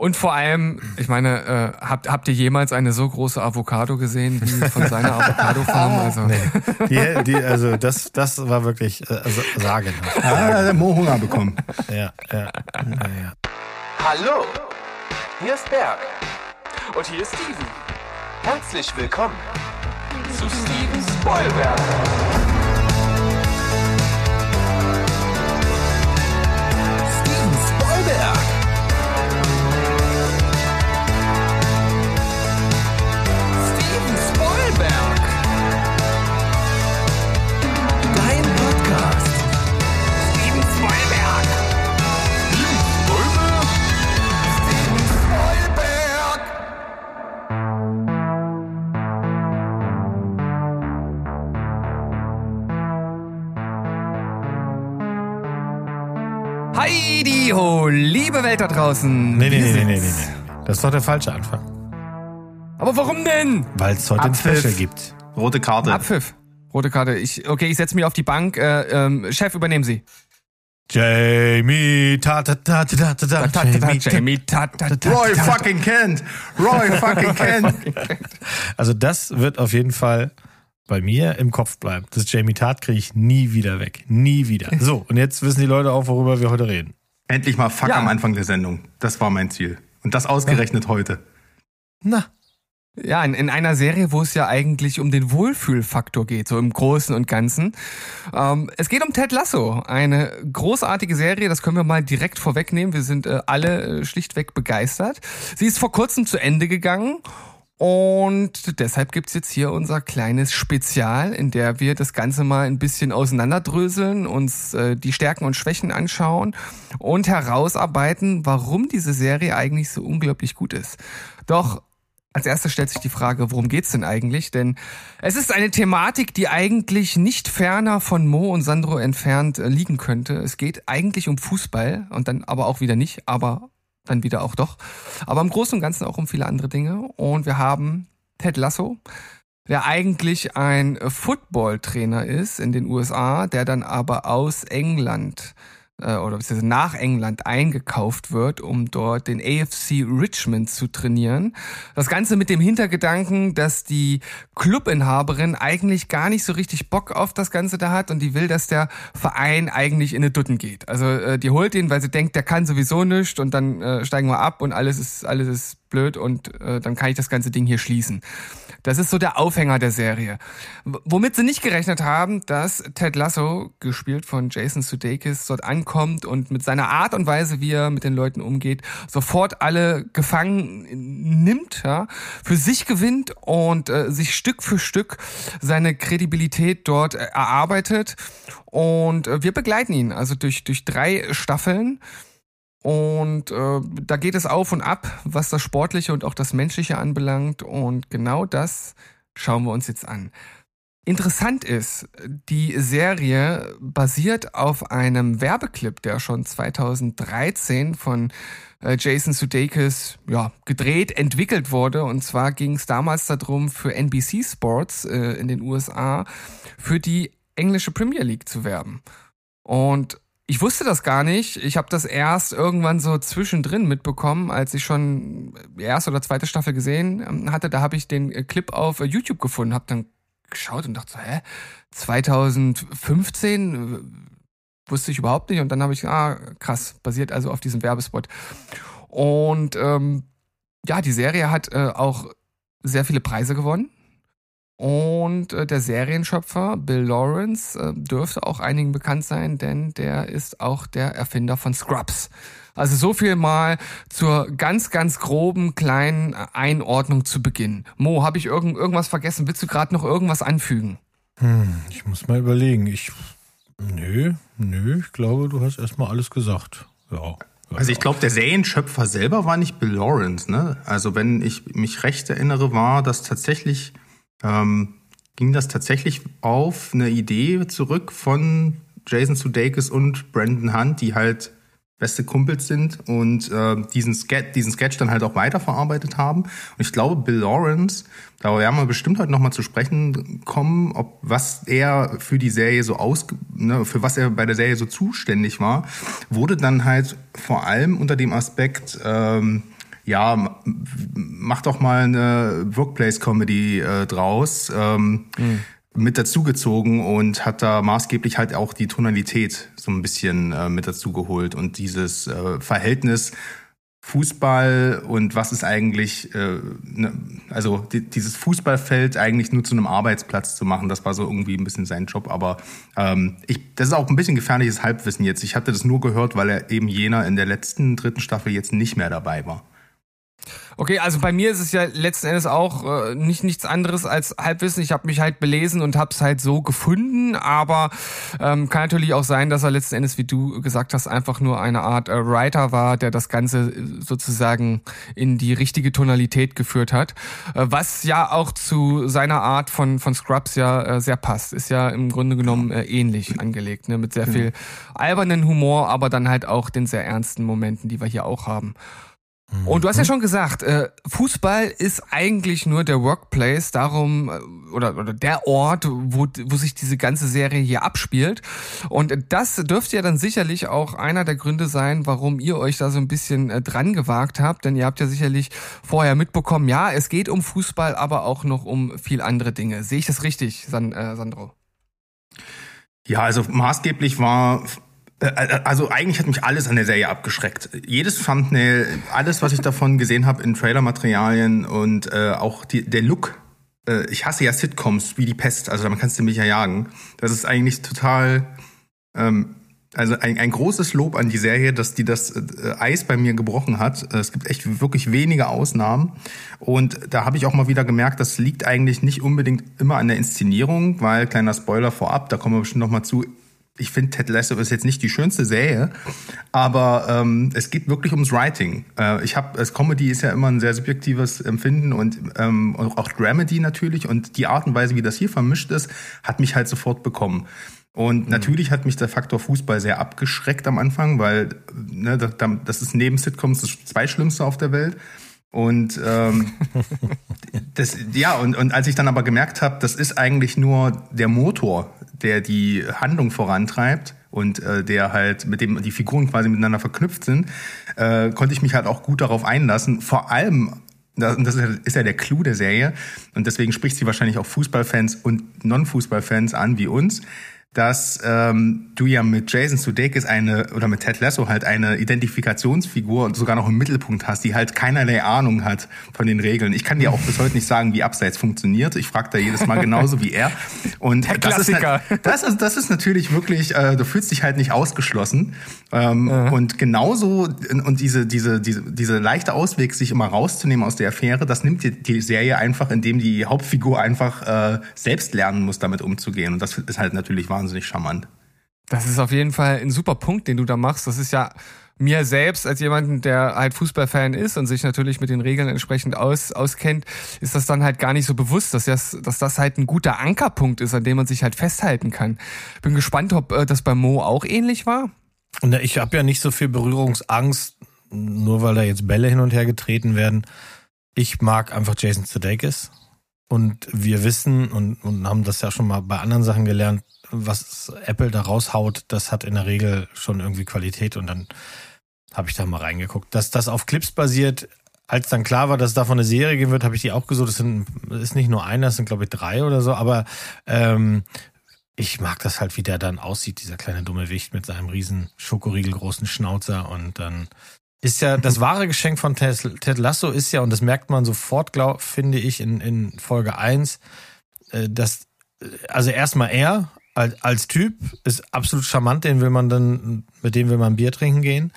Und vor allem, ich meine, äh, habt, habt ihr jemals eine so große Avocado gesehen wie von seiner Avocado-Farm? Also. Nee. Die, die, also das, das war wirklich äh, also sagen. Ah, der Mo Hunger bekommen. Ja, ja, ja, ja. Hallo, hier ist Berg. Und hier ist Steven. Herzlich willkommen zu Steven Spoilberg. Steven Spoilberg. Heidi ho, liebe Welt da draußen. Nee, nee, nee, nee, nee, nee, nee. Das ist doch der falsche Anfang. Aber warum denn? Weil es heute ein Abpfiff. Special gibt. Rote Karte. Abpfiff. Rote Karte. Ich, okay, ich setze mich auf die Bank. Äh, ähm, Chef, übernehmen Sie. Jamie, ta ta ta ta ta ta Jamie, ta, ta, ta, Roy fucking Kent. Roy fucking Kent. Also das wird auf jeden Fall bei mir im Kopf bleiben. Das Jamie Tart kriege ich nie wieder weg. Nie wieder. So, und jetzt wissen die Leute auch, worüber wir heute reden. Endlich mal Fuck Ja. am Anfang der Sendung. Das war mein Ziel. Und das ausgerechnet heute. Na, Ja, in, in einer Serie, wo es ja eigentlich um den Wohlfühlfaktor geht, so im Großen und Ganzen. Ähm, es geht um Ted Lasso, eine großartige Serie, das können wir mal direkt vorwegnehmen. Wir sind äh, alle äh, schlichtweg begeistert. Sie ist vor kurzem zu Ende gegangen. Und deshalb gibt's jetzt hier unser kleines Spezial, in der wir das Ganze mal ein bisschen auseinanderdröseln, uns äh, die Stärken und Schwächen anschauen und herausarbeiten, warum diese Serie eigentlich so unglaublich gut ist. Doch als erstes stellt sich die Frage, worum geht's denn eigentlich? Denn es ist eine Thematik, die eigentlich nicht ferner von Mo und Sandro entfernt äh, liegen könnte. Es geht eigentlich um Fußball und dann aber auch wieder nicht, aber dann wieder auch doch. Aber im Großen und Ganzen auch um viele andere Dinge. Und wir haben Ted Lasso, der eigentlich ein Football-Trainer ist in den USA, der dann aber aus England äh, oder beziehungsweise nach England eingekauft wird, um dort den AFC Richmond zu trainieren. Das Ganze mit dem Hintergedanken, dass die Clubinhaberin eigentlich gar nicht so richtig Bock auf das Ganze da hat und die will, dass der Verein eigentlich in eine Dutten geht. Also äh, die holt ihn, weil sie denkt, der kann sowieso nichts und dann äh, steigen wir ab und alles ist alles ist blöd und äh, dann kann ich das ganze Ding hier schließen. Das ist so der Aufhänger der Serie. Womit sie nicht gerechnet haben, dass Ted Lasso, gespielt von Jason Sudeikis, dort ankommt und mit seiner Art und Weise, wie er mit den Leuten umgeht, sofort alle gefangen nimmt, ja, für sich gewinnt und äh, sich Stück für Stück seine Kredibilität dort äh, erarbeitet. Und äh, wir begleiten ihn also durch, durch drei Staffeln. Und äh, da geht es auf und ab, was das Sportliche und auch das Menschliche anbelangt. Und genau das schauen wir uns jetzt an. Interessant ist, die Serie basiert auf einem Werbeclip, der schon 2013 von äh, Jason Sudeikis ja, gedreht, entwickelt wurde. Und zwar ging es damals darum, für NBC Sports äh, in den USA für die englische Premier League zu werben. Und ich wusste das gar nicht. Ich habe das erst irgendwann so zwischendrin mitbekommen, als ich schon erste oder zweite Staffel gesehen ähm, hatte. Da habe ich den äh, Clip auf äh, YouTube gefunden, habe dann geschaut und dachte so, hä, 2015 äh, wusste ich überhaupt nicht. Und dann habe ich, ah, krass, basiert also auf diesem Werbespot. Und ähm, ja, die Serie hat äh, auch sehr viele Preise gewonnen. Und äh, der Serienschöpfer Bill Lawrence äh, dürfte auch einigen bekannt sein, denn der ist auch der Erfinder von Scrubs. Also so viel mal zur ganz, ganz groben kleinen äh, Einordnung zu Beginn. Mo, habe ich irgend, irgendwas vergessen? Willst du gerade noch irgendwas anfügen? hm, ich muss mal überlegen. Ich. Nö, nö, ich glaube, du hast erstmal alles gesagt. Ja. ja Also ich glaube, der Serienschöpfer selber war nicht Bill Lawrence, ne? Also wenn ich mich recht erinnere, war das tatsächlich, ähm, ging das tatsächlich auf eine Idee zurück von Jason Sudeikis und Brandon Hunt, die halt beste Kumpels sind und äh, diesen, Sketch, diesen Sketch dann halt auch weiterverarbeitet haben. Und ich glaube, Bill Lawrence, da werden wir bestimmt heute nochmal zu sprechen kommen, ob was er für die Serie so aus, ne, für was er bei der Serie so zuständig war, wurde dann halt vor allem unter dem Aspekt ähm, ja, mach doch mal eine Workplace-Comedy äh, draus. Ähm, mhm. mit dazugezogen und hat da maßgeblich halt auch die Tonalität so ein bisschen äh, mit dazugeholt und dieses äh, Verhältnis Fußball und was ist eigentlich, äh, ne, also die, dieses Fußballfeld eigentlich nur zu einem Arbeitsplatz zu machen, das war so irgendwie ein bisschen sein Job. Aber ähm, ich, das ist auch ein bisschen gefährliches Halbwissen jetzt. Ich hatte das nur gehört, weil er eben jener in der letzten dritten Staffel jetzt nicht mehr dabei war. Okay, also bei mir ist es ja letzten Endes auch äh, nicht nichts anderes als Halbwissen. Ich habe mich halt belesen und habe es halt so gefunden, aber ähm, kann natürlich auch sein, dass er letzten Endes, wie du gesagt hast, einfach nur eine Art äh, Writer war, der das Ganze äh, sozusagen in die richtige Tonalität geführt hat, äh, was ja auch zu seiner Art von von Scrubs ja äh, sehr passt. Ist ja im Grunde genommen äh, ähnlich angelegt, ne, mit sehr viel albernen Humor, aber dann halt auch den sehr ernsten Momenten, die wir hier auch haben. Und du hast ja schon gesagt, äh, Fußball ist eigentlich nur der Workplace, darum äh, oder, oder der Ort, wo, wo sich diese ganze Serie hier abspielt. Und das dürfte ja dann sicherlich auch einer der Gründe sein, warum ihr euch da so ein bisschen äh, dran gewagt habt. Denn ihr habt ja sicherlich vorher mitbekommen, ja, es geht um Fußball, aber auch noch um viel andere Dinge. Sehe ich das richtig, San, Sandro? Ja, also maßgeblich war also eigentlich hat mich alles an der Serie abgeschreckt. Jedes Thumbnail, alles, was ich davon gesehen habe in Trailermaterialien und äh, auch die, der Look. Äh, ich hasse ja Sitcoms wie die Pest, also damit kannst du mich ja jagen. Das ist eigentlich total, ähm, also ein, ein großes Lob an die Serie, dass die das äh, Eis bei mir gebrochen hat. Es gibt echt wirklich wenige Ausnahmen. Und da habe ich auch mal wieder gemerkt, das liegt eigentlich nicht unbedingt immer an der Inszenierung, weil, kleiner Spoiler vorab, da kommen wir bestimmt noch mal zu, ich finde Ted Lasso ist jetzt nicht die schönste Serie, aber ähm, es geht wirklich ums Writing. Äh, ich habe, als Comedy ist ja immer ein sehr subjektives Empfinden und ähm, auch Dramedy natürlich und die Art und Weise, wie das hier vermischt ist, hat mich halt sofort bekommen. Und mhm. natürlich hat mich der Faktor Fußball sehr abgeschreckt am Anfang, weil ne, das ist neben Sitcoms das Zweischlimmste auf der Welt. Und ähm, das, ja, und, und als ich dann aber gemerkt habe, das ist eigentlich nur der Motor, der die Handlung vorantreibt und äh, der halt mit dem die Figuren quasi miteinander verknüpft sind, äh, konnte ich mich halt auch gut darauf einlassen. Vor allem das ist ja der Clou der Serie und deswegen spricht sie wahrscheinlich auch Fußballfans und Non-Fußballfans an wie uns dass ähm, du ja mit Jason Sudeikis eine oder mit Ted Lasso halt eine Identifikationsfigur und sogar noch im Mittelpunkt hast, die halt keinerlei Ahnung hat von den Regeln. Ich kann dir auch bis heute nicht sagen, wie Abseits funktioniert. Ich frage da jedes Mal genauso wie er. Und Der das ist, das ist das ist natürlich wirklich, äh, du fühlst dich halt nicht ausgeschlossen. Ähm, ja. Und genauso und diese diese diese diese leichte Ausweg, sich immer rauszunehmen aus der Affäre, das nimmt dir die Serie einfach, indem die Hauptfigur einfach äh, selbst lernen muss, damit umzugehen. Und das ist halt natürlich wahnsinnig wahnsinnig charmant. Das ist auf jeden Fall ein super Punkt, den du da machst. Das ist ja mir selbst als jemanden, der halt Fußballfan ist und sich natürlich mit den Regeln entsprechend aus, auskennt, ist das dann halt gar nicht so bewusst, dass das, dass das halt ein guter Ankerpunkt ist, an dem man sich halt festhalten kann. Bin gespannt, ob äh, das bei Mo auch ähnlich war. Und ich habe ja nicht so viel Berührungsangst, nur weil da jetzt Bälle hin und her getreten werden. Ich mag einfach Jason Sudeikis und wir wissen und, und haben das ja schon mal bei anderen Sachen gelernt, was Apple da raushaut, das hat in der Regel schon irgendwie Qualität und dann habe ich da mal reingeguckt. Dass das auf Clips basiert, als dann klar war, dass es davon eine Serie geben wird, habe ich die auch gesucht. Das sind, ist nicht nur einer, das sind glaube ich drei oder so, aber ähm, ich mag das halt, wie der dann aussieht, dieser kleine dumme Wicht mit seinem riesen Schokoriegel großen Schnauzer und dann ist ja das wahre Geschenk von Ted Lasso ist ja, und das merkt man sofort, glaub, finde ich, in, in Folge eins, äh, dass äh, also erstmal er als, als Typ ist absolut charmant, den will man dann, mit dem will man Bier trinken gehen.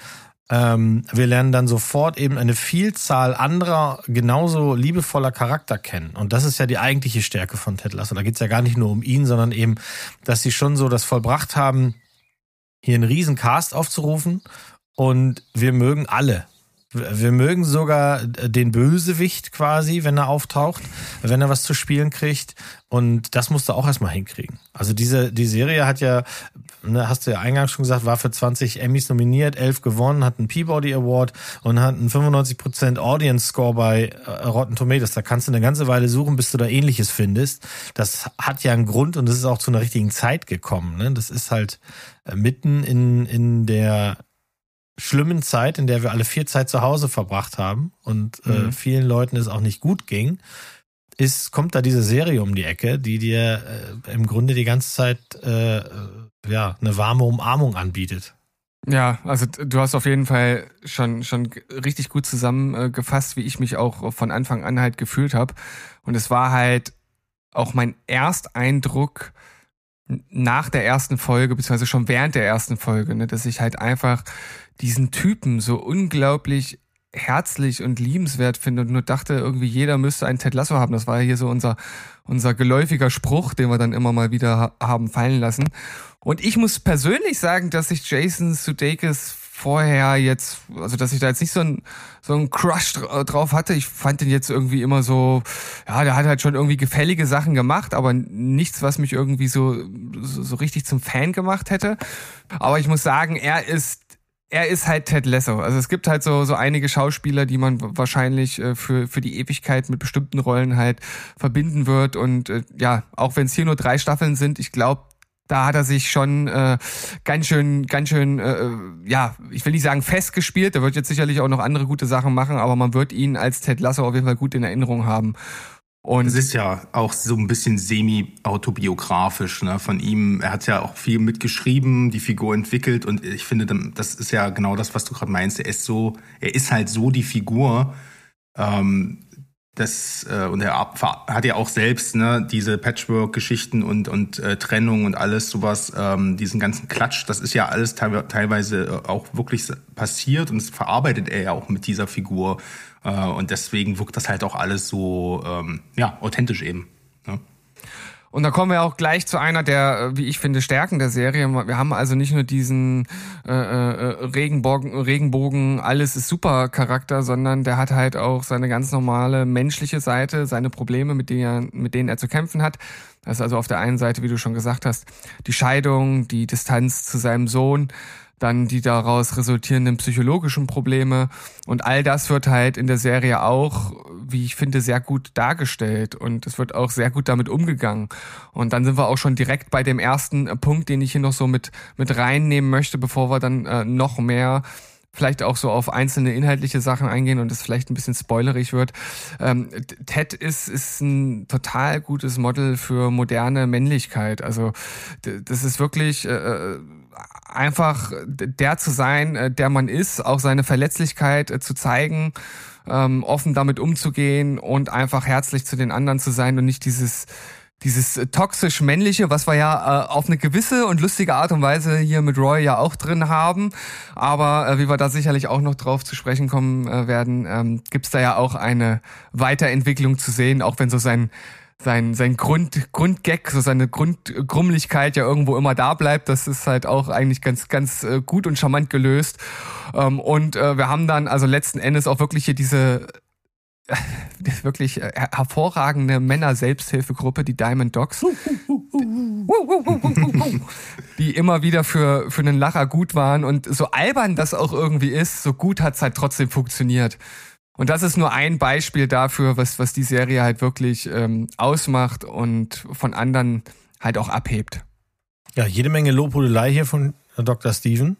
Ähm, wir lernen dann sofort eben eine Vielzahl anderer genauso liebevoller Charakter kennen. Und das ist ja die eigentliche Stärke von Ted Lasso. Da geht's ja gar nicht nur um ihn, sondern eben, dass sie schon so das vollbracht haben, hier einen riesen Cast aufzurufen. Und wir mögen alle. Wir mögen sogar den Bösewicht quasi, wenn er auftaucht, wenn er was zu spielen kriegt. Und das musst du auch erstmal hinkriegen. Also diese, die Serie hat ja, ne, hast du ja eingangs schon gesagt, war für 20 Emmys nominiert, 11 gewonnen, hat einen Peabody Award und hat einen 95% Audience Score bei äh, Rotten Tomatoes. Da kannst du eine ganze Weile suchen, bis du da ähnliches findest. Das hat ja einen Grund und das ist auch zu einer richtigen Zeit gekommen. Ne? Das ist halt äh, mitten in, in der schlimmen Zeit, in der wir alle viel Zeit zu Hause verbracht haben und äh, Mhm. vielen Leuten es auch nicht gut ging, ist, kommt da diese Serie um die Ecke, die dir äh, im Grunde die ganze Zeit äh, äh, ja, eine warme Umarmung anbietet. Ja, also du hast auf jeden Fall schon schon richtig gut zusammengefasst, wie ich mich auch von Anfang an halt gefühlt habe. Und es war halt auch mein Ersteindruck nach der ersten Folge, beziehungsweise schon während der ersten Folge, ne, dass ich halt einfach diesen Typen so unglaublich herzlich und liebenswert finde und nur dachte, irgendwie jeder müsste einen Ted Lasso haben. Das war ja hier so unser, unser geläufiger Spruch, den wir dann immer mal wieder ha haben fallen lassen. Und ich muss persönlich sagen, dass ich Jason Sudeikis vorher jetzt, also dass ich da jetzt nicht so ein so ein Crush dr- drauf hatte. Ich fand den jetzt irgendwie immer so, ja, der hat halt schon irgendwie gefällige Sachen gemacht, aber nichts, was mich irgendwie so so, so richtig zum Fan gemacht hätte. Aber ich muss sagen, er ist er ist halt Ted Lasso. Also es gibt halt so, so einige Schauspieler, die man wahrscheinlich äh, für, für die Ewigkeit mit bestimmten Rollen halt verbinden wird. Und äh, ja, auch wenn es hier nur drei Staffeln sind, ich glaube, da hat er sich schon äh, ganz schön, ganz schön, äh, ja, ich will nicht sagen festgespielt. Er wird jetzt sicherlich auch noch andere gute Sachen machen, aber man wird ihn als Ted Lasso auf jeden Fall gut in Erinnerung haben. Und Es ist ja auch so ein bisschen semi-autobiografisch ne, von ihm. Er hat ja auch viel mitgeschrieben, die Figur entwickelt und ich finde, das ist ja genau das, was du gerade meinst. Er ist so, er ist halt so die Figur. Ähm, das, äh, und er hat ja auch selbst ne, diese Patchwork-Geschichten und, und äh, Trennung und alles sowas, ähm, diesen ganzen Klatsch, das ist ja alles teilwe- teilweise äh, auch wirklich passiert und das verarbeitet er ja auch mit dieser Figur. Äh, und deswegen wirkt das halt auch alles so, ähm, ja, authentisch eben. Ne? Und da kommen wir auch gleich zu einer der, äh, wie ich finde, Stärken der Serie. Wir haben also nicht nur diesen äh, äh, Regenbogen, Regenbogen, alles ist super Charakter, sondern der hat halt auch seine ganz normale menschliche Seite, seine Probleme, mit denen er, mit denen er zu kämpfen hat. Das ist also auf der einen Seite, wie du schon gesagt hast, die Scheidung, die Distanz zu seinem Sohn, dann die daraus resultierenden psychologischen Probleme und all das wird halt in der Serie auch, wie ich finde, sehr gut dargestellt und es wird auch sehr gut damit umgegangen. Und dann sind wir auch schon direkt bei dem ersten äh, Punkt, den ich hier noch so mit, mit reinnehmen möchte, bevor wir dann äh, noch mehr vielleicht auch so auf einzelne inhaltliche Sachen eingehen und es vielleicht ein bisschen spoilerig wird. Ähm, Ted ist, ist ein total gutes Model für moderne Männlichkeit. Also das ist wirklich äh, einfach der zu sein, äh, der man ist, auch seine Verletzlichkeit äh, zu zeigen, ähm, offen damit umzugehen und einfach herzlich zu den anderen zu sein und nicht dieses dieses äh, toxisch männliche, was wir ja auf eine gewisse und lustige Art und Weise hier mit Roy ja auch drin haben, aber wie wir da sicherlich auch noch drauf zu sprechen kommen werden, ähm, gibt's da ja auch eine Weiterentwicklung zu sehen, auch wenn so sein sein sein Grund Grundgag, so seine Grundgrummeligkeit ja irgendwo immer da bleibt. Das ist halt auch eigentlich ganz ganz äh, gut und charmant gelöst. Ähm, und äh, wir haben dann also letzten Endes auch wirklich hier diese wirklich äh, hervorragende Männer-Selbsthilfegruppe, die Diamond Dogs, die immer wieder für, für einen Lacher gut waren und so albern das auch irgendwie ist, so gut hat's halt trotzdem funktioniert. Und das ist nur ein Beispiel dafür, was, was die Serie halt wirklich ähm, ausmacht und von anderen halt auch abhebt. Ja, jede Menge Lobhudelei hier von Dr. Steven.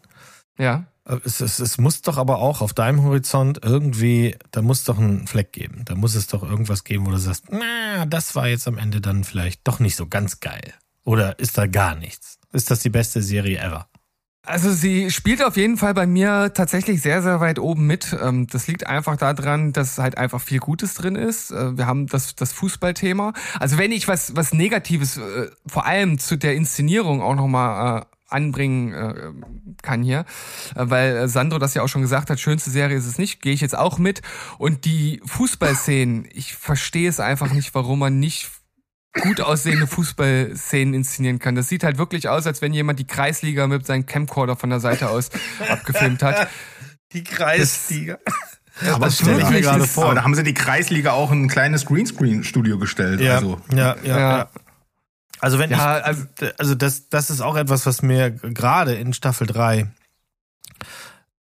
Ja. Es, es, es muss doch aber auch auf deinem Horizont irgendwie, da muss doch einen Fleck geben. Da muss es doch irgendwas geben, wo du sagst, na, das war jetzt am Ende dann vielleicht doch nicht so ganz geil. Oder ist da gar nichts? Ist das die beste Serie ever? Also sie spielt auf jeden Fall bei mir tatsächlich sehr, sehr weit oben mit. Ähm, Das liegt einfach daran, dass halt einfach viel Gutes drin ist. Äh, Wir haben das, das Fußballthema. Also wenn ich was, was Negatives, äh, vor allem zu der Inszenierung auch nochmal äh, anbringen kann hier, weil Sandro das ja auch schon gesagt hat, schönste Serie ist es nicht, gehe ich jetzt auch mit. Und die Fußballszenen, ich verstehe es einfach nicht, warum man nicht gut aussehende Fußballszenen inszenieren kann. Das sieht halt wirklich aus, als wenn jemand die Kreisliga mit seinem Camcorder von der Seite aus abgefilmt hat. Die Kreisliga. Aber das stell ich mir gerade vor, da haben sie die Kreisliga auch in ein kleines Greenscreen-Studio gestellt. Ja, Also. ja, ja, Ja. ja. Also wenn Ja, ich, also- also das, das ist auch etwas, was mir gerade in Staffel 3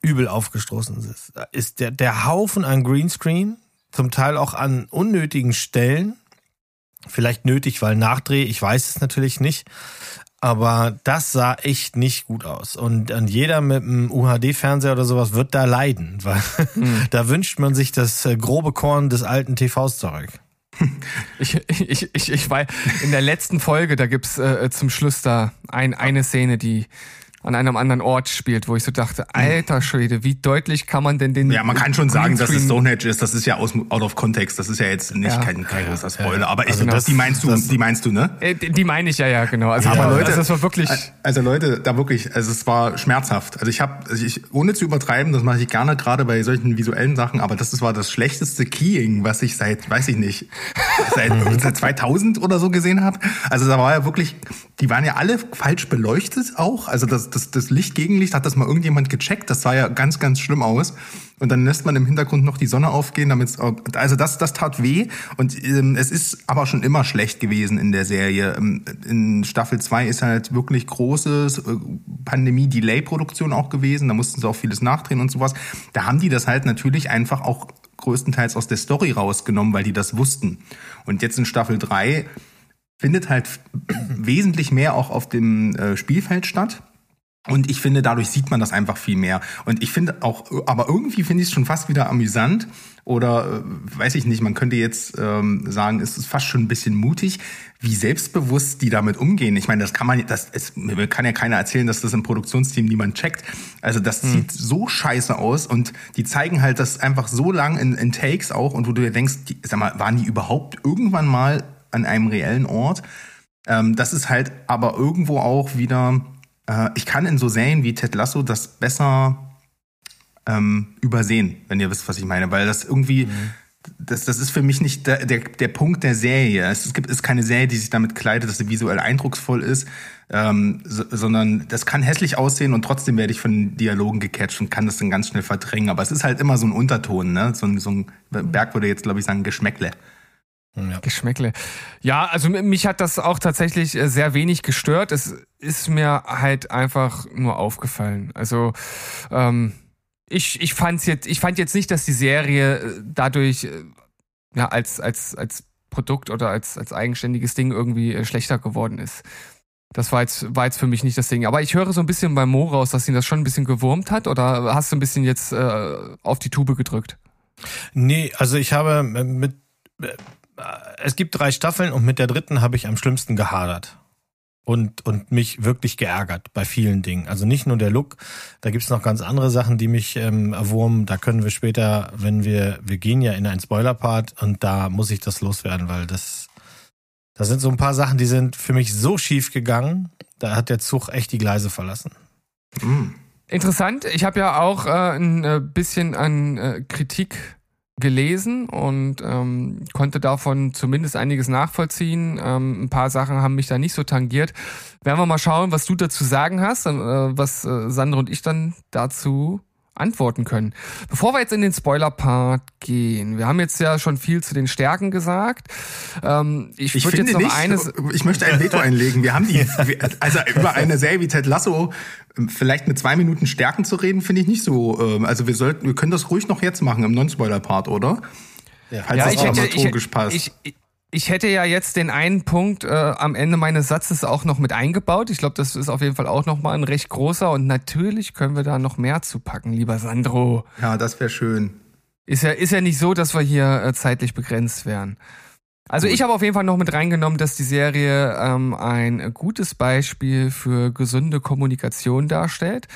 übel aufgestoßen ist. Da Ist der, der Haufen an Greenscreen, zum Teil auch an unnötigen Stellen, vielleicht nötig, weil Nachdreh, ich weiß es natürlich nicht, aber das sah echt nicht gut aus. Und, und jeder mit einem UHD-Fernseher oder sowas wird da leiden, weil mhm. da wünscht man sich das äh, grobe Korn des alten TVs zurück. Ich, ich, ich, ich war in der letzten Folge, da gibt's äh, zum Schluss da ein, eine Szene, die an einem anderen Ort spielt, wo ich so dachte, alter Schwede, wie deutlich kann man denn den Ja, man kann schon sagen, dass es Stonehenge ist, das ist ja aus, out of context, das ist ja jetzt nicht ja. kein, kein großer Spoiler, aber also das, die meinst du, das, die meinst du, ne? Äh, die meine ich ja, ja, genau. Also, aber Leute, also das war wirklich Also Leute, da wirklich, also es war schmerzhaft. Also ich habe also ich ohne zu übertreiben, das mache ich gerne gerade bei solchen visuellen Sachen, aber das war das schlechteste Keying, was ich seit, weiß ich nicht, seit, seit 2000 oder so gesehen habe. Also da war ja wirklich, die waren ja alle falsch beleuchtet auch, also das das, das Licht Gegenlicht, hat das mal irgendjemand gecheckt? Das sah ja ganz, ganz schlimm aus. Und dann lässt man im Hintergrund noch die Sonne aufgehen, damit also das, das tat weh. Und ähm, es ist aber schon immer schlecht gewesen in der Serie. Ähm, in Staffel 2 ist halt wirklich große äh, Pandemie-Delay-Produktion auch gewesen. Da mussten sie auch vieles nachdrehen und sowas. Da haben die das halt natürlich einfach auch größtenteils aus der Story rausgenommen, weil die das wussten. Und jetzt in Staffel 3 findet halt wesentlich mehr auch auf dem äh, Spielfeld statt. Und ich finde, dadurch sieht man das einfach viel mehr. Und ich finde auch, aber irgendwie finde ich es schon fast wieder amüsant. Oder äh, weiß ich nicht, man könnte jetzt ähm, sagen, es ist fast schon ein bisschen mutig, wie selbstbewusst die damit umgehen. Ich meine, das kann man, das es, kann ja keiner erzählen, dass das im Produktionsteam niemand checkt. Also das hm. sieht so scheiße aus und die zeigen halt das einfach so lang in, in Takes auch und wo du dir denkst, die, sag mal, waren die überhaupt irgendwann mal an einem reellen Ort? Ähm, das ist halt aber irgendwo auch wieder äh, ich kann in so Serien wie Ted Lasso das besser ähm, übersehen, wenn ihr wisst, was ich meine, weil das irgendwie, mhm. das, das ist für mich nicht der, der, der Punkt der Serie. Es gibt ist keine Serie, die sich damit kleidet, dass sie visuell eindrucksvoll ist, ähm, so, sondern das kann hässlich aussehen und trotzdem werde ich von Dialogen gecatcht und kann das dann ganz schnell verdrängen. Aber es ist halt immer so ein Unterton, ne? So ein, so ein Berg würde jetzt, glaube ich, sagen, Geschmäckle. Ja. Geschmäckle. Ja, also mich hat das auch tatsächlich äh, sehr wenig gestört. Es ist mir halt einfach nur aufgefallen. Also ähm, ich, ich fand's jetzt, ich fand jetzt nicht, dass die Serie äh, dadurch äh, ja als als als Produkt oder als als eigenständiges Ding irgendwie schlechter geworden ist. Das war jetzt, war jetzt für mich nicht das Ding. Aber ich höre so ein bisschen bei Mo raus, dass ihn das schon ein bisschen gewurmt hat. Oder hast du ein bisschen jetzt äh, auf die Tube gedrückt? Nee, also ich habe mit es gibt drei Staffeln und mit der dritten habe ich am schlimmsten gehadert. Und, und mich wirklich geärgert bei vielen Dingen. Also nicht nur der Look, da gibt's noch ganz andere Sachen, die mich ähm, erwurmen. Da können wir später, wenn wir, wir gehen ja in einen Spoiler-Part und da muss ich das loswerden, weil das, das sind so ein paar Sachen, die sind für mich so schief gegangen, da hat der Zug echt die Gleise verlassen. Mhm. Interessant. Ich habe ja auch äh, ein äh, bisschen an äh, Kritik gelesen und ähm, konnte davon zumindest einiges nachvollziehen. Ähm, ein paar Sachen haben mich da nicht so tangiert. Werden wir mal schauen, was du dazu sagen hast, äh, was äh, Sandra und ich dann dazu antworten können. Bevor wir jetzt in den Spoiler-Part gehen, wir haben jetzt ja schon viel zu den Stärken gesagt. Ähm, ich ich finde jetzt noch nicht, eines. Ich möchte ein Veto einlegen. Wir haben die, also über eine Serie wie Ted Lasso ähm, vielleicht mit zwei Minuten Stärken zu reden, finde ich nicht so. Ähm, also wir sollten, wir können das ruhig noch jetzt machen im Non-Spoiler-Part, oder? Ja, Falls ja, das ich hätte, ich, passt. Ich, ich, ich hätte ja jetzt den einen Punkt äh, am Ende meines Satzes auch noch mit eingebaut. Ich glaube, das ist auf jeden Fall auch nochmal ein recht großer und natürlich können wir da noch mehr zu packen, lieber Sandro. Ja, das wäre schön. Ist ja, ist ja nicht so, dass wir hier äh, zeitlich begrenzt wären. Also ich habe auf jeden Fall noch mit reingenommen, dass die Serie ähm, ein gutes Beispiel für gesunde Kommunikation darstellt.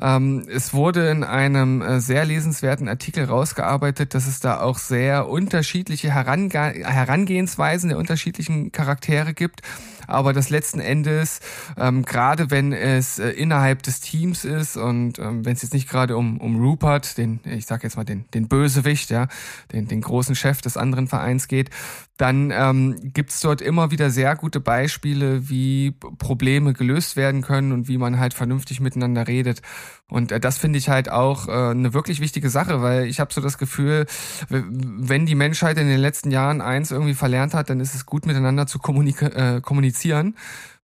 Ähm, es wurde in einem äh, sehr lesenswerten Artikel rausgearbeitet, dass es da auch sehr unterschiedliche Herange Herangehensweisen der unterschiedlichen Charaktere gibt aber das letzten Endes, ähm, gerade wenn es äh, innerhalb des Teams ist und ähm, wenn es jetzt nicht gerade um, um Rupert, den, ich sag jetzt mal den, den Bösewicht, ja, den, den großen Chef des anderen Vereins geht, dann ähm, gibt es dort immer wieder sehr gute Beispiele, wie Probleme gelöst werden können und wie man halt vernünftig miteinander redet. Und äh, das finde ich halt auch äh, eine wirklich wichtige Sache, weil ich habe so das Gefühl, wenn die Menschheit in den letzten Jahren eins irgendwie verlernt hat, dann ist es gut miteinander zu kommunik äh, kommunizieren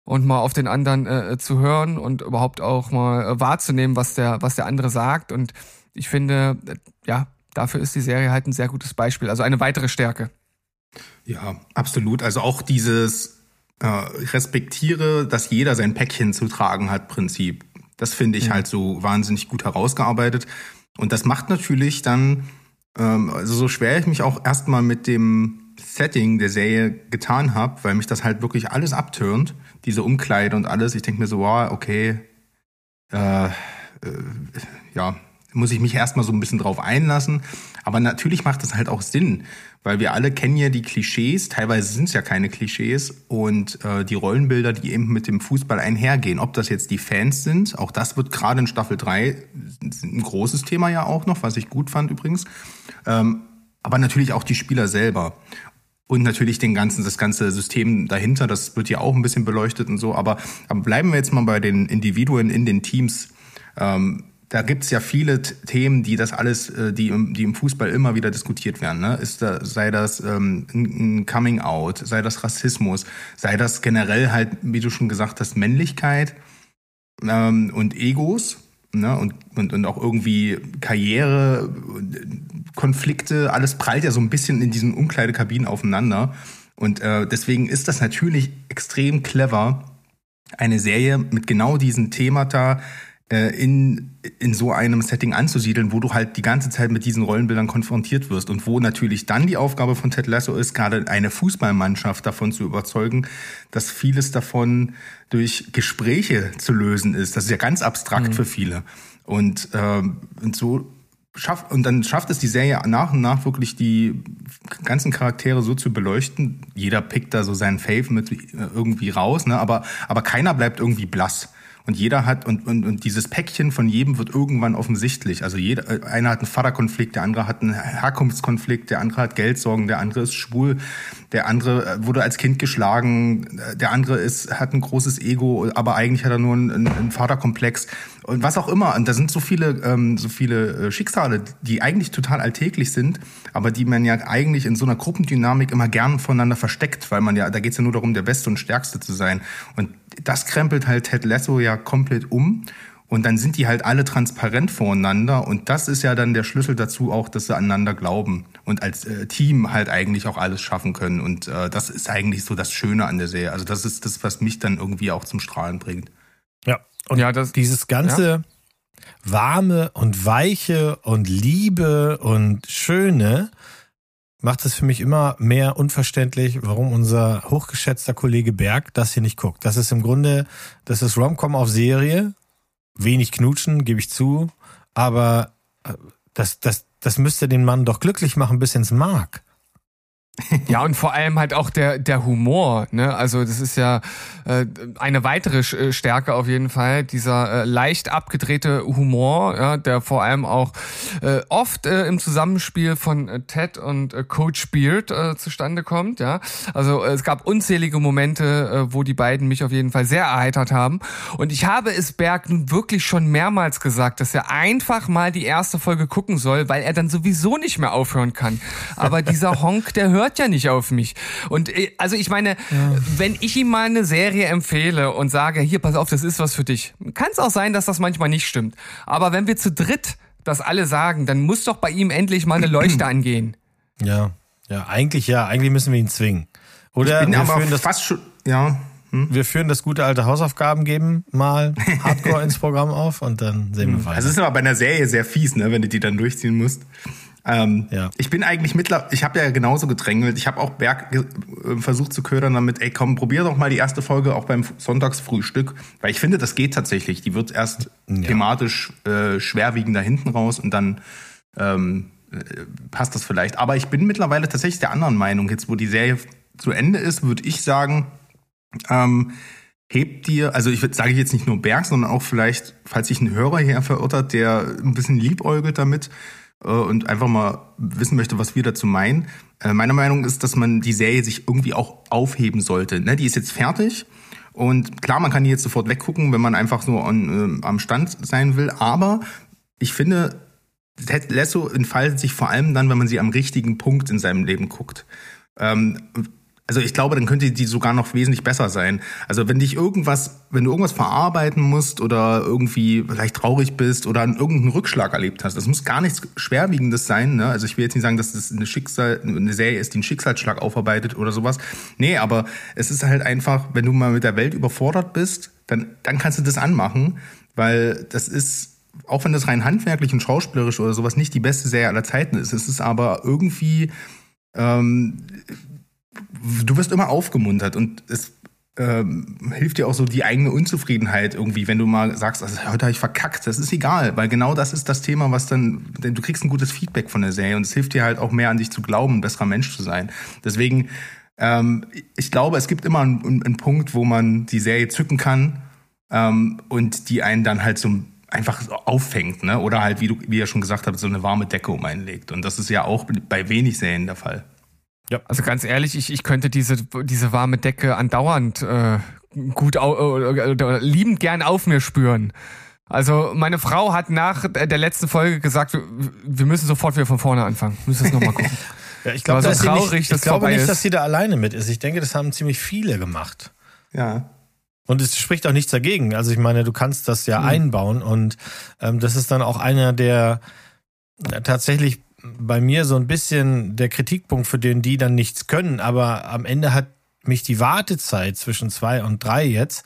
und mal auf den anderen äh, zu hören und überhaupt auch mal äh, wahrzunehmen, was der, was der andere sagt. Und ich finde, äh, ja, dafür ist die Serie halt ein sehr gutes Beispiel. Also eine weitere Stärke. Ja, absolut. Also auch dieses äh, respektiere, dass jeder sein Päckchen zu tragen hat, Prinzip. Das finde ich mhm. halt so wahnsinnig gut herausgearbeitet. Und das macht natürlich dann, ähm, also so schwer ich mich auch erstmal mit dem Setting der Serie getan habe, weil mich das halt wirklich alles abtönt, diese Umkleide und alles. Ich denke mir so, wow, okay, äh, äh, ja, muss ich mich erstmal so ein bisschen drauf einlassen. Aber natürlich macht das halt auch Sinn, weil wir alle kennen ja die Klischees, teilweise sind es ja keine Klischees und äh, die Rollenbilder, die eben mit dem Fußball einhergehen. Ob das jetzt die Fans sind, auch das wird gerade in Staffel 3 ein großes Thema ja auch noch, was ich gut fand übrigens. Ähm, aber natürlich auch die Spieler selber. Und natürlich den ganzen, das ganze System dahinter, das wird ja auch ein bisschen beleuchtet und so. Aber, aber bleiben wir jetzt mal bei den Individuen in den Teams. Ähm, da gibt's ja viele Themen, die das alles, äh, die im, die im Fußball immer wieder diskutiert werden. Ne? Ist da, sei das ähm, ein Coming Out, sei das Rassismus, sei das generell halt, wie du schon gesagt hast, Männlichkeit ähm, und Egos ne? und, und, und auch irgendwie Karriere, Konflikte, alles prallt ja so ein bisschen in diesen Umkleidekabinen aufeinander. Und äh, deswegen ist das natürlich extrem clever, eine Serie mit genau diesen Themata in, in so einem Setting anzusiedeln, wo du halt die ganze Zeit mit diesen Rollenbildern konfrontiert wirst und wo natürlich dann die Aufgabe von Ted Lasso ist, gerade eine Fußballmannschaft davon zu überzeugen, dass vieles davon durch Gespräche zu lösen ist. Das ist ja ganz abstrakt mhm. für viele. Und, äh, und so schafft, und dann schafft es die Serie nach und nach wirklich die ganzen Charaktere so zu beleuchten. Jeder pickt da so seinen Fave mit äh, irgendwie raus, ne? aber, aber keiner bleibt irgendwie blass. Und jeder hat, und, und, und dieses Päckchen von jedem wird irgendwann offensichtlich. Also jeder, einer hat einen Vaterkonflikt, der andere hat einen Herkunftskonflikt, der andere hat Geldsorgen, der andere ist schwul, der andere äh, wurde als Kind geschlagen, äh, der andere ist, hat ein großes Ego, aber eigentlich hat er nur einen, einen Vaterkomplex und was auch immer. Und da sind so viele, ähm, so viele Schicksale, die eigentlich total alltäglich sind, aber die man ja eigentlich in so einer Gruppendynamik immer gern voneinander versteckt, weil man ja, da geht's ja nur darum, der Beste und Stärkste zu sein. Und das krempelt halt Ted Lasso ja komplett um. Und dann sind die halt alle transparent voreinander. Und das ist ja dann der Schlüssel dazu auch, dass sie aneinander glauben und als äh, Team halt eigentlich auch alles schaffen können. Und äh, das ist eigentlich so das Schöne an der Serie. Also das ist das, was mich dann irgendwie auch zum Strahlen bringt. Ja, und ja, das, dieses ganze ja. warme und weiche und Liebe und Schöne, macht es für mich immer mehr unverständlich, warum unser hochgeschätzter Kollege Berg das hier nicht guckt. Das ist im Grunde, das ist Romcom auf Serie, wenig knutschen, gebe ich zu, aber äh, das, das, das müsste den Mann doch glücklich machen bis ins Mark. Ja, und vor allem halt auch der, der Humor, ne? Also das ist ja äh, eine weitere äh, Stärke auf jeden Fall, dieser äh, leicht abgedrehte Humor, ja, der vor allem auch äh, oft äh, im Zusammenspiel von äh, Ted und äh, Coach Beard äh, zustande kommt, ja. Also äh, es gab unzählige Momente, äh, wo die beiden mich auf jeden Fall sehr erheitert haben. Und ich habe es Berg nun wirklich schon mehrmals gesagt, dass er einfach mal die erste Folge gucken soll, weil er dann sowieso nicht mehr aufhören kann. Aber dieser Honk, der hört hört ja nicht auf mich. Und äh, also ich meine, ja. wenn ich ihm mal eine Serie empfehle und sage, hier, pass auf, das ist was für dich, kann es auch sein, dass das manchmal nicht stimmt. Aber wenn wir zu dritt das alle sagen, dann muss doch bei ihm endlich mal eine Leuchte angehen. Ja, ja, eigentlich ja, eigentlich müssen wir ihn zwingen. Oder ich bin wir führen das fast schon, ja. Hm? Wir führen das gute alte Hausaufgaben geben mal Hardcore ins Programm auf und dann sehen wir hm. weiter. Also es ist aber bei einer Serie sehr fies, ne, wenn du die dann durchziehen musst. Ähm, ja. Ich bin eigentlich mittlerweile, ich habe ja genauso gedrängelt. Ich habe auch Berg äh, versucht zu ködern damit, ey komm, probier doch mal die erste Folge auch beim Sonntagsfrühstück, weil ich finde, das geht tatsächlich. Die wird erst ja. thematisch äh, schwerwiegender hinten raus und dann ähm, äh, passt das vielleicht. Aber ich bin mittlerweile tatsächlich der anderen Meinung. Jetzt, wo die Serie zu Ende ist, würde ich sagen, ähm, hebt dir, also ich sage jetzt nicht nur Berg, sondern auch vielleicht, falls sich ein Hörer hier verirrt hat, der ein bisschen liebäugelt damit, und einfach mal wissen möchte, was wir dazu meinen. Äh, meine Meinung ist, dass man die Serie sich irgendwie auch aufheben sollte. Ne? Die ist jetzt fertig. Und klar, man kann die jetzt sofort weggucken, wenn man einfach so an, äh, am Stand sein will. Aber ich finde, Ted Lasso entfaltet sich vor allem dann, wenn man sie am richtigen Punkt in seinem Leben guckt. Ähm, also ich glaube, dann könnte die sogar noch wesentlich besser sein. Also wenn dich irgendwas, wenn du irgendwas verarbeiten musst oder irgendwie vielleicht traurig bist oder irgendeinen Rückschlag erlebt hast, das muss gar nichts Schwerwiegendes sein. Ne? Also ich will jetzt nicht sagen, dass das eine Schicksal, eine Serie ist, die einen Schicksalsschlag aufarbeitet oder sowas. Nee, aber es ist halt einfach, wenn du mal mit der Welt überfordert bist, dann, dann kannst du das anmachen, weil das ist auch wenn das rein handwerklich und schauspielerisch oder sowas nicht die beste Serie aller Zeiten ist, es ist aber irgendwie ähm, du wirst immer aufgemuntert und es ähm, hilft dir auch so die eigene Unzufriedenheit irgendwie, wenn du mal sagst, also, heute habe ich verkackt. Das ist egal, weil genau das ist das Thema, was dann, denn du kriegst ein gutes Feedback von der Serie und es hilft dir halt auch mehr an dich zu glauben, ein besserer Mensch zu sein. Deswegen, ähm, ich glaube, es gibt immer einen, einen, Punkt, wo man die Serie zücken kann ähm, und die einen dann halt so einfach auffängt, ne? Oder halt, wie du, wie ihr schon gesagt habt, so eine warme Decke um einen legt. Und das ist ja auch bei wenig Serien der Fall. Ja. Also ganz ehrlich, ich, ich könnte diese, diese warme Decke andauernd äh, gut äh, äh, liebend gern auf mir spüren. Also meine Frau hat nach der letzten Folge gesagt, wir müssen sofort wieder von vorne anfangen. Wir müssen es nochmal gucken. ja, ich glaube, so traurig, ich glaube nicht, ist. dass sie da alleine mit ist. Ich denke, das haben ziemlich viele gemacht. Ja. Und es spricht auch nichts dagegen. Also ich meine, du kannst das ja mhm. einbauen und ähm, das ist dann auch einer der tatsächlich bei mir so ein bisschen der Kritikpunkt, für den die dann nichts können. Aber am Ende hat mich die Wartezeit zwischen zwei und drei jetzt,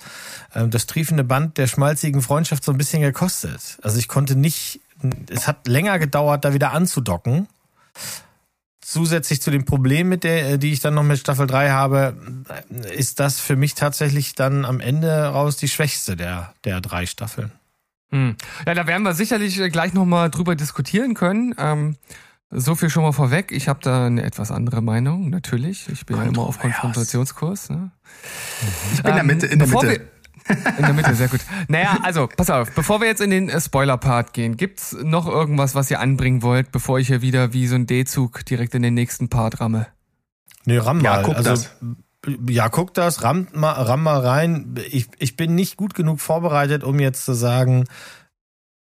äh, das triefende Band der schmalzigen Freundschaft so ein bisschen gekostet. Also ich konnte nicht, es hat länger gedauert, da wieder anzudocken. Zusätzlich zu dem Problem, mit der, die ich dann noch mit Staffel 3 habe, ist das für mich tatsächlich dann am Ende raus die schwächste der, der drei Staffeln. Hm. Ja, da werden wir sicherlich gleich nochmal drüber diskutieren können. Ähm so viel schon mal vorweg. Ich habe da eine etwas andere Meinung, natürlich. Ich bin ja immer auf Konfrontationskurs. Ne? Ich bin ähm, in der Mitte. In der Mitte. in der Mitte, sehr gut. Naja, also, pass auf, bevor wir jetzt in den äh, Spoiler-Part gehen, gibt's noch irgendwas, was ihr anbringen wollt, bevor ich hier wieder wie so ein D-Zug direkt in den nächsten Part ramme? Nee, ramm mal. Ja, guck also, das. Ja, guck das, ramm mal, ramm mal rein. Ich, ich bin nicht gut genug vorbereitet, um jetzt zu sagen,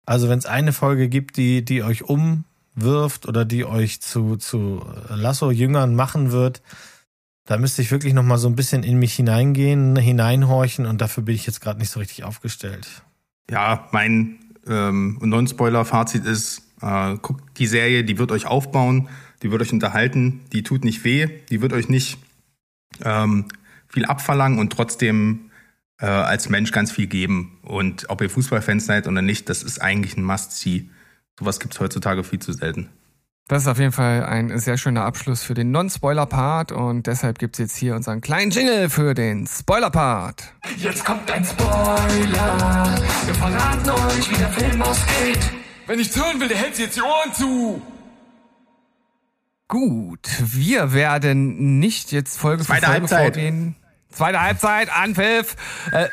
also wenn es eine Folge gibt, die, die euch um wirft oder die euch zu, zu Lasso-Jüngern machen wird, da müsste ich wirklich nochmal so ein bisschen in mich hineingehen, hineinhorchen und dafür bin ich jetzt gerade nicht so richtig aufgestellt. Ja, mein ähm, Non-Spoiler-Fazit ist, äh, guckt die Serie, die wird euch aufbauen, die wird euch unterhalten, die tut nicht weh, die wird euch nicht ähm, viel abverlangen und trotzdem äh, als Mensch ganz viel geben. Und ob ihr Fußballfans seid oder nicht, das ist eigentlich ein Must-See. Sowas gibt es heutzutage viel zu selten. Das ist auf jeden Fall ein sehr schöner Abschluss für den Non-Spoiler-Part und deshalb gibt es jetzt hier unseren kleinen Jingle für den Spoiler-Part. Jetzt kommt ein Spoiler. Wir verraten euch, wie der Film ausgeht. Wenn ich hören will, der hält sich jetzt die Ohren zu. Gut, wir werden nicht jetzt Folge Zweite für Folge Halbzeit. vorgehen. Zweite Halbzeit, Anpfiff. Äh,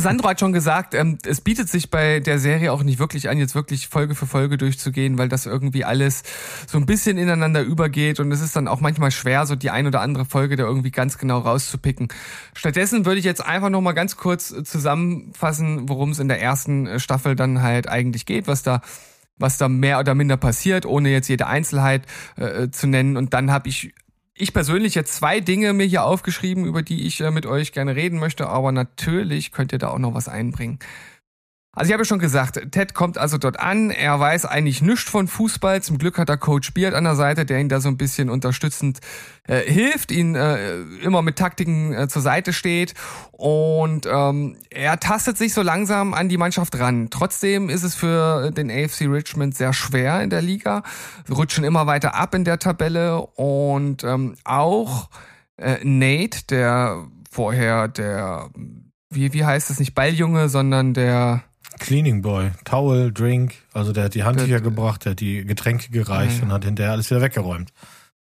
Sandro hat schon gesagt, ähm, es bietet sich bei der Serie auch nicht wirklich an, jetzt wirklich Folge für Folge durchzugehen, weil das irgendwie alles so ein bisschen ineinander übergeht und es ist dann auch manchmal schwer, so die ein oder andere Folge da irgendwie ganz genau rauszupicken. Stattdessen würde ich jetzt einfach nochmal ganz kurz zusammenfassen, worum es in der ersten Staffel dann halt eigentlich geht, was da was da mehr oder minder passiert, ohne jetzt jede Einzelheit äh, zu nennen. Und dann habe ich ich persönlich jetzt zwei Dinge mir hier aufgeschrieben, über die ich äh, mit euch gerne reden möchte, aber natürlich könnt ihr da auch noch was einbringen. Also ich habe schon gesagt, Ted kommt also dort an, er weiß eigentlich nichts von Fußball, zum Glück hat er Coach Beard an der Seite, der ihn da so ein bisschen unterstützend äh, hilft, ihn äh, immer mit Taktiken äh, zur Seite steht. Und ähm, er tastet sich so langsam an die Mannschaft ran. Trotzdem ist es für den AFC Richmond sehr schwer in der Liga, Sie rutschen immer weiter ab in der Tabelle. Und ähm, auch äh, Nate, der vorher der wie, wie heißt es nicht Balljunge, sondern der Cleaning Boy, Towel, Drink, also der hat die Handtücher gebracht, der hat die Getränke gereicht ja. und hat hinterher alles wieder weggeräumt.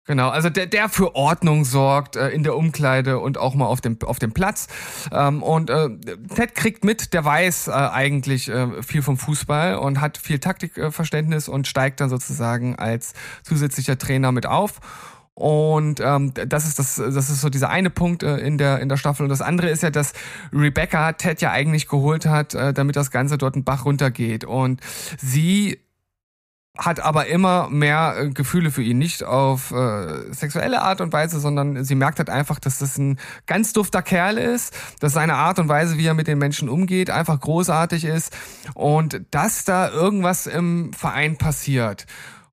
Genau, also der, der für Ordnung sorgt äh, in der Umkleide und auch mal auf dem, auf dem Platz. Ähm, und äh, Ted kriegt mit, der weiß äh, eigentlich äh, viel vom Fußball und hat viel Taktikverständnis und steigt dann sozusagen als zusätzlicher Trainer mit auf. Und ähm, das ist das, das ist so dieser eine Punkt äh, in der in der Staffel. Und das andere ist ja, dass Rebecca Ted ja eigentlich geholt hat, äh, damit das Ganze dort einen Bach runtergeht. Und sie hat aber immer mehr äh, Gefühle für ihn, nicht auf äh, sexuelle Art und Weise, sondern sie merkt halt einfach, dass das ein ganz dufter Kerl ist, dass seine Art und Weise, wie er mit den Menschen umgeht, einfach großartig ist und dass da irgendwas im Verein passiert.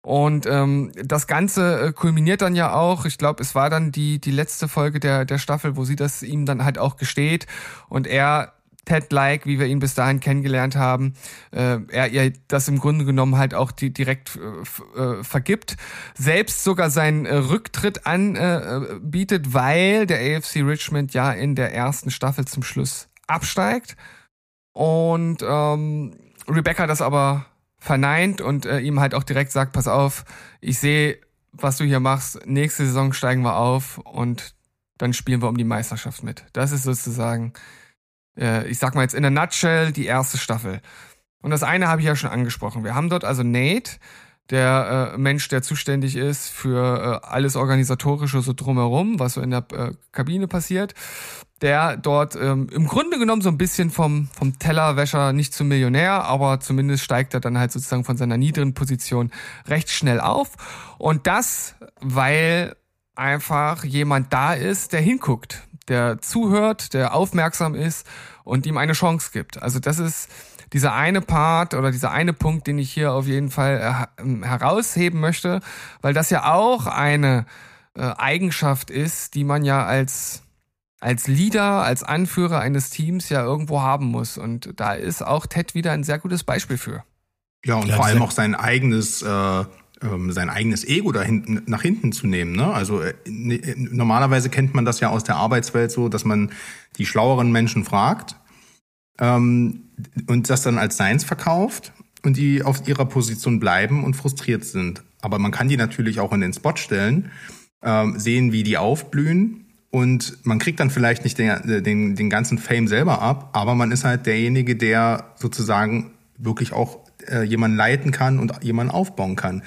Und ähm, das Ganze äh, kulminiert dann ja auch, ich glaube, es war dann die, die letzte Folge der, der Staffel, wo sie das ihm dann halt auch gesteht. Und er Ted-like, wie wir ihn bis dahin kennengelernt haben, äh, er ihr das im Grunde genommen halt auch die, direkt äh, äh, vergibt, selbst sogar seinen äh, Rücktritt anbietet, äh, weil der AFC Richmond ja in der ersten Staffel zum Schluss absteigt. Und ähm, Rebecca das aber verneint und äh, ihm halt auch direkt sagt, pass auf, ich sehe, was du hier machst, nächste Saison steigen wir auf und dann spielen wir um die Meisterschaft mit. Das ist sozusagen, äh, ich sag mal jetzt in der Nutshell, die erste Staffel. Und das eine habe ich ja schon angesprochen. Wir haben dort also Nate, der äh, Mensch, der zuständig ist für äh, alles Organisatorische so drumherum, was so in der äh, Kabine passiert der dort ähm, im Grunde genommen so ein bisschen vom, vom Tellerwäscher nicht zum Millionär, aber zumindest steigt er dann halt sozusagen von seiner niedrigen Position recht schnell auf. Und das, weil einfach jemand da ist, der hinguckt, der zuhört, der aufmerksam ist und ihm eine Chance gibt. Also das ist dieser eine Part oder dieser eine Punkt, den ich hier auf jeden Fall äh, herausheben möchte, weil das ja auch eine äh, Eigenschaft ist, die man ja als als Leader, als Anführer eines Teams ja irgendwo haben muss. Und da ist auch Ted wieder ein sehr gutes Beispiel für. Ja, und ja, vor allem auch sein eigenes, äh, ähm, sein eigenes Ego da hinten, nach hinten zu nehmen. Ne? Also äh, ne, normalerweise kennt man das ja aus der Arbeitswelt so, dass man die schlaueren Menschen fragt ähm, und das dann als seins verkauft und die auf ihrer Position bleiben und frustriert sind. Aber man kann die natürlich auch in den Spot stellen, ähm, sehen, wie die aufblühen und man kriegt dann vielleicht nicht den, den, den ganzen Fame selber ab, aber man ist halt derjenige, der sozusagen wirklich auch äh, jemanden leiten kann und jemanden aufbauen kann.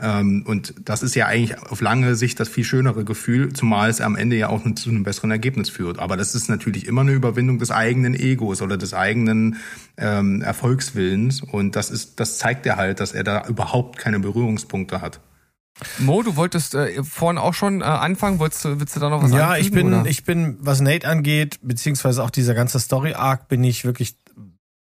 Ähm, und das ist ja eigentlich auf lange Sicht das viel schönere Gefühl, zumal es am Ende ja auch zu einem besseren Ergebnis führt. Aber das ist natürlich immer eine Überwindung des eigenen Egos oder des eigenen ähm, Erfolgswillens. Und das ist, das zeigt er halt, dass er da überhaupt keine Berührungspunkte hat. Mo, du wolltest äh, vorhin auch schon äh, anfangen, wolltest, willst du da noch was sagen? Ja, ich bin, oder? ich bin, was Nate angeht, beziehungsweise auch dieser ganze Story-Arc, bin ich wirklich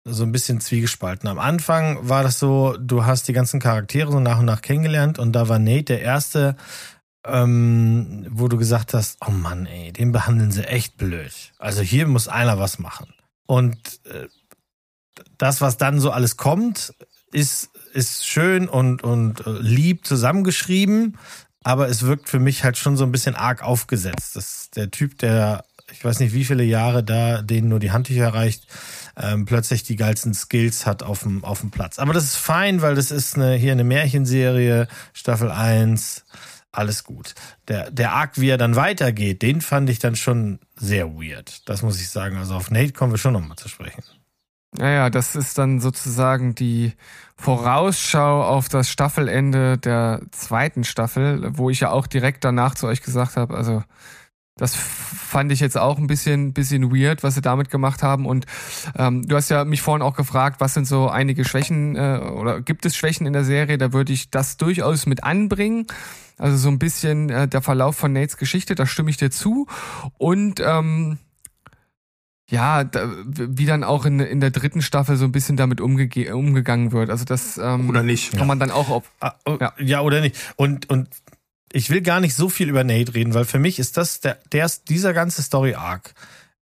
so ein bisschen zwiegespalten. Am Anfang war das so, du hast die ganzen Charaktere so nach und nach kennengelernt und da war Nate der erste, ähm, wo du gesagt hast, oh Mann, ey, den behandeln sie echt blöd. Also hier muss einer was machen. Und äh, das, was dann so alles kommt, ist ist schön und, und äh, lieb zusammengeschrieben, aber es wirkt für mich halt schon so ein bisschen arg aufgesetzt. Das ist der Typ, der, ich weiß nicht, wie viele Jahre da denen nur die Handtücher erreicht, ähm, plötzlich die geilsten Skills hat auf dem, auf dem Platz. Aber das ist fein, weil das ist eine, hier eine Märchenserie, Staffel 1, alles gut. Der, der Arc, wie er dann weitergeht, den fand ich dann schon sehr weird. Das muss ich sagen. Also auf Nate kommen wir schon nochmal zu sprechen. Naja, das ist dann sozusagen die Vorausschau auf das Staffelende der zweiten Staffel, wo ich ja auch direkt danach zu euch gesagt habe, also das fand ich jetzt auch ein bisschen, bisschen weird, was sie damit gemacht haben. Und ähm, du hast ja mich vorhin auch gefragt, was sind so einige Schwächen äh, oder gibt es Schwächen in der Serie? Da würde ich das durchaus mit anbringen. Also so ein bisschen äh, der Verlauf von Nates Geschichte, da stimme ich dir zu. Und ähm, ja, da, wie dann auch in, in der dritten Staffel so ein bisschen damit umge umgegangen wird. Also das ähm, oder nicht kann man dann auch auf ah, oh, ja. ja oder nicht. Und und ich will gar nicht so viel über Nate reden, weil für mich ist das der, der dieser ganze Story Arc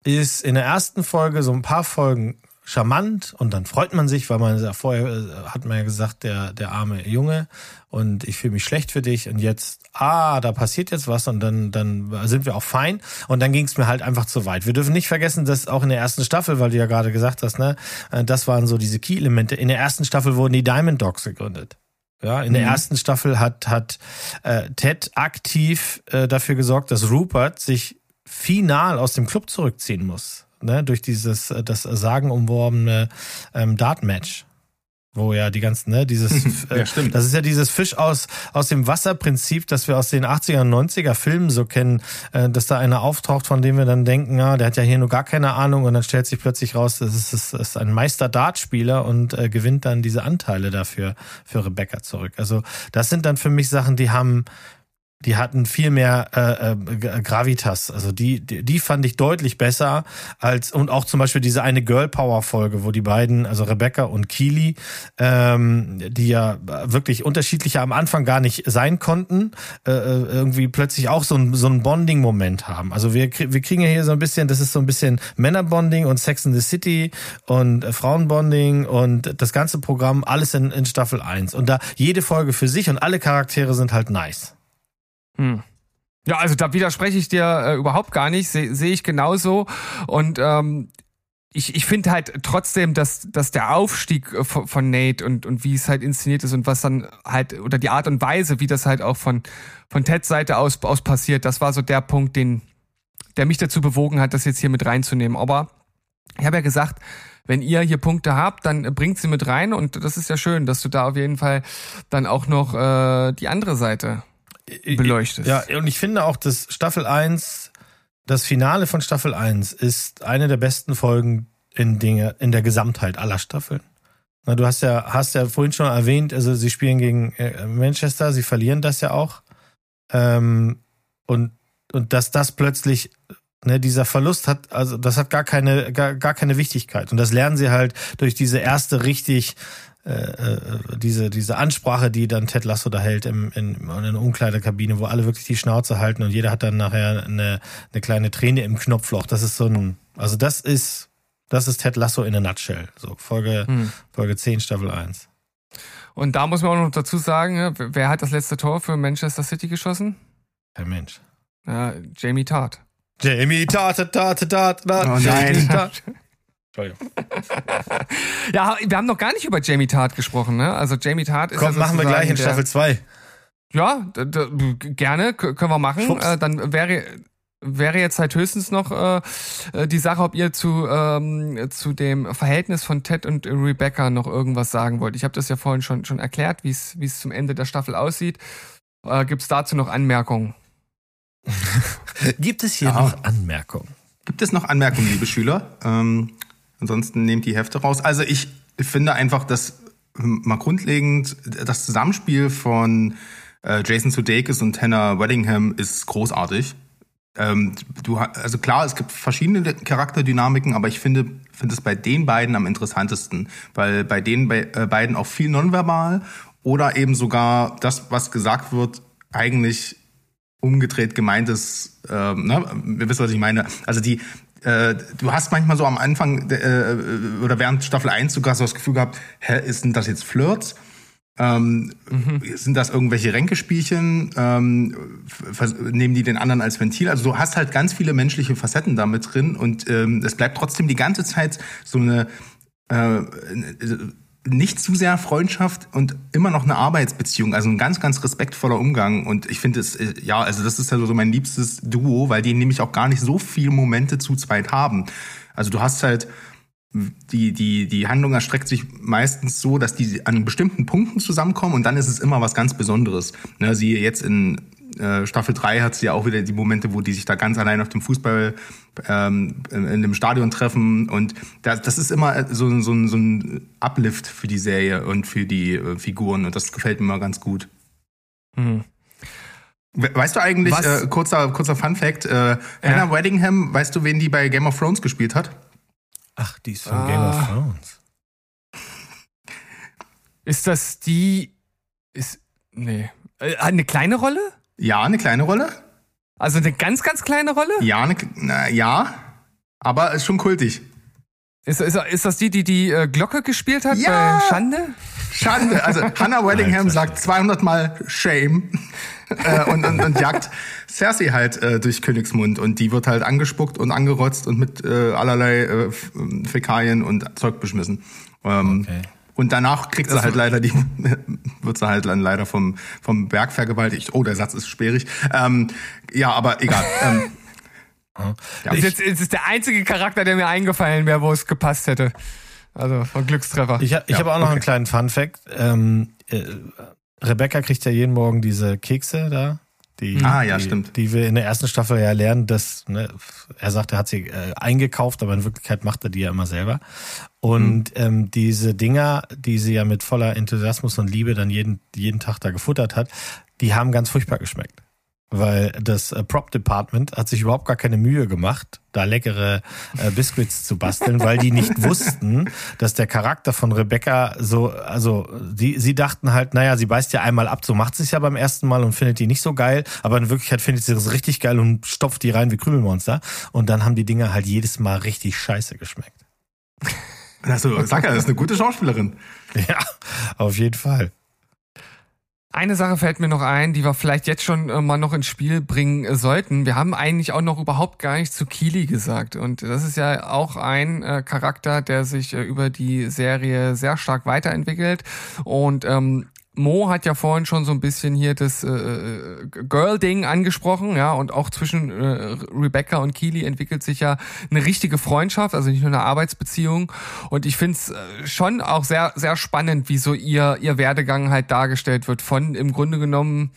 ist in der ersten Folge so ein paar Folgen charmant und dann freut man sich, weil man vorher äh, hat man ja gesagt, der, der arme Junge und ich fühle mich schlecht für dich und jetzt, ah, da passiert jetzt was und dann, dann sind wir auch fein und dann ging es mir halt einfach zu weit. Wir dürfen nicht vergessen, dass auch in der ersten Staffel, weil du ja gerade gesagt hast, ne, äh, das waren so diese Key-Elemente. In der ersten Staffel wurden die Diamond Dogs gegründet. Ja, in der mhm. ersten Staffel hat, hat äh, Ted aktiv äh, dafür gesorgt, dass Rupert sich final aus dem Club zurückziehen muss ne, durch dieses äh, das sagenumworbene ähm, Dart-Match. Wo ja die ganzen, ne, dieses, äh, Ja, stimmt. das ist ja dieses Fisch aus, aus dem Wasserprinzip, das wir aus den 80er und 90er Filmen so kennen, äh, dass da einer auftaucht, von dem wir dann denken, ja, der hat ja hier nur gar keine Ahnung und dann stellt sich plötzlich raus, das ist, das ist ein Meister-Dartspieler und äh, gewinnt dann diese Anteile dafür für Rebecca zurück. Also das sind dann für mich Sachen, die haben, die hatten viel mehr äh, äh, Gravitas. Also die, die, die fand ich deutlich besser als und auch zum Beispiel diese eine Girl Power Folge, wo die beiden, also Rebecca und Keely, ähm, die ja wirklich unterschiedlicher am Anfang gar nicht sein konnten, äh, äh, irgendwie plötzlich auch so ein, so ein Bonding-Moment haben. Also wir, wir kriegen ja hier so ein bisschen, das ist so ein bisschen Männerbonding und Sex in the City und äh, Frauenbonding und das ganze Programm, alles in, in Staffel 1. Und da jede Folge für sich und alle Charaktere sind halt nice. Hm. Ja, also da widerspreche ich dir äh, überhaupt gar nicht, sehe seh ich genauso. Und ähm, ich, ich finde halt trotzdem, dass, dass der Aufstieg äh, von, von Nate und, und wie es halt inszeniert ist und was dann halt, oder die Art und Weise, wie das halt auch von, von Teds Seite aus, aus passiert, das war so der Punkt, den, der mich dazu bewogen hat, das jetzt hier mit reinzunehmen. Aber ich habe ja gesagt, wenn ihr hier Punkte habt, dann bringt sie mit rein und das ist ja schön, dass du da auf jeden Fall dann auch noch äh, die andere Seite beleuchtest. Ja, und ich finde auch, dass Staffel 1, das Finale von Staffel 1 ist eine der besten Folgen in, Dinge, in der Gesamtheit aller Staffeln. Na, du hast ja, hast ja vorhin schon erwähnt, also sie spielen gegen äh, Manchester, sie verlieren das ja auch. Ähm, und, und dass das plötzlich, ne, dieser Verlust hat, also das hat gar keine, gar, gar keine Wichtigkeit. Und das lernen sie halt durch diese erste richtig äh, äh, diese, diese Ansprache, die dann Ted Lasso da hält im, in, in der Umkleidekabine, wo alle wirklich die Schnauze halten und jeder hat dann nachher eine, eine kleine Träne im Knopfloch. Das ist so ein, also das ist, das ist Ted Lasso in a nutshell. So, Folge, Hm. Folge 10, Staffel 1. Und da muss man auch noch dazu sagen, ja, wer hat das letzte Tor für Manchester City geschossen? Kein Mensch. Ja, Jamie Tart. Jamie Tart, Tart, Tart, Tart, Oh nein. Tart. Ja, wir haben noch gar nicht über Jamie Tart gesprochen, ne? Also Jamie Tart ist Komm, ja machen wir gleich in Staffel der- 2. Ja, gerne, können wir machen. Äh, dann wäre wäre jetzt halt höchstens noch äh, äh, die Sache, ob ihr zu ähm, zu dem Verhältnis von Ted und Rebecca noch irgendwas sagen wollt. Ich habe das ja vorhin schon schon erklärt, wie es wie es zum Ende der Staffel aussieht. Äh, Gibt es dazu noch Anmerkungen? Gibt es hier Ja. noch Anmerkungen? Gibt es noch Anmerkungen, liebe Schüler? Ähm, ansonsten nehmt die Hefte raus. Also ich finde einfach, dass mal grundlegend das Zusammenspiel von äh, Jason Sudeikis und Hannah Weddingham ist großartig. Ähm, du, also klar, es gibt verschiedene Charakterdynamiken, aber ich finde, finde es bei den beiden am interessantesten, weil bei den bei, äh, beiden auch viel nonverbal oder eben sogar das, was gesagt wird, eigentlich umgedreht gemeint ist, ähm, ne? ihr wisst, was ich meine. Also die, äh, du hast manchmal so am Anfang äh, oder während Staffel 1 sogar so das Gefühl gehabt, hä, ist denn das jetzt Flirts? Ähm, Sind das irgendwelche Ränkespielchen? Ähm, nehmen die den anderen als Ventil? Also du hast halt ganz viele menschliche Facetten da mit drin und ähm, es bleibt trotzdem die ganze Zeit so eine äh, nicht zu sehr Freundschaft und immer noch eine Arbeitsbeziehung, also ein ganz, ganz respektvoller Umgang. Und ich finde es, äh, ja, also das ist ja so mein liebstes Duo, weil die nämlich auch gar nicht so viele Momente zu zweit haben. Also du hast halt die, die, die Handlung erstreckt sich meistens so, dass die an bestimmten Punkten zusammenkommen und dann ist es immer was ganz Besonderes. Ne, sie jetzt in äh, Staffel 3 hat sie ja auch wieder die Momente, wo die sich da ganz allein auf dem Fußball ähm, in, in dem Stadion treffen und das, das ist immer so, ein- so, ein- so ein Uplift für die Serie und für die äh, Figuren und das gefällt mir immer ganz gut. Mhm. We- Weißt du eigentlich, äh, kurzer, kurzer Fun Fact, äh, Hannah Weddingham, weißt du, wen die bei Game of Thrones gespielt hat? Ach, die ist von Ah. Game of Thrones. Ist das die ist nee äh, eine kleine Rolle? Ja, eine kleine Rolle. Also eine ganz ganz kleine Rolle? Ja, eine, na, ja, aber ist schon kultig. Ist, ist, ist das die, die die äh, Glocke gespielt hat Ja! bei Schande? Schande. Also Hannah Weddingham Alter sagt 200 Mal Shame äh, und, und, und jagt Cersei halt äh, durch Königsmund und die wird halt angespuckt und angerotzt und mit äh, allerlei äh, Fäkalien und Zeug beschmissen. Ähm, Okay. Und danach kriegt sie halt leider die, wird sie halt dann leider vom, vom Berg vergewaltigt. Oh, der Satz ist sperrig. Ähm, ja, aber egal. ähm, ja, ist, jetzt, ist es der einzige Charakter, der mir eingefallen wäre, wo es gepasst hätte. Also von Glückstreffer. Ich, ha- ich Ja, habe auch noch einen okay. kleinen Fun-Fact. Ähm, äh, Rebecca kriegt ja jeden Morgen diese Kekse da. Die, Ah, ja, die, stimmt. Die wir in der ersten Staffel ja lernen, dass ne, er sagt, er hat sie äh, eingekauft, aber in Wirklichkeit macht er die ja immer selber. Und ähm, diese Dinger, die sie ja mit voller Enthusiasmus und Liebe dann jeden, jeden Tag da gefuttert hat, die haben ganz furchtbar geschmeckt. Weil das äh, Prop Department hat sich überhaupt gar keine Mühe gemacht, da leckere äh, Biscuits zu basteln, weil die nicht wussten, dass der Charakter von Rebecca so, also die, sie dachten halt, naja, sie beißt ja einmal ab, so macht sie es ja beim ersten Mal und findet die nicht so geil, aber in Wirklichkeit findet sie das richtig geil und stopft die rein wie Krümelmonster. Und dann haben die Dinger halt jedes Mal richtig scheiße geschmeckt. Also, sag ja, das ist eine gute Schauspielerin. Ja, auf jeden Fall. Eine Sache fällt mir noch ein, die wir vielleicht jetzt schon äh, mal noch ins Spiel bringen äh, sollten. Wir haben eigentlich auch noch überhaupt gar nicht zu Kili gesagt. Und das ist ja auch ein äh, Charakter, der sich über die Serie sehr stark weiterentwickelt. Und ähm, Mo hat ja vorhin schon so ein bisschen hier das äh, äh, Girl-Ding angesprochen, ja, und auch zwischen äh, Rebecca und Keely entwickelt sich ja eine richtige Freundschaft, also nicht nur eine Arbeitsbeziehung. Und ich finde es äh, schon auch sehr, sehr spannend, wie so ihr, ihr Werdegang halt dargestellt wird. Von im Grunde genommen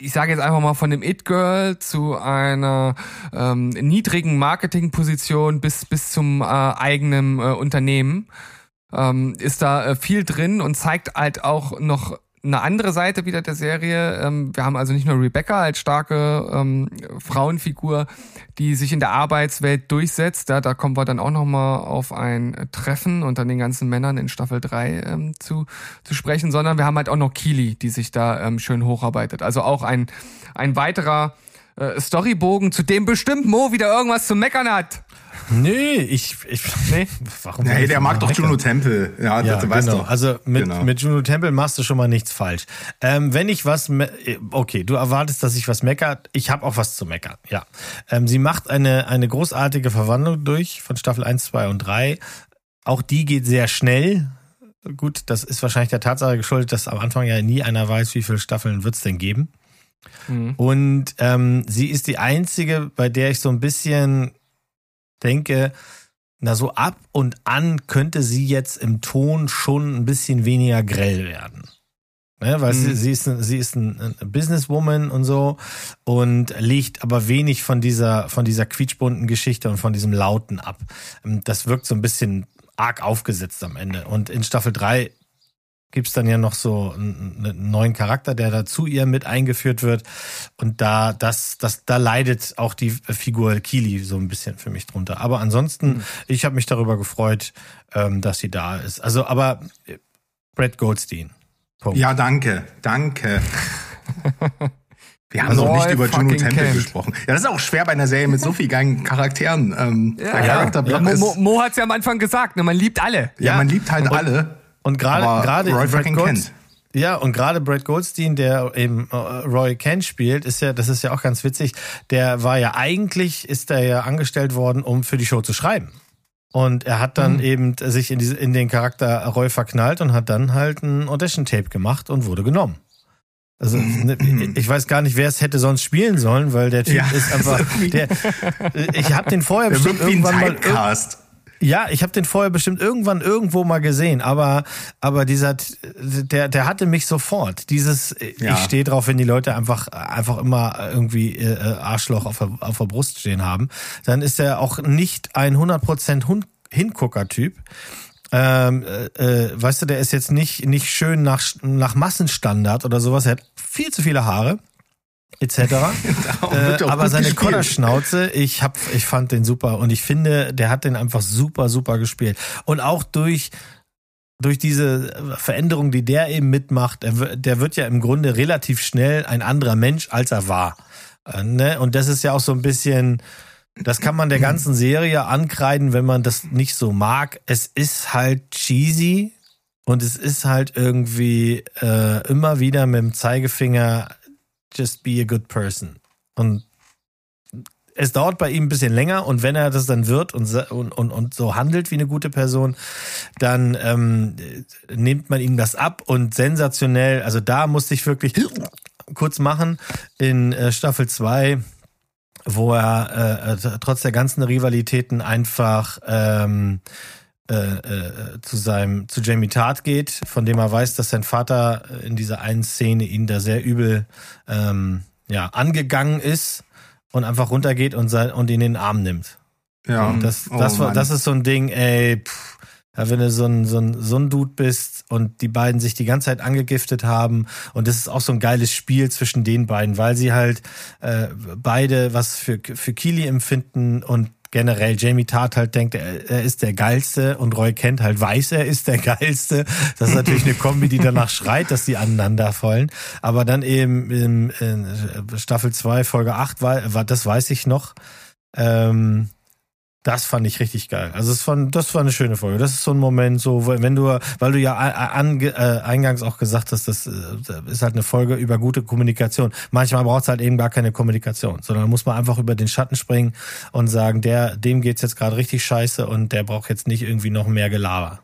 ich sage jetzt einfach mal von dem It-Girl zu einer ähm, niedrigen Marketingposition bis bis zum äh, eigenen äh, Unternehmen ähm, ist da äh, viel drin und zeigt halt auch noch eine andere Seite wieder der Serie. Ähm, wir haben also nicht nur Rebecca als starke ähm, Frauenfigur, die sich in der Arbeitswelt durchsetzt. Da, da kommen wir dann auch noch mal auf ein Treffen unter den ganzen Männern in Staffel 3 ähm, zu, zu sprechen, sondern wir haben halt auch noch Keely, die sich da ähm, schön hocharbeitet. Also auch ein, ein weiterer äh, Storybogen, zu dem bestimmt Mo wieder irgendwas zu meckern hat. Nee, ich, ich nee, warum Nee, der mag doch? Juno Temple. Ja, Ja, das weißt genau. du. Also mit, Genau. mit Juno Temple machst du schon mal nichts falsch. Ähm, wenn ich was, me- okay, du erwartest, dass ich was meckert. Ich habe auch was zu meckern. Ja, ähm, sie macht eine eine großartige Verwandlung durch von Staffel 1, 2 und 3. Auch die geht sehr schnell. Gut, das ist wahrscheinlich der Tatsache geschuldet, dass am Anfang ja nie einer weiß, wie viele Staffeln wird's denn geben. Und ähm, sie ist die einzige, bei der ich so ein bisschen denke, na so ab und an könnte sie jetzt im Ton schon ein bisschen weniger grell werden. Ne, weil sie, Mhm. sie ist, ein- sie ist ein, ein Businesswoman und so und legt aber wenig von dieser, von dieser quietschbunten Geschichte und von diesem Lauten ab. Ähm, Das wirkt so ein bisschen arg aufgesetzt am Ende. Und in Staffel 3 gibt's dann ja noch so einen, neuen Charakter, der da zu ihr mit eingeführt wird. Und da, das, das, da leidet auch die Figur Kili so ein bisschen für mich drunter. Aber ansonsten, ich habe mich darüber gefreut, ähm, dass sie da ist. Also, aber äh, Brad Goldstein. Punkt. Ja, danke, danke. Wir haben Also noch nicht über Juno Temple Kent. gesprochen. Ja, das ist auch schwer bei einer Serie mit so vielen geilen Charakteren. Ähm, der Ja, Charakterblock Mo, ist, Mo, Mo hat's ja am Anfang gesagt, ne, man liebt alle. ja, man liebt halt alle. Und gerade Roy Brad Gold-. Ja, und gerade Brad Goldstein, der eben äh, Roy Kent spielt, ist ja, das ist ja auch ganz witzig, der war ja eigentlich, ist er ja angestellt worden, um für die Show zu schreiben. Und er hat dann eben sich in, diese, in den Charakter Roy verknallt und hat dann halt ein Audition-Tape gemacht und wurde genommen. Also ne, ich weiß gar nicht, wer es hätte sonst spielen sollen, weil der Typ Ja, ist einfach. Der, ich habe den vorher bestimmt irgendwann mal. Ja, ich habe den vorher bestimmt irgendwann irgendwo mal gesehen, aber aber dieser der der hatte mich sofort. Dieses Ja. ich stehe drauf, wenn die Leute einfach einfach immer irgendwie äh, Arschloch auf der, auf der Brust stehen haben, dann ist er auch nicht ein 100% Hun- Hingucker-Typ. Ähm, äh, äh, weißt du, der ist jetzt nicht nicht schön nach nach Massenstandard oder sowas. Er hat viel zu viele Haare etc. Äh, er aber seine gespielt. Kodderschnauze, ich hab, ich fand den super und ich finde, der hat den einfach super, super gespielt. Und auch durch durch diese Veränderung, die der eben mitmacht, er, der wird ja im Grunde relativ schnell ein anderer Mensch, als er war. Äh, ne? Und das ist ja auch so ein bisschen, das kann man der ganzen Serie ankreiden, wenn man das nicht so mag. Es ist halt cheesy und es ist halt irgendwie äh, immer wieder mit dem Zeigefinger just be a good person. Und es dauert bei ihm ein bisschen länger und wenn er das dann wird und, und, und, so handelt wie eine gute Person, dann ähm, äh, nimmt man ihm das ab und sensationell, also da musste ich wirklich kurz machen in äh, Staffel 2 wo er äh, äh, trotz der ganzen Rivalitäten einfach ähm, äh, äh, zu seinem zu Jamie Tart geht, von dem er weiß, dass sein Vater in dieser einen Szene ihn da sehr übel ähm, ja angegangen ist und einfach runtergeht und sein, und ihn in den Arm nimmt. Ja, Und das oh das war Mann. das ist so ein Ding, ey, pff, wenn du so ein, so, ein, so ein Dude bist und die beiden sich die ganze Zeit angegiftet haben und das ist auch so ein geiles Spiel zwischen den beiden, weil sie halt äh, beide was für, für Kili empfinden und generell Jamie Tart halt denkt, er, er ist der Geilste und Roy Kent halt weiß, er ist der Geilste. Das ist natürlich eine Kombi, die danach schreit, dass die aneinander fallen. Aber dann eben in, in Staffel 2, Folge 8, war, war, das weiß ich noch, ähm, das fand ich richtig geil. Also es war, das war eine schöne Folge. Das ist so ein Moment, so wenn du, weil du ja an, äh, eingangs auch gesagt hast, das äh, ist halt eine Folge über gute Kommunikation. Manchmal braucht es halt eben gar keine Kommunikation, sondern muss man einfach über den Schatten springen und sagen, der, dem geht's jetzt gerade richtig scheiße und der braucht jetzt nicht irgendwie noch mehr Gelaber.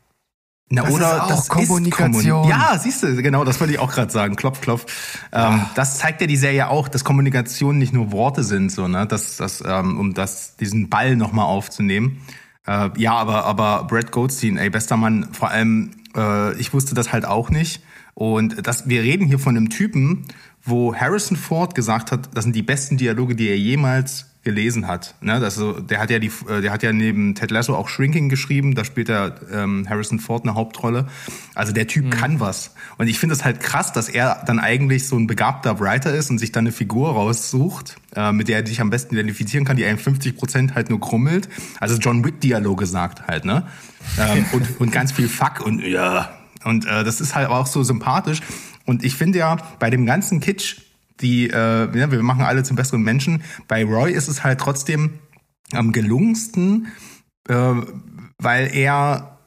Na, Das oder das Kommunikation. Ist Kommun ja, siehst du, genau, das wollte ich auch gerade sagen. Klopf, klopf. Ähm, das zeigt ja die Serie auch, dass Kommunikation nicht nur Worte sind, so, ne? Das, das, ähm, um das, diesen Ball nochmal aufzunehmen. Äh, ja, aber, aber Brad Goldstein, ey, bester Mann, vor allem, äh, ich wusste das halt auch nicht. Und das, wir reden hier von einem Typen, wo Harrison Ford gesagt hat, das sind die besten Dialoge, die er jemals gelesen hat. Ne, das so, der hat ja die, äh, der hat ja neben Ted Lasso auch Shrinking geschrieben. Da spielt er ähm, Harrison Ford eine Hauptrolle. Also der Typ kann was. Und ich finde es halt krass, dass er dann eigentlich so ein begabter Writer ist und sich dann eine Figur raussucht, äh, mit der er sich am besten identifizieren kann, die 51 Prozent halt nur krummelt. Also John Wick Dialoge sagt halt, ne? Ähm, und, und ganz viel Fuck und ja. Und äh, das ist halt auch so sympathisch. Und ich finde ja bei dem ganzen Kitsch die, äh, ja, wir machen alle zum besseren Menschen. Bei Roy ist es halt trotzdem am gelungensten, äh, weil er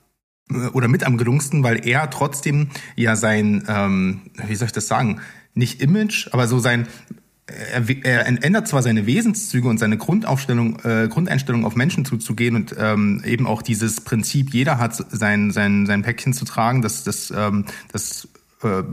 äh, oder mit am gelungensten, weil er trotzdem ja sein, ähm, wie soll ich das sagen, nicht Image, aber so sein er, er ändert zwar seine Wesenszüge und seine Grundaufstellung, äh, Grundeinstellung auf Menschen zuzugehen und ähm, eben auch dieses Prinzip, jeder hat sein sein sein Päckchen zu tragen, das das ähm, das äh,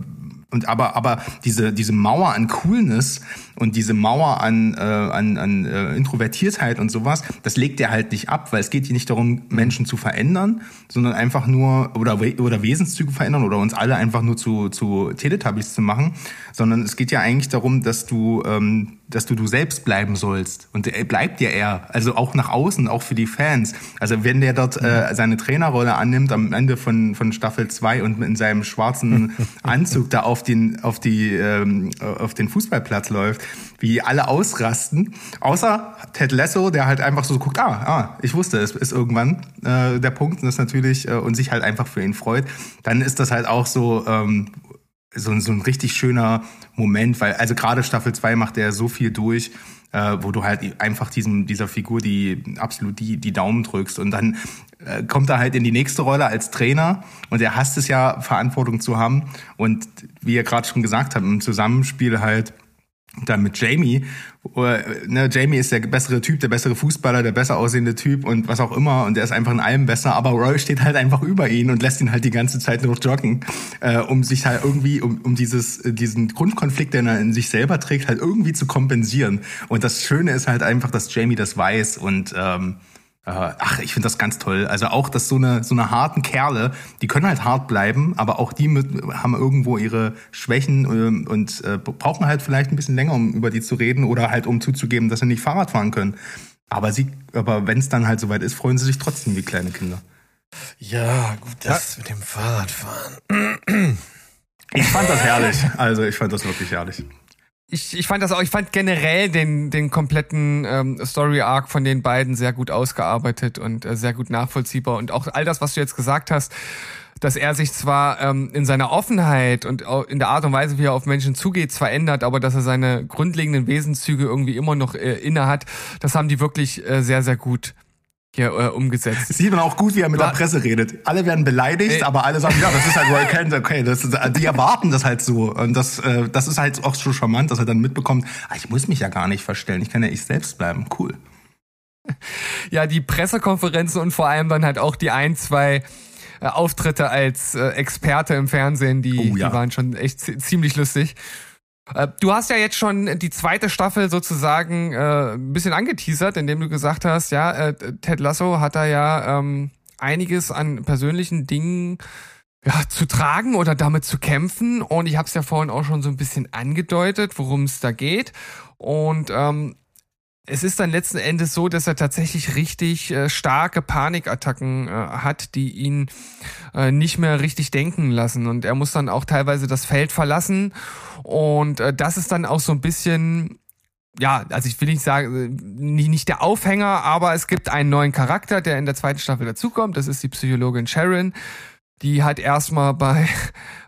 und aber aber diese diese Mauer an Coolness und diese Mauer an äh, an, an äh, Introvertiertheit und sowas, das legt er halt nicht ab, weil es geht hier nicht darum Menschen zu verändern, sondern einfach nur oder oder Wesenszüge verändern oder uns alle einfach nur zu zu Teletubbies zu machen, sondern es geht ja eigentlich darum, dass du ähm, dass du du selbst bleiben sollst. Und er bleibt ja er, also auch nach außen, auch für die Fans. Also wenn der dort äh, seine Trainerrolle annimmt am Ende von von Staffel 2 und in seinem schwarzen Anzug da auf den auf die ähm, auf den Fußballplatz läuft, wie alle ausrasten, außer Ted Lasso, der halt einfach so guckt, ah, ah, ich wusste, es ist irgendwann äh, der Punkt, und das natürlich äh, und sich halt einfach für ihn freut, dann ist das halt auch so ähm, so, so ein richtig schöner Moment, weil also gerade Staffel 2 macht er so viel durch, äh, wo du halt einfach diesem dieser Figur die absolut die die Daumen drückst und dann äh, kommt er halt in die nächste Rolle als Trainer und er hasst es ja Verantwortung zu haben und wie ihr gerade schon gesagt habt im Zusammenspiel halt dann mit Jamie. Äh, ne, Jamie ist der bessere Typ, der bessere Fußballer, der besser aussehende Typ und was auch immer. Und er ist einfach in allem besser. Aber Roy steht halt einfach über ihn und lässt ihn halt die ganze Zeit nur joggen, äh, um sich halt irgendwie, um, um dieses, diesen Grundkonflikt, den er in sich selber trägt, halt irgendwie zu kompensieren. Und das Schöne ist halt einfach, dass Jamie das weiß und ähm, Ach, ich finde das ganz toll. Also auch, dass so eine so eine harten Kerle, die können halt hart bleiben, aber auch die mit, haben irgendwo ihre Schwächen ähm, und äh, brauchen halt vielleicht ein bisschen länger, um über die zu reden oder halt um zuzugeben, dass sie nicht Fahrrad fahren können. Aber sie, aber wenn es dann halt soweit ist, freuen sie sich trotzdem wie kleine Kinder. Ja, gut, das mit dem Fahrradfahren. Ich fand das herrlich. Also ich fand das wirklich herrlich. Ich, ich fand das auch, ich fand generell den, den kompletten ähm, Story-Arc von den beiden sehr gut ausgearbeitet und äh, sehr gut nachvollziehbar. Und auch all das, was du jetzt gesagt hast, dass er sich zwar ähm, in seiner Offenheit und auch in der Art und Weise, wie er auf Menschen zugeht, zwar ändert, aber dass er seine grundlegenden Wesenszüge irgendwie immer noch äh, inne hat, das haben die wirklich äh, sehr, sehr gut hier äh, umgesetzt. Sieht man auch gut, wie er mit War- der Presse redet. Alle werden beleidigt, Ey. aber alle sagen, ja, das ist halt Roy Kent, okay, das ist, die erwarten das halt so. Und das, äh, das ist halt auch schon charmant, dass er dann mitbekommt, ah, ich muss mich ja gar nicht verstellen, ich kann ja ich selbst bleiben. Cool. ja, die Pressekonferenzen und vor allem dann halt auch die ein, zwei äh, Auftritte als äh, Experte im Fernsehen, die, Oh ja. die waren schon echt zi- ziemlich lustig. Äh, Du hast ja jetzt schon die zweite Staffel sozusagen äh, ein bisschen angeteasert, indem du gesagt hast, ja, äh, Ted Lasso hat da ja ähm, einiges an persönlichen Dingen ja, zu tragen oder damit zu kämpfen. Und ich habe es ja vorhin auch schon so ein bisschen angedeutet, worum es da geht. Und ähm, es ist dann letzten Endes so, dass er tatsächlich richtig äh, starke Panikattacken äh, hat, die ihn äh, nicht mehr richtig denken lassen. Und er muss dann auch teilweise das Feld verlassen. Und äh, das ist dann auch so ein bisschen ja, also ich will nicht sagen, nicht, nicht der Aufhänger, aber es gibt einen neuen Charakter, der in der zweiten Staffel dazukommt. Das ist die Psychologin Sharon. Die hat erstmal bei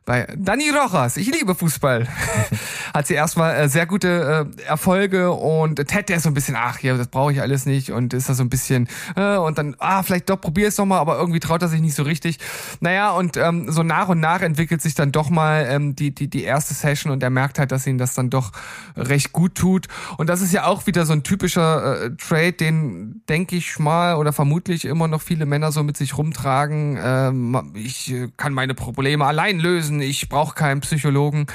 bei Dani Rojas, ich liebe Fußball, hat sie erstmal äh, sehr gute äh, Erfolge und Ted, der ist so ein bisschen, ach ja, das brauche ich alles nicht und ist da so ein bisschen, äh, und dann, ah, vielleicht doch, probier es doch mal, aber irgendwie traut er sich nicht so richtig. Naja, und ähm, so nach und nach entwickelt sich dann doch mal ähm, die, die, die erste Session und er merkt halt, dass ihn das dann doch recht gut tut. Und das ist ja auch wieder so ein typischer äh, Trade, den denke ich mal oder vermutlich immer noch viele Männer so mit sich rumtragen. Ähm, ich kann meine Probleme allein lösen lösen, ich brauche keinen Psychologen.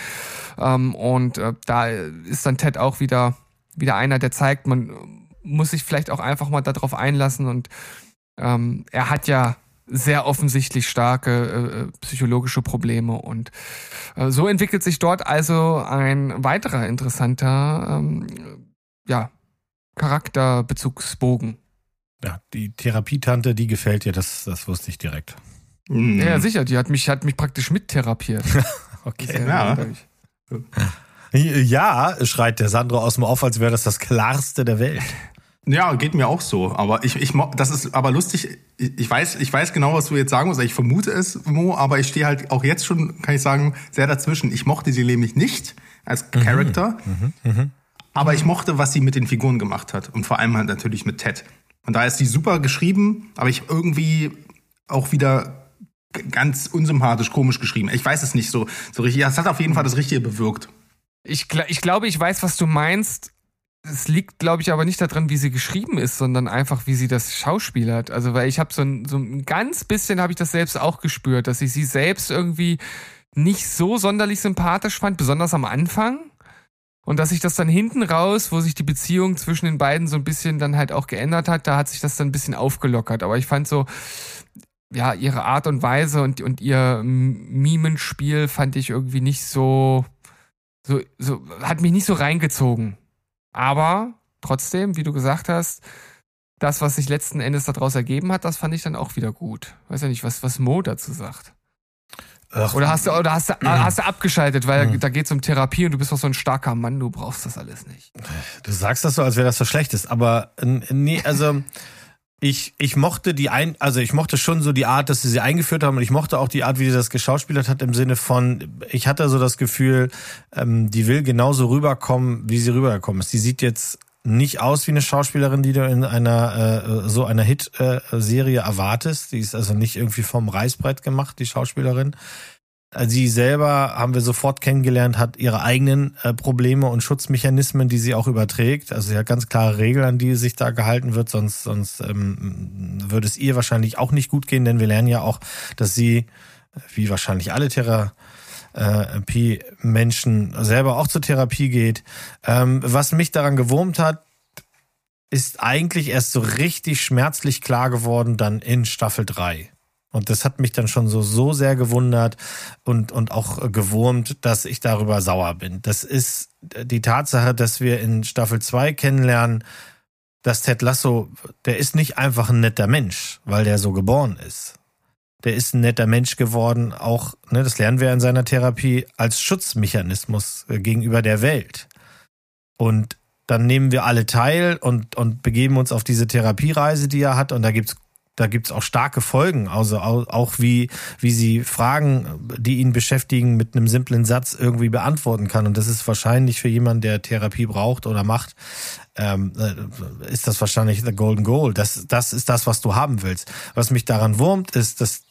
Ähm, und äh, da ist dann Ted auch wieder, wieder einer, der zeigt, man muss sich vielleicht auch einfach mal darauf einlassen und ähm, er hat ja sehr offensichtlich starke äh, psychologische Probleme und äh, so entwickelt sich dort also ein weiterer interessanter ähm, ja, Charakterbezugsbogen. Ja, die Therapietante, die gefällt dir, das, das wusste ich direkt. Mhm. Ja, sicher, die hat mich, hat mich praktisch mittherapiert. okay. Ja. ja, schreit der Sandro aus dem Off, als wäre das das Klarste der Welt. Ja, geht mir auch so. Aber ich, ich, das ist aber lustig. Ich weiß, ich weiß genau, was du jetzt sagen musst. Ich vermute es, Mo, aber ich stehe halt auch jetzt schon, kann ich sagen, sehr dazwischen. Ich mochte sie nämlich nicht als mhm. Character. Mhm. Mhm. Aber ich mochte, was sie mit den Figuren gemacht hat. Und vor allem halt natürlich mit Ted. Und da ist sie super geschrieben, aber ich irgendwie auch wieder ganz unsympathisch, komisch geschrieben. Ich weiß es nicht so, so richtig. Es hat auf jeden Fall das Richtige bewirkt. Ich, ich glaube, ich weiß, was du meinst. Es liegt, glaube ich, aber nicht daran, wie sie geschrieben ist, sondern einfach, wie sie das schauspielert. Also, weil ich habe so ein, so ein ganz bisschen habe ich das selbst auch gespürt, dass ich sie selbst irgendwie nicht so sonderlich sympathisch fand, besonders am Anfang. Und dass sich das dann hinten raus, wo sich die Beziehung zwischen den beiden so ein bisschen dann halt auch geändert hat, da hat sich das dann ein bisschen aufgelockert. Aber ich fand so, ja, ihre Art und Weise und, und ihr Mimenspiel fand ich irgendwie nicht so, so, so, hat mich nicht so reingezogen. Aber trotzdem, wie du gesagt hast, das, was sich letzten Endes daraus ergeben hat, das fand ich dann auch wieder gut. Weiß ja nicht, was, was Mo dazu sagt. Ach, oder hast du, oder hast du, hast du abgeschaltet, weil mhm. da geht's um Therapie und du bist doch so ein starker Mann, du brauchst das alles nicht. Du sagst das so, als wäre das so schlecht ist, aber nee, also ich, ich mochte die ein, also ich mochte schon so die Art, dass sie sie eingeführt haben und ich mochte auch die Art, wie sie das geschauspielert hat im Sinne von, ich hatte so das Gefühl, ähm, die will genauso rüberkommen, wie sie rübergekommen ist. Die sieht jetzt nicht aus wie eine Schauspielerin, die du in einer äh, so einer Hit-Serie äh, erwartest. Die ist also nicht irgendwie vom Reißbrett gemacht, die Schauspielerin. Sie selber haben wir sofort kennengelernt, hat ihre eigenen äh, Probleme und Schutzmechanismen, die sie auch überträgt. Also sie hat ganz klare Regeln, an die sich da gehalten wird, sonst, sonst ähm, würde es ihr wahrscheinlich auch nicht gut gehen, denn wir lernen ja auch, dass sie, wie wahrscheinlich alle Therapie-Menschen, selber auch zur Therapie geht. Ähm, was mich daran gewurmt hat, ist eigentlich erst so richtig schmerzlich klar geworden dann in Staffel 3. Und das hat mich dann schon so, so sehr gewundert und, und auch gewurmt, dass ich darüber sauer bin. Das ist die Tatsache, dass wir in Staffel 2 kennenlernen, dass Ted Lasso, der ist nicht einfach ein netter Mensch, weil der so geboren ist. Der ist ein netter Mensch geworden, auch, ne, das lernen wir in seiner Therapie, als Schutzmechanismus gegenüber der Welt. Und dann nehmen wir alle teil und, und begeben uns auf diese Therapiereise, die er hat. Und da gibt's da gibt's auch starke Folgen, also auch wie, wie sie Fragen, die ihn beschäftigen, mit einem simplen Satz irgendwie beantworten kann. Und das ist wahrscheinlich für jemanden, der Therapie braucht oder macht, ähm, äh, ist das wahrscheinlich the golden goal. Das, das ist das, was du haben willst. Was mich daran wurmt, ist, dass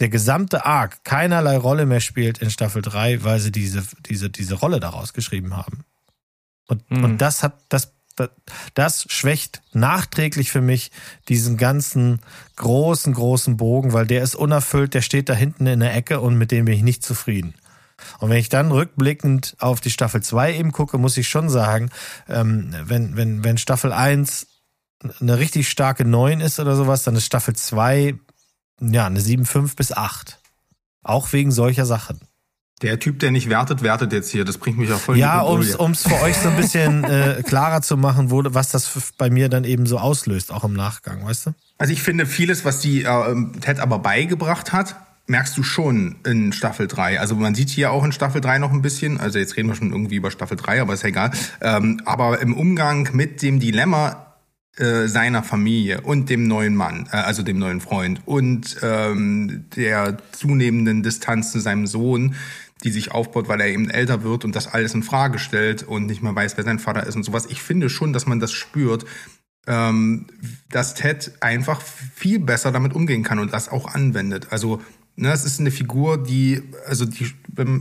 der gesamte Arc keinerlei Rolle mehr spielt in Staffel 3, weil sie diese, diese, diese Rolle daraus geschrieben haben. Und, mhm. und das hat, das das schwächt nachträglich für mich diesen ganzen großen, großen Bogen, weil der ist unerfüllt, der steht da hinten in der Ecke und mit dem bin ich nicht zufrieden. Und wenn ich dann rückblickend auf die Staffel 2 eben gucke, muss ich schon sagen, ähm, wenn, wenn, wenn Staffel 1 eine richtig starke 9 ist oder sowas, dann ist Staffel 2 ja, eine 7,5 bis 8. Auch wegen solcher Sachen. Der Typ, der nicht wertet, wertet jetzt hier. Das bringt mich auch voll Ja, in die um es für euch so ein bisschen äh, klarer zu machen, wo, was das bei mir dann eben so auslöst, auch im Nachgang, weißt du? Also ich finde vieles, was die äh, Ted aber beigebracht hat, merkst du schon in Staffel 3. Also man sieht hier auch in Staffel 3 noch ein bisschen, also jetzt reden wir schon irgendwie über Staffel 3, aber ist ja egal. Ähm, aber im Umgang mit dem Dilemma äh, seiner Familie und dem neuen Mann, äh, also dem neuen Freund und ähm, der zunehmenden Distanz zu seinem Sohn, die sich aufbaut, weil er eben älter wird und das alles in Frage stellt und nicht mehr weiß, wer sein Vater ist und sowas. Ich finde schon, dass man das spürt, ähm, dass Ted einfach viel besser damit umgehen kann und das auch anwendet. Also, ne, es ist eine Figur, die, also die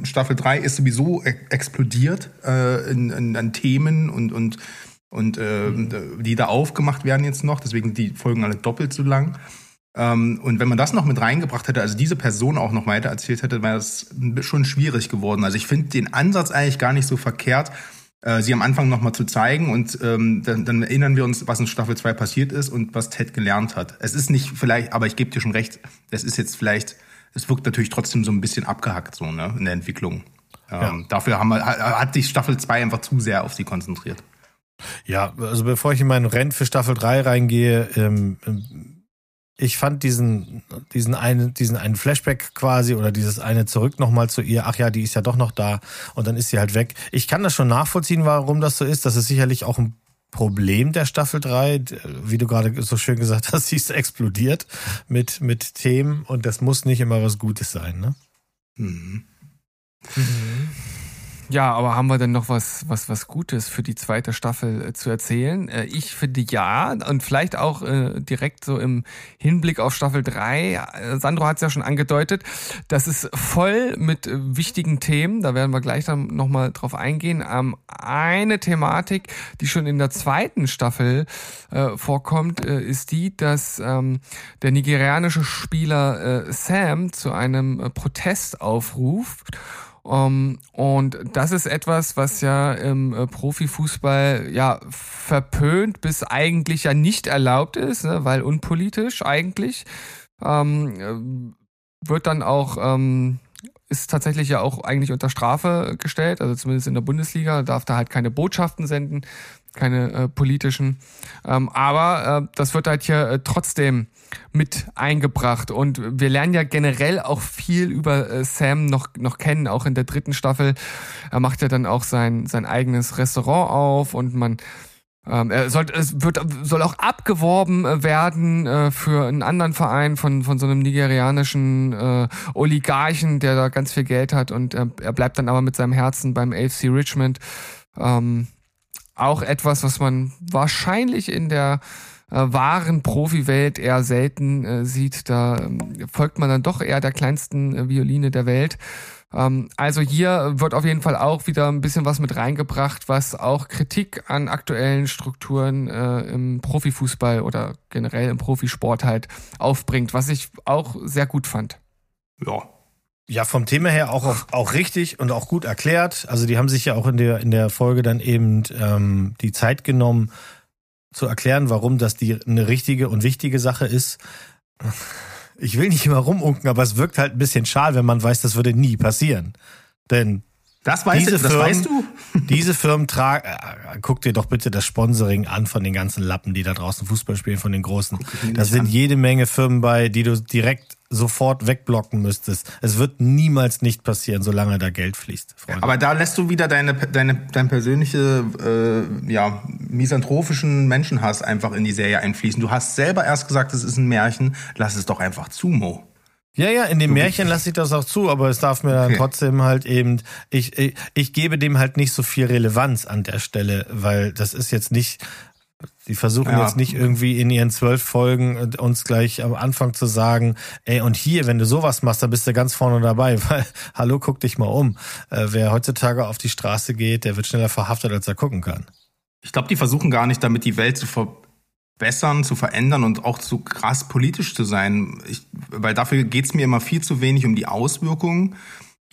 Staffel 3 ist sowieso e explodiert äh, in, in, an Themen und, und, und äh, die da aufgemacht werden jetzt noch, deswegen die Folgen alle doppelt so lang. Ähm, und wenn man das noch mit reingebracht hätte, also diese Person auch noch weiter erzählt hätte, wäre das schon schwierig geworden. Also ich finde den Ansatz eigentlich gar nicht so verkehrt, äh, sie am Anfang nochmal zu zeigen und ähm, dann, dann erinnern wir uns, was in Staffel 2 passiert ist und was Ted gelernt hat. Es ist nicht vielleicht, aber ich gebe dir schon recht, es ist jetzt vielleicht, es wirkt natürlich trotzdem so ein bisschen abgehackt so ne, in der Entwicklung. Ähm, Dafür haben wir, hat, sich Staffel 2 einfach zu sehr auf sie konzentriert. Ja, also bevor ich in meinen Rennen für Staffel 3 reingehe, ähm, ähm, ich fand diesen, diesen einen, diesen einen Flashback quasi oder dieses eine zurück nochmal zu ihr, ach ja, die ist ja doch noch da und dann ist sie halt weg. Ich kann das schon nachvollziehen, warum das so ist. Das ist sicherlich auch ein Problem der Staffel 3, wie du gerade so schön gesagt hast, sie ist explodiert mit, mit Themen und das muss nicht immer was Gutes sein, ne? Mhm. Ja, aber haben wir denn noch was, was, was Gutes für die zweite Staffel äh, zu erzählen? Äh, ich finde ja, und vielleicht auch äh, direkt so im Hinblick auf Staffel 3, äh, Sandro hat es ja schon angedeutet, das ist voll mit äh, wichtigen Themen, da werden wir gleich dann nochmal drauf eingehen. Ähm, eine Thematik, die schon in der zweiten Staffel äh, vorkommt, ist die, dass ähm, der nigerianische Spieler Sam zu einem Protest aufruft. Um, und das ist etwas, was ja im äh, Profifußball ja verpönt bis eigentlich ja nicht erlaubt ist, ne, weil unpolitisch eigentlich. Ähm, äh, wird dann auch, ähm, ist tatsächlich ja auch eigentlich unter Strafe gestellt, also zumindest in der Bundesliga, darf da halt keine Botschaften senden, keine äh, politischen. Ähm, aber äh, das wird halt hier äh, trotzdem mit eingebracht. Und wir lernen ja generell auch viel über äh, Sam noch, noch kennen, auch in der dritten Staffel. Er macht ja dann auch sein, sein eigenes Restaurant auf und man ähm, er soll, es wird, soll auch abgeworben äh, werden äh, für einen anderen Verein von, von so einem nigerianischen äh, Oligarchen, der da ganz viel Geld hat und äh, er bleibt dann aber mit seinem Herzen beim AFC Richmond. Ähm, auch etwas, was man wahrscheinlich in der äh, wahren Profi-Welt eher selten äh, sieht. Da ähm, folgt man dann doch eher der kleinsten äh, Violine der Welt. Ähm, also hier wird auf jeden Fall auch wieder ein bisschen was mit reingebracht, was auch Kritik an aktuellen Strukturen äh, im Profifußball oder generell im Profisport halt aufbringt, was ich auch sehr gut fand. Ja, Ja, vom Thema her auch, auch, auch richtig und auch gut erklärt. Also die haben sich ja auch in der, in der Folge dann eben ähm, die Zeit genommen, zu erklären, warum das die eine richtige und wichtige Sache ist. Ich will nicht immer rumunken, aber es wirkt halt ein bisschen schal, wenn man weiß, das würde nie passieren. Denn das weißt, Diese du, das Firmen- weißt du? diese Firmen tragen, äh, guck dir doch bitte das Sponsoring an von den ganzen Lappen, die da draußen Fußball spielen, von den Großen. Da sind an. jede Menge Firmen bei, die du direkt sofort wegblocken müsstest. Es wird niemals nicht passieren, solange da Geld fließt, Freunde. Aber da lässt du wieder deine, deine, dein persönliche, äh, ja, misanthropischen Menschenhass einfach in die Serie einfließen. Du hast selber erst gesagt, es ist ein Märchen. Lass es doch einfach zu, Mo. Ja, ja, in dem Märchen lasse ich das auch zu, aber es darf mir dann Okay. trotzdem halt eben, ich, ich, ich gebe dem halt nicht so viel Relevanz an der Stelle, weil das ist jetzt nicht, die versuchen Ja. jetzt nicht irgendwie in ihren zwölf Folgen äh, uns gleich am Anfang zu sagen, ey, und hier, wenn du sowas machst, dann bist du ganz vorne dabei, weil, hallo, guck dich mal um. Äh, wer heutzutage auf die Straße geht, der wird schneller verhaftet, als er gucken kann. Ich glaube, die versuchen gar nicht damit die Welt zu verbessern, zu verändern und auch zu krass politisch zu sein. Ich, weil dafür geht's mir immer viel zu wenig um die Auswirkungen,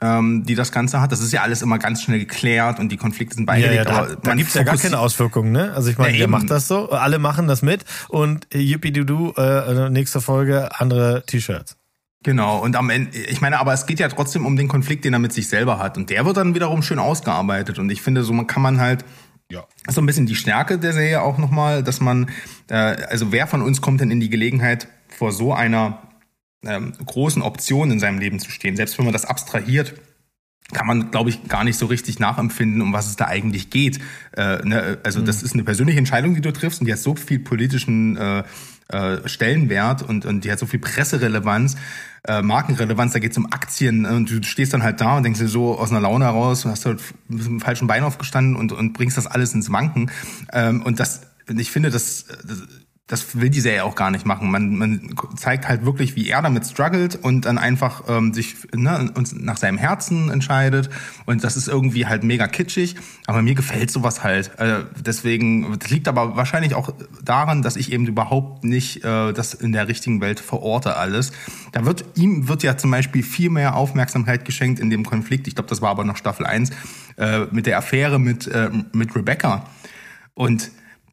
ähm, die das Ganze hat. Das ist ja alles immer ganz schnell geklärt und die Konflikte sind beigelegt. Ja, ja, da, aber da gibt's ja gar keine Auswirkungen, ne? Also ich meine, Ja, der eben. macht das so, alle machen das mit und yippie du du, äh, nächste Folge, andere T-Shirts. Genau, und am Ende, ich meine, aber es geht ja trotzdem um den Konflikt, den er mit sich selber hat. Und der wird dann wiederum schön ausgearbeitet. Und ich finde, so man kann man halt Ja. so ein bisschen die Stärke der Serie auch nochmal, dass man, äh, also wer von uns kommt denn in die Gelegenheit, vor so einer ähm, großen Option in seinem Leben zu stehen? Selbst wenn man das abstrahiert, kann man, glaube ich, gar nicht so richtig nachempfinden, um was es da eigentlich geht. Äh, ne? Also das ist eine persönliche Entscheidung, die du triffst und die hat so viel politischen äh, äh, Stellenwert und, und die hat so viel Presserelevanz, äh, Markenrelevanz, da geht es um Aktien äh, und du stehst dann halt da und denkst dir so aus einer Laune heraus und hast halt mit dem falschen Bein aufgestanden und, und bringst das alles ins Wanken. Ähm, und das, ich finde, das, das das will die Serie auch gar nicht machen. Man, man zeigt halt wirklich, wie er damit struggelt und dann einfach ähm, sich ne, und nach seinem Herzen entscheidet. Und das ist irgendwie halt mega kitschig. Aber mir gefällt sowas halt. Äh, deswegen, das liegt aber wahrscheinlich auch daran, dass ich eben überhaupt nicht äh, das in der richtigen Welt verorte alles. Da wird ihm wird ja zum Beispiel viel mehr Aufmerksamkeit geschenkt in dem Konflikt. Ich glaube, das war aber noch Staffel 1 äh, mit der Affäre mit, äh, mit Rebecca. Und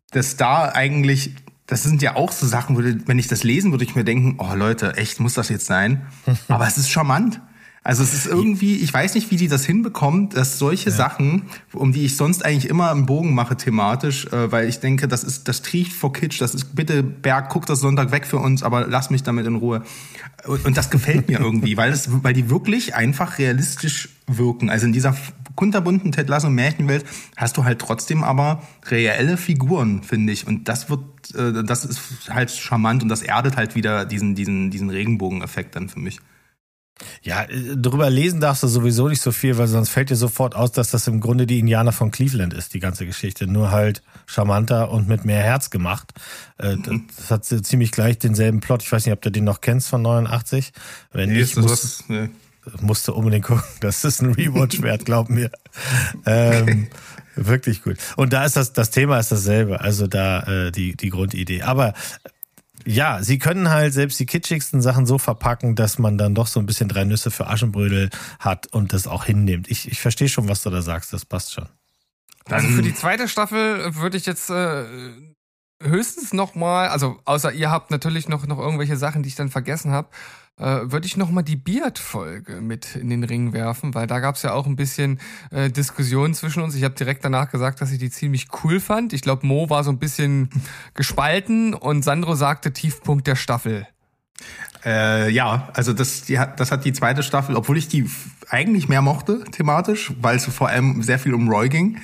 dass da eigentlich, das sind ja auch so Sachen, würde, wenn ich das lesen, würde ich mir denken, oh Leute, echt, muss das jetzt sein? Aber es ist charmant. Also es ist irgendwie, ich weiß nicht, wie die das hinbekommen, dass solche Sachen, um die ich sonst eigentlich immer einen Bogen mache thematisch, äh, weil ich denke, das ist, das triecht vor Kitsch, das ist, bitte Berg, guck das Sonntag weg für uns, aber lass mich damit in Ruhe. Und, und das gefällt mir irgendwie, weil es, weil die wirklich einfach realistisch wirken. Also in dieser kunterbunten Ted Lasso Märchenwelt hast du halt trotzdem aber reelle Figuren, finde ich. Und das wird, äh, das ist halt charmant und das erdet halt wieder diesen, diesen, diesen Regenbogeneffekt dann für mich. Ja, äh, drüber lesen darfst du sowieso nicht so viel, weil sonst fällt dir sofort aus, dass das im Grunde die Indianer von Cleveland ist, die ganze Geschichte. Nur halt charmanter und mit mehr Herz gemacht. Äh, Mhm. Das hat ziemlich gleich denselben Plot. Ich weiß nicht, ob du den noch kennst von 89. Wenn nicht, ist musst, sowas, ne. Musst du unbedingt gucken. Das ist ein Rewatch wert, glaub mir. Ähm, wirklich gut. Und da ist das, das Thema ist dasselbe. Also da äh, die, die Grundidee. Aber ja, sie können halt selbst die kitschigsten Sachen so verpacken, dass man dann doch so ein bisschen drei Nüsse für Aschenbrödel hat und das auch hinnimmt. Ich, ich verstehe schon, was du da sagst, das passt schon. Also für die zweite Staffel würde ich jetzt äh, höchstens noch mal, also außer ihr habt natürlich noch noch irgendwelche Sachen, die ich dann vergessen habe, äh, würde ich noch mal die Beard-Folge mit in den Ring werfen, weil da gab es ja auch ein bisschen äh, Diskussion zwischen uns. Ich habe direkt danach gesagt, dass ich die ziemlich cool fand. Ich glaube, Mo war so ein bisschen gespalten und Sandro sagte Tiefpunkt der Staffel. Äh, ja, also das, die hat, das hat die zweite Staffel, obwohl ich die eigentlich mehr mochte thematisch, weil es vor allem sehr viel um Roy ging.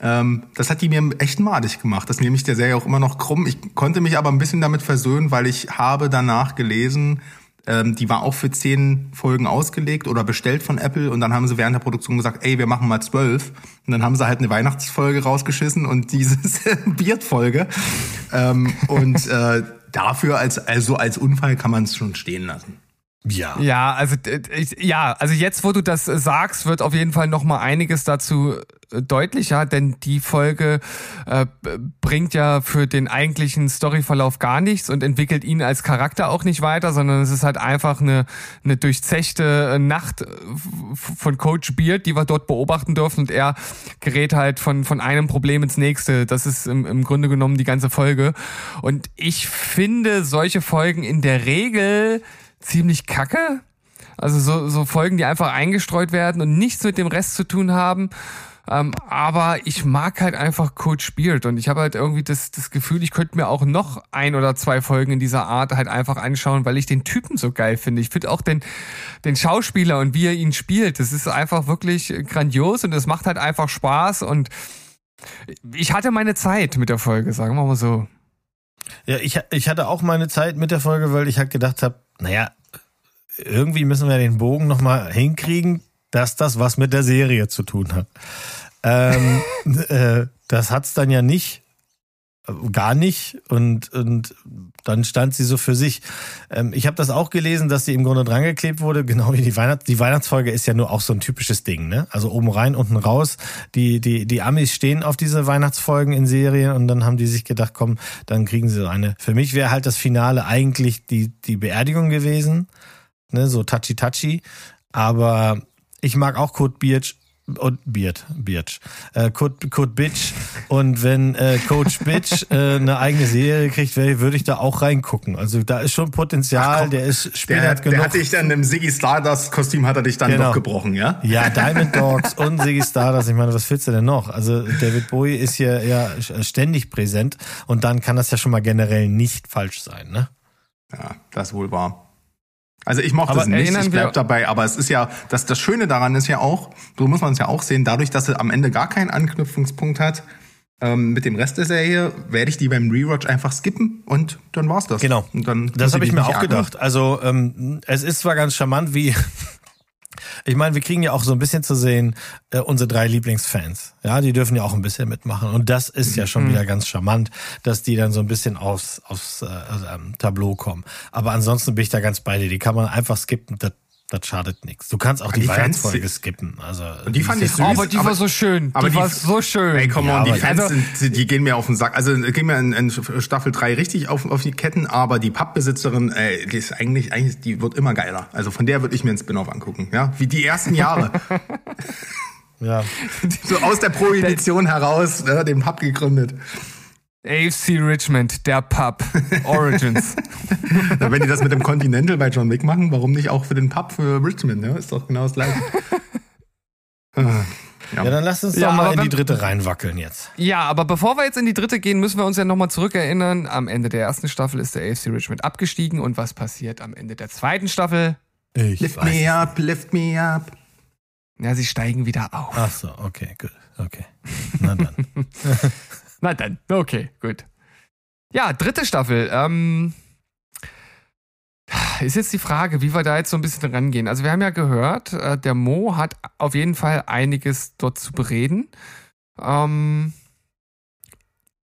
Ähm, das hat die mir echt madig gemacht. Das nehme ich der Serie auch immer noch krumm. Ich konnte mich aber ein bisschen damit versöhnen, weil ich habe danach gelesen, ähm, die war auch für zehn Folgen ausgelegt oder bestellt von Apple und dann haben sie während der Produktion gesagt, ey, wir machen mal zwölf. Und dann haben sie halt eine Weihnachtsfolge rausgeschissen und diese Beard-Folge. Ähm, und äh, dafür als also als Unfall kann man es schon stehen lassen. Ja. Ja, also ja, also jetzt, wo du das sagst, wird auf jeden Fall noch mal einiges dazu äh, deutlicher, denn die Folge äh, bringt ja für den eigentlichen Storyverlauf gar nichts und entwickelt ihn als Charakter auch nicht weiter, sondern es ist halt einfach eine, eine durchzechte äh, Nacht äh, von Coach Beard, die wir dort beobachten dürfen und er gerät halt von, von einem Problem ins nächste. Das ist im, im Grunde genommen die ganze Folge. Und ich finde solche Folgen in der Regel ziemlich kacke. Also so, so Folgen, die einfach eingestreut werden und nichts mit dem Rest zu tun haben. Ähm, aber ich mag halt einfach Coach Beard und ich habe halt irgendwie das, das Gefühl, ich könnte mir auch noch ein oder zwei Folgen in dieser Art halt einfach anschauen, weil ich den Typen so geil finde. Ich finde auch den, den Schauspieler und wie er ihn spielt, das ist einfach wirklich grandios und es macht halt einfach Spaß und ich hatte meine Zeit mit der Folge, sagen wir mal so. Ja, ich, ich hatte auch meine Zeit mit der Folge, weil ich halt gedacht habe, naja, irgendwie müssen wir den Bogen nochmal hinkriegen, dass das was mit der Serie zu tun hat. Ähm, äh, das hat's dann ja nicht, gar nicht und, und dann stand sie so für sich. Ähm, ich habe das auch gelesen, dass sie im Grunde drangeklebt wurde, genau wie die Weihnachts die Weihnachtsfolge ist ja nur auch so ein typisches Ding, ne? Also oben rein, unten raus. Die die die Amis stehen auf diese Weihnachtsfolgen in Serien und dann haben die sich gedacht, komm, dann kriegen sie so eine. Für mich wäre halt das Finale eigentlich die die Beerdigung gewesen, ne? So touchy touchy, aber Ich mag auch Code Birch und Beard, Birch, äh, Code, Code Bitch. Und wenn äh, Coach Bitch äh, eine eigene Serie kriegt, würde ich da auch reingucken. Also da ist schon Potenzial, komm, der ist Der, später der genug. hat dich dann im Ziggy Stardust Kostüm hat er dich dann Genau. doch gebrochen, ja? Ja, Diamond Dogs und Ziggy Stardust. Ich meine, was willst du denn noch? Also David Bowie ist hier ja ständig präsent und dann kann das ja schon mal generell nicht falsch sein, ne? Ja, das wohl wahr. Also ich mochte Aber es nicht, ich bleib dabei, aber es ist ja, das, das Schöne daran ist ja auch, so muss man es ja auch sehen, dadurch, dass er am Ende gar keinen Anknüpfungspunkt hat ähm, mit dem Rest der Serie, werde ich die beim Rewatch einfach skippen und dann war's das. Genau. Und dann Das habe ich mir auch gedacht. Also ähm, es ist zwar ganz charmant, wie ich meine, wir kriegen ja auch so ein bisschen zu sehen äh, unsere drei Lieblingsfans. Ja, die dürfen ja auch ein bisschen mitmachen und das ist ja Mhm. schon wieder ganz charmant, dass die dann so ein bisschen aufs aufs äh, ähm, Tableau kommen. Aber ansonsten bin ich da ganz bei dir. Die kann man einfach skippen. Das das schadet nichts. Du kannst auch die, die Fans- Weihnachtsfolge skippen. Also Und die fand ich ist süß. Oh, aber die aber- war so schön. aber die, die- war so schön. Ey, come Ja, on, die Fans also- sind, die gehen mir auf den Sack. Also gehen mir in, in Staffel 3 richtig auf, auf die Ketten, aber die Pappbesitzerin, ey, die ist eigentlich, eigentlich, die wird immer geiler. Also von der würde ich mir einen Spin-off angucken, ja. Wie die ersten Jahre. ja. so aus der Prohibition heraus, ne, den Pub gegründet. AFC Richmond, der Pub. Origins. Na, wenn die das mit dem Continental bei John Wick machen, warum nicht auch für den Pub für Richmond? Ja, ist doch genau das gleiche. Ah, ja, dann lass uns Ja, doch mal in die dritte reinwackeln jetzt. Ja, aber bevor wir jetzt in die dritte gehen, müssen wir uns ja nochmal zurückerinnern. Am Ende der ersten Staffel ist der AFC Richmond abgestiegen und was passiert am Ende der zweiten Staffel? Ich Lift weiß. me up, lift me up. Ja, sie steigen wieder auf. Ach so, okay, gut. Okay. Na dann. Na dann, okay, gut. Ja, dritte Staffel. Ähm, ist jetzt die Frage, wie wir da jetzt so ein bisschen rangehen. Also wir haben ja gehört, äh, der Mo hat auf jeden Fall einiges dort zu bereden. Ähm,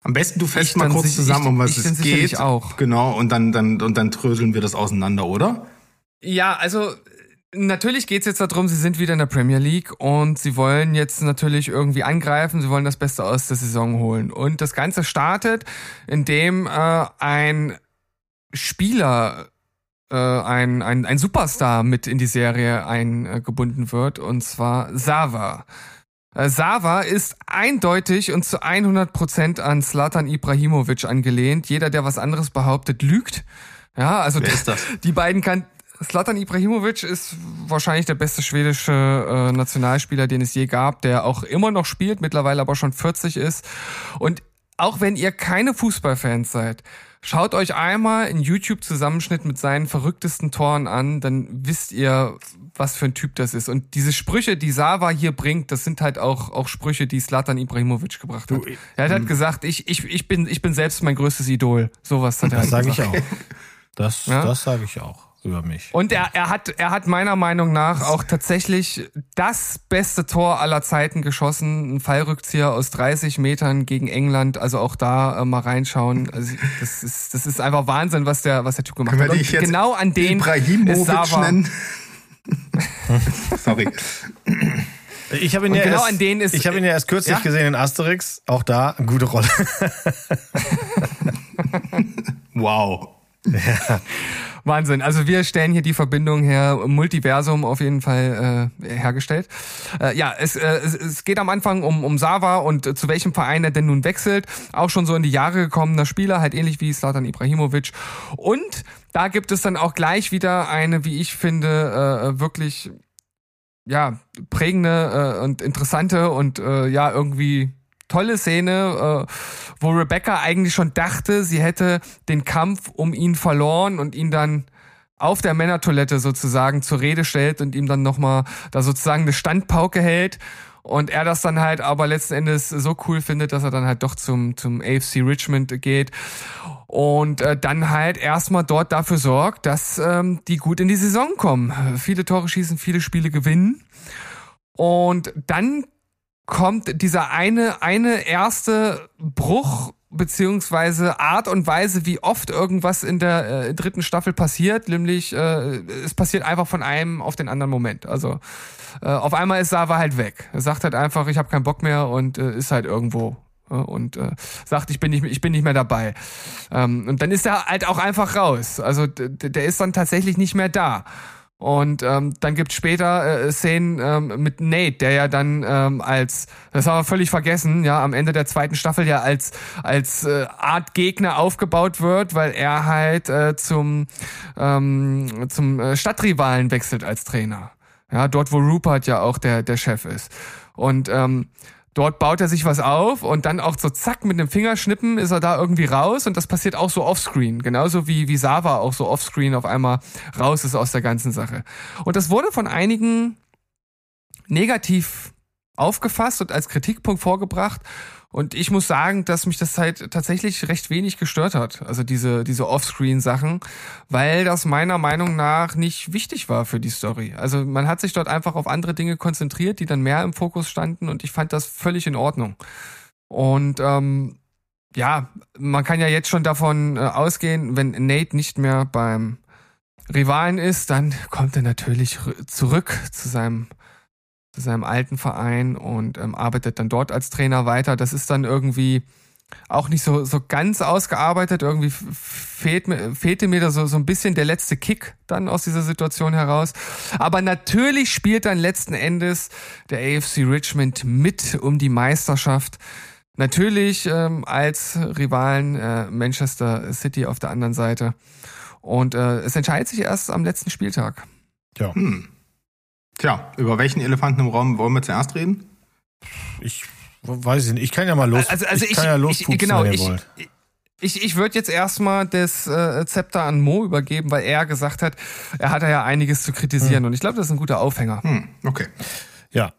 Am besten du fällst mal kurz sich- zusammen, ich- um was ich es geht. auch. Genau, und dann, dann, und dann tröseln wir das auseinander, oder? Ja, also natürlich geht's jetzt darum, sie sind wieder in der Premier League und sie wollen jetzt natürlich irgendwie angreifen, sie wollen das Beste aus der Saison holen. Und das Ganze startet, indem äh, ein Spieler, äh, ein, ein, ein Superstar mit in die Serie eingebunden wird, und zwar Sava. Äh, Sava ist eindeutig und zu 100% an Slatan Ibrahimovic angelehnt. Jeder, der was anderes behauptet, lügt. Ja, also Wer ist das? die beiden kann. Slatan Ibrahimovic ist wahrscheinlich der beste schwedische äh, Nationalspieler, den es je gab, der auch immer noch spielt, mittlerweile aber schon 40 ist. Und auch wenn ihr keine Fußballfans seid, schaut euch einmal einen YouTube-Zusammenschnitt mit seinen verrücktesten Toren an, dann wisst ihr, was für ein Typ das ist. Und diese Sprüche, die Sava hier bringt, das sind halt auch, auch Sprüche, die Slatan Ibrahimovic gebracht hat. Er hat halt gesagt, ich, ich, ich, bin, ich bin selbst mein größtes Idol. Sowas hat er Das halt sage ich auch. Das, Ja? das sage ich auch über mich. Und er, er, hat, er hat meiner Meinung nach auch tatsächlich das beste Tor aller Zeiten geschossen. Ein Fallrückzieher aus 30 Metern gegen England. Also auch da äh, mal reinschauen. Also das ist, das ist einfach Wahnsinn, was der, was der Typ gemacht Können hat. genau an den ist Ibrahimovic nennen? Sorry. Ich habe ihn, ja genau erst, an denen ist- ich habe ihn ja erst kürzlich Ja? gesehen in Asterix. Auch da eine gute Rolle. Wow. Wahnsinn. Also wir stellen hier die Verbindung her, Multiversum auf jeden Fall äh, hergestellt. Äh, ja, es, äh, es, es geht am Anfang um, um Sava und zu welchem Verein er denn nun wechselt. Auch schon so in die Jahre gekommener Spieler, halt ähnlich wie Slatan Ibrahimovic. Und da gibt es dann auch gleich wieder eine, wie ich finde, äh, wirklich ja prägende äh, und interessante und äh, ja irgendwie tolle Szene, äh, wo Rebecca eigentlich schon dachte, sie hätte den Kampf um ihn verloren und ihn dann auf der Männertoilette sozusagen zur Rede stellt und ihm dann nochmal da sozusagen eine Standpauke hält. Und er das dann halt aber letzten Endes so cool findet, dass er dann halt doch zum, zum AFC Richmond geht. Und äh, dann halt erstmal dort dafür sorgt, dass ähm, die gut in die Saison kommen. Viele Tore schießen, viele Spiele gewinnen. Und dann kommt dieser eine, eine erste Bruch beziehungsweise Art und Weise, wie oft irgendwas in der äh, dritten Staffel passiert, nämlich äh, es passiert einfach von einem auf den anderen Moment. Also äh, auf einmal ist Sava halt weg. Er sagt halt einfach, ich habe keinen Bock mehr und äh, ist halt irgendwo äh, und äh, sagt, ich bin nicht, ich bin nicht mehr dabei. Ähm, und dann ist er halt auch einfach raus. Also der ist dann tatsächlich nicht mehr da. Und ähm, dann gibt später äh, Szenen ähm, mit Nate, der ja dann ähm, als, das haben wir völlig vergessen, ja, am Ende der zweiten Staffel ja als als äh, Art Gegner aufgebaut wird, weil er halt äh, zum ähm, zum äh, Stadtrivalen wechselt als Trainer. Ja, dort wo Rupert ja auch der der Chef ist. Und ähm, Dort baut er sich was auf und dann auch so zack mit einem Fingerschnippen ist er da irgendwie raus und das passiert auch so offscreen. Genauso wie, wie Sava auch so offscreen auf einmal raus ist aus der ganzen Sache. Und das wurde von einigen negativ aufgefasst und als Kritikpunkt vorgebracht. Und ich muss sagen, dass mich das halt tatsächlich recht wenig gestört hat. Also diese, diese Offscreen-Sachen, weil das meiner Meinung nach nicht wichtig war für die Story. Also man hat sich dort einfach auf andere Dinge konzentriert, die dann mehr im Fokus standen und ich fand das völlig in Ordnung. Und ähm, ja, man kann ja jetzt schon davon äh, ausgehen, wenn Nate nicht mehr beim Rivalen ist, dann kommt er natürlich zurück zu seinem zu seinem alten Verein und ähm, arbeitet dann dort als Trainer weiter. Das ist dann irgendwie auch nicht so, so ganz ausgearbeitet. Irgendwie fehlt mir, fehlte mir da so, so ein bisschen der letzte Kick dann aus dieser Situation heraus. Aber natürlich spielt dann letzten Endes der AFC Richmond mit um die Meisterschaft. Natürlich ähm, als Rivalen äh, Manchester City auf der anderen Seite. Und äh, es entscheidet sich erst am letzten Spieltag. Ja. Hm. Tja, über welchen Elefanten im Raum wollen wir zuerst reden? Ich weiß ich nicht. Ich kann ja mal los. Also, also ich, ich kann ja ich, genau, ich, ich, ich würde jetzt erstmal das äh, Zepter an Mo übergeben, weil er gesagt hat, er hat ja einiges zu kritisieren hm. und ich glaube, das ist ein guter Aufhänger. Hm, okay. Ja,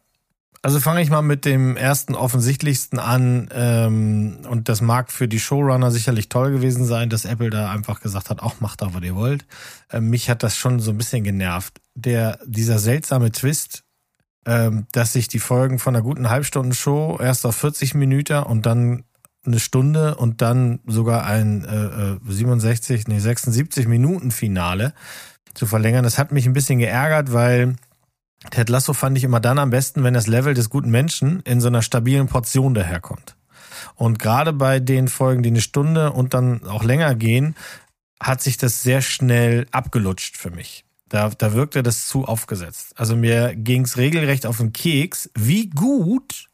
also fange ich mal mit dem ersten offensichtlichsten an. Ähm, und das mag für die Showrunner sicherlich toll gewesen sein, dass Apple da einfach gesagt hat, auch macht doch, was ihr wollt. Ähm, mich hat das schon so ein bisschen genervt. Der, dieser seltsame Twist, ähm, dass sich die Folgen von einer guten Halbstunden-Show erst auf 40 Minuten und dann eine Stunde und dann sogar ein äh, 67, äh, nee, 76 Minuten Finale zu verlängern. Das hat mich ein bisschen geärgert, weil Ted Lasso fand ich immer dann am besten, wenn das Level des guten Menschen in so einer stabilen Portion daherkommt. Und gerade bei den Folgen, die eine Stunde und dann auch länger gehen, hat sich das sehr schnell abgelutscht für mich. Da, da wirkte das zu aufgesetzt. Also mir ging's regelrecht auf den Keks, wie gut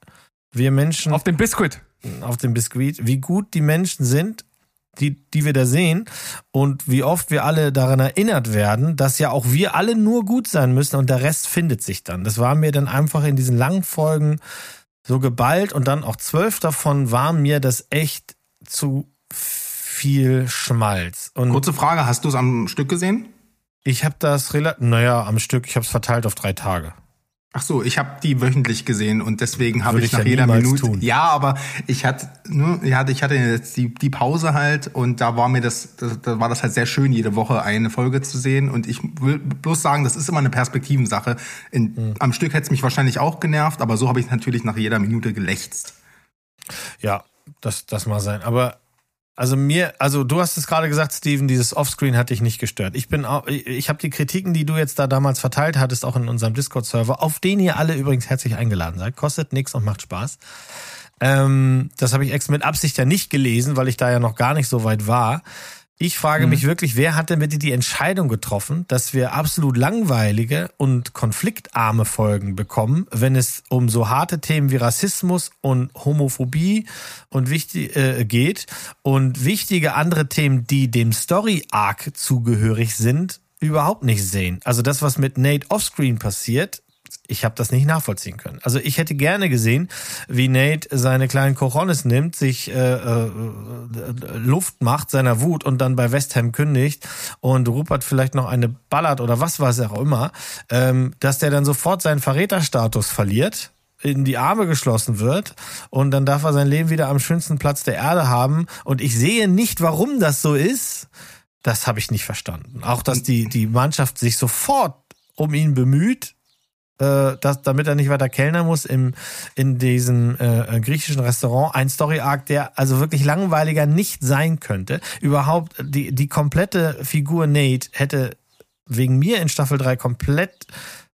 wir Menschen. Auf den Biskuit. Auf den Biskuit, wie gut die Menschen sind, die, die wir da sehen und wie oft wir alle daran erinnert werden, dass ja auch wir alle nur gut sein müssen und der Rest findet sich dann. Das war mir dann einfach in diesen langen Folgen so geballt und dann auch zwölf davon war mir das echt zu viel Schmalz. Und Kurze Frage, hast du es am Stück gesehen? Ich habe das relativ, naja, am Stück, ich habe es verteilt auf drei Tage. Ach so, ich habe die wöchentlich gesehen und deswegen habe ich nach ja jeder Minute. Tun. Ja, aber ich hatte nur, ja, ich hatte jetzt die, die Pause halt und da war mir das, das, da war das halt sehr schön, jede Woche eine Folge zu sehen. Und ich will bloß sagen, das ist immer eine Perspektivensache. In, mhm. Am Stück hätte es mich wahrscheinlich auch genervt, aber so habe ich natürlich nach jeder Minute gelächzt. Ja, das, das mag sein. Aber also mir, also du hast es gerade gesagt, Steven, dieses Offscreen hat dich nicht gestört. Ich bin auch, ich habe die Kritiken, die du jetzt da damals verteilt hattest, auch in unserem Discord-Server, auf den ihr alle übrigens herzlich eingeladen seid. Kostet nichts und macht Spaß. Ähm, das habe ich extra mit Absicht ja nicht gelesen, weil ich da ja noch gar nicht so weit war. Ich frage mhm. mich wirklich, wer hat denn bitte die Entscheidung getroffen, dass wir absolut langweilige und konfliktarme Folgen bekommen, wenn es um so harte Themen wie Rassismus und Homophobie und wichtig äh, geht und wichtige andere Themen, die dem Story Arc zugehörig sind, überhaupt nicht sehen. Also das, was mit Nate Offscreen passiert, ich habe das nicht nachvollziehen können. Also ich hätte gerne gesehen, wie Nate seine kleinen Coronis nimmt, sich äh, äh, Luft macht seiner Wut und dann bei West Ham kündigt und Rupert vielleicht noch eine ballert oder was weiß er auch immer, ähm, dass der dann sofort seinen Verräterstatus verliert in die Arme geschlossen wird und dann darf er sein Leben wieder am schönsten Platz der Erde haben und ich sehe nicht, warum das so ist. Das habe ich nicht verstanden. Auch dass die die Mannschaft sich sofort um ihn bemüht, äh, dass, damit er nicht weiter kellner muss im, in diesem äh, griechischen Restaurant. Ein Story-Arc, der also wirklich langweiliger nicht sein könnte. Überhaupt, die, die komplette Figur Nate hätte wegen mir in Staffel 3 komplett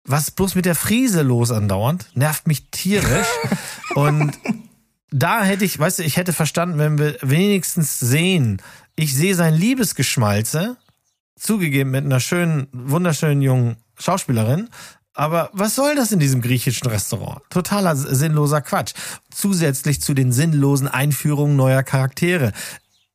was bloß mit der Friese los andauernd, nervt mich tierisch. Und da hätte ich, weißt du, ich hätte verstanden, wenn wir wenigstens sehen, ich sehe sein Liebesgeschmalze, zugegeben mit einer schönen, wunderschönen jungen Schauspielerin. Aber was soll das in diesem griechischen Restaurant? Totaler sinnloser Quatsch. Zusätzlich zu den sinnlosen Einführungen neuer Charaktere.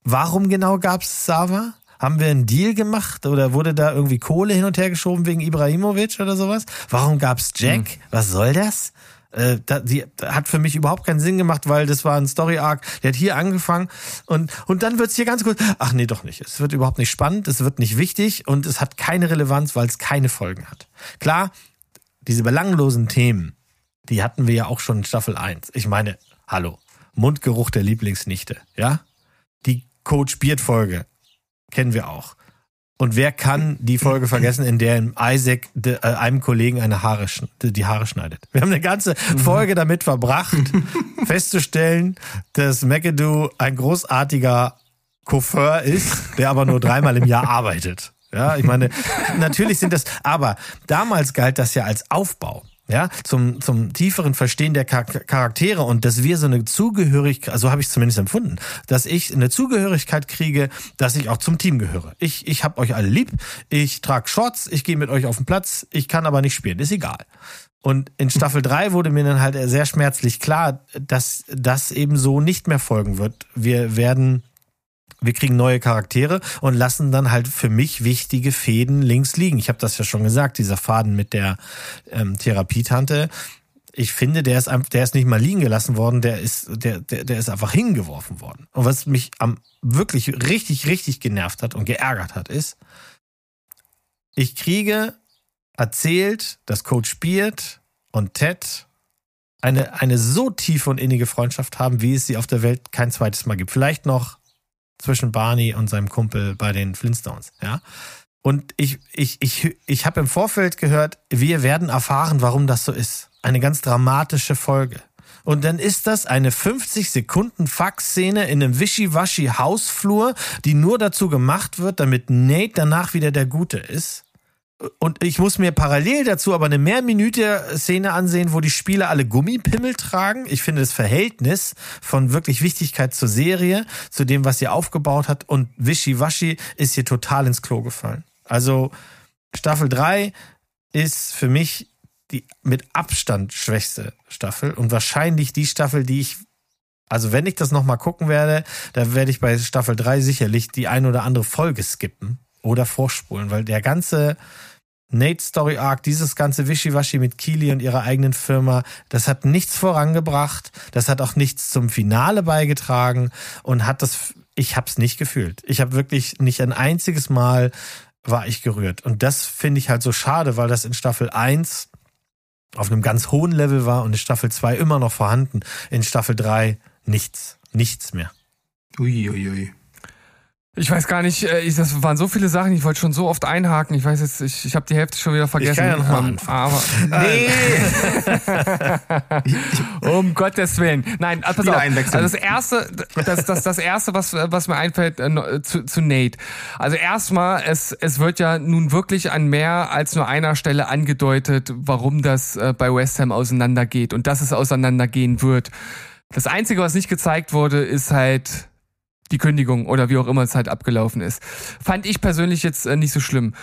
Warum genau gab's Sava? Haben wir einen Deal gemacht oder wurde da irgendwie Kohle hin und her geschoben wegen Ibrahimovic oder sowas? Warum gab's Jack? Hm. Was soll das? Äh, da, die hat für mich überhaupt keinen Sinn gemacht, weil das war ein Story Arc. Der hat hier angefangen und und dann wird's hier ganz kurz. Ach nee, doch nicht. Es wird überhaupt nicht spannend. Es wird nicht wichtig und es hat keine Relevanz, weil es keine Folgen hat. Klar, diese belanglosen Themen, die hatten wir ja auch schon in Staffel 1. Ich meine, hallo, Mundgeruch der Lieblingsnichte, ja? Die Coach Beard Folge kennen wir auch. Und wer kann die Folge vergessen, in der Isaac de, äh, einem Kollegen eine Haare, die Haare schneidet? Wir haben eine ganze Folge damit verbracht, festzustellen, dass McAdoo ein großartiger Coiffeur ist, der aber nur dreimal im Jahr arbeitet. Ja, ich meine, natürlich sind das, aber damals galt das ja als Aufbau ja, zum, zum tieferen Verstehen der Charaktere und dass wir so eine Zugehörigkeit, so habe ich zumindest empfunden, dass ich eine Zugehörigkeit kriege, dass ich auch zum Team gehöre. Ich, ich habe euch alle lieb, ich trage Shorts, ich gehe mit euch auf den Platz, ich kann aber nicht spielen, ist egal. Und in Staffel 3 wurde mir dann halt sehr schmerzlich klar, dass das eben so nicht mehr folgen wird. Wir werden wir kriegen neue Charaktere und lassen dann halt für mich wichtige Fäden links liegen. Ich habe das ja schon gesagt, dieser Faden mit der ähm, Therapietante. Ich finde, der ist, der ist nicht mal liegen gelassen worden, der ist, der, der, der ist einfach hingeworfen worden. Und was mich am wirklich richtig, richtig genervt hat und geärgert hat, ist, ich kriege erzählt, dass Coach Beard und Ted eine, eine so tiefe und innige Freundschaft haben, wie es sie auf der Welt kein zweites Mal gibt. Vielleicht noch zwischen Barney und seinem Kumpel bei den Flintstones, ja. Und ich, ich, ich, ich habe im Vorfeld gehört, wir werden erfahren, warum das so ist. Eine ganz dramatische Folge. Und dann ist das eine 50 Sekunden Fax-Szene in einem wischiwaschi Hausflur, die nur dazu gemacht wird, damit Nate danach wieder der Gute ist und ich muss mir parallel dazu aber eine mehrminütige Szene ansehen, wo die Spieler alle Gummipimmel tragen. Ich finde das Verhältnis von wirklich Wichtigkeit zur Serie, zu dem, was sie aufgebaut hat und Wischiwaschi ist hier total ins Klo gefallen. Also Staffel 3 ist für mich die mit Abstand schwächste Staffel und wahrscheinlich die Staffel, die ich also wenn ich das nochmal gucken werde, da werde ich bei Staffel 3 sicherlich die ein oder andere Folge skippen oder vorspulen, weil der ganze Nate Story Arc, dieses ganze Wischiwaschi mit Keely und ihrer eigenen Firma, das hat nichts vorangebracht, das hat auch nichts zum Finale beigetragen und hat das, ich hab's nicht gefühlt. Ich habe wirklich nicht ein einziges Mal war ich gerührt. Und das finde ich halt so schade, weil das in Staffel 1 auf einem ganz hohen Level war und in Staffel 2 immer noch vorhanden. In Staffel 3 nichts, nichts mehr. Uiuiui. Ui, ui. Ich weiß gar nicht, äh, das waren so viele Sachen, ich wollte schon so oft einhaken. Ich weiß jetzt, ich, ich habe die Hälfte schon wieder vergessen. Ich kann ja ähm, aber nee. um Gottes Willen. Nein, pass auf. Also das erste, das, das, das erste, was, was mir einfällt äh, zu, zu Nate. Also erstmal, es, es wird ja nun wirklich an mehr als nur einer Stelle angedeutet, warum das äh, bei West Ham auseinandergeht und dass es auseinandergehen wird. Das einzige, was nicht gezeigt wurde, ist halt die Kündigung oder wie auch immer es halt abgelaufen ist. Fand ich persönlich jetzt äh, nicht so schlimm.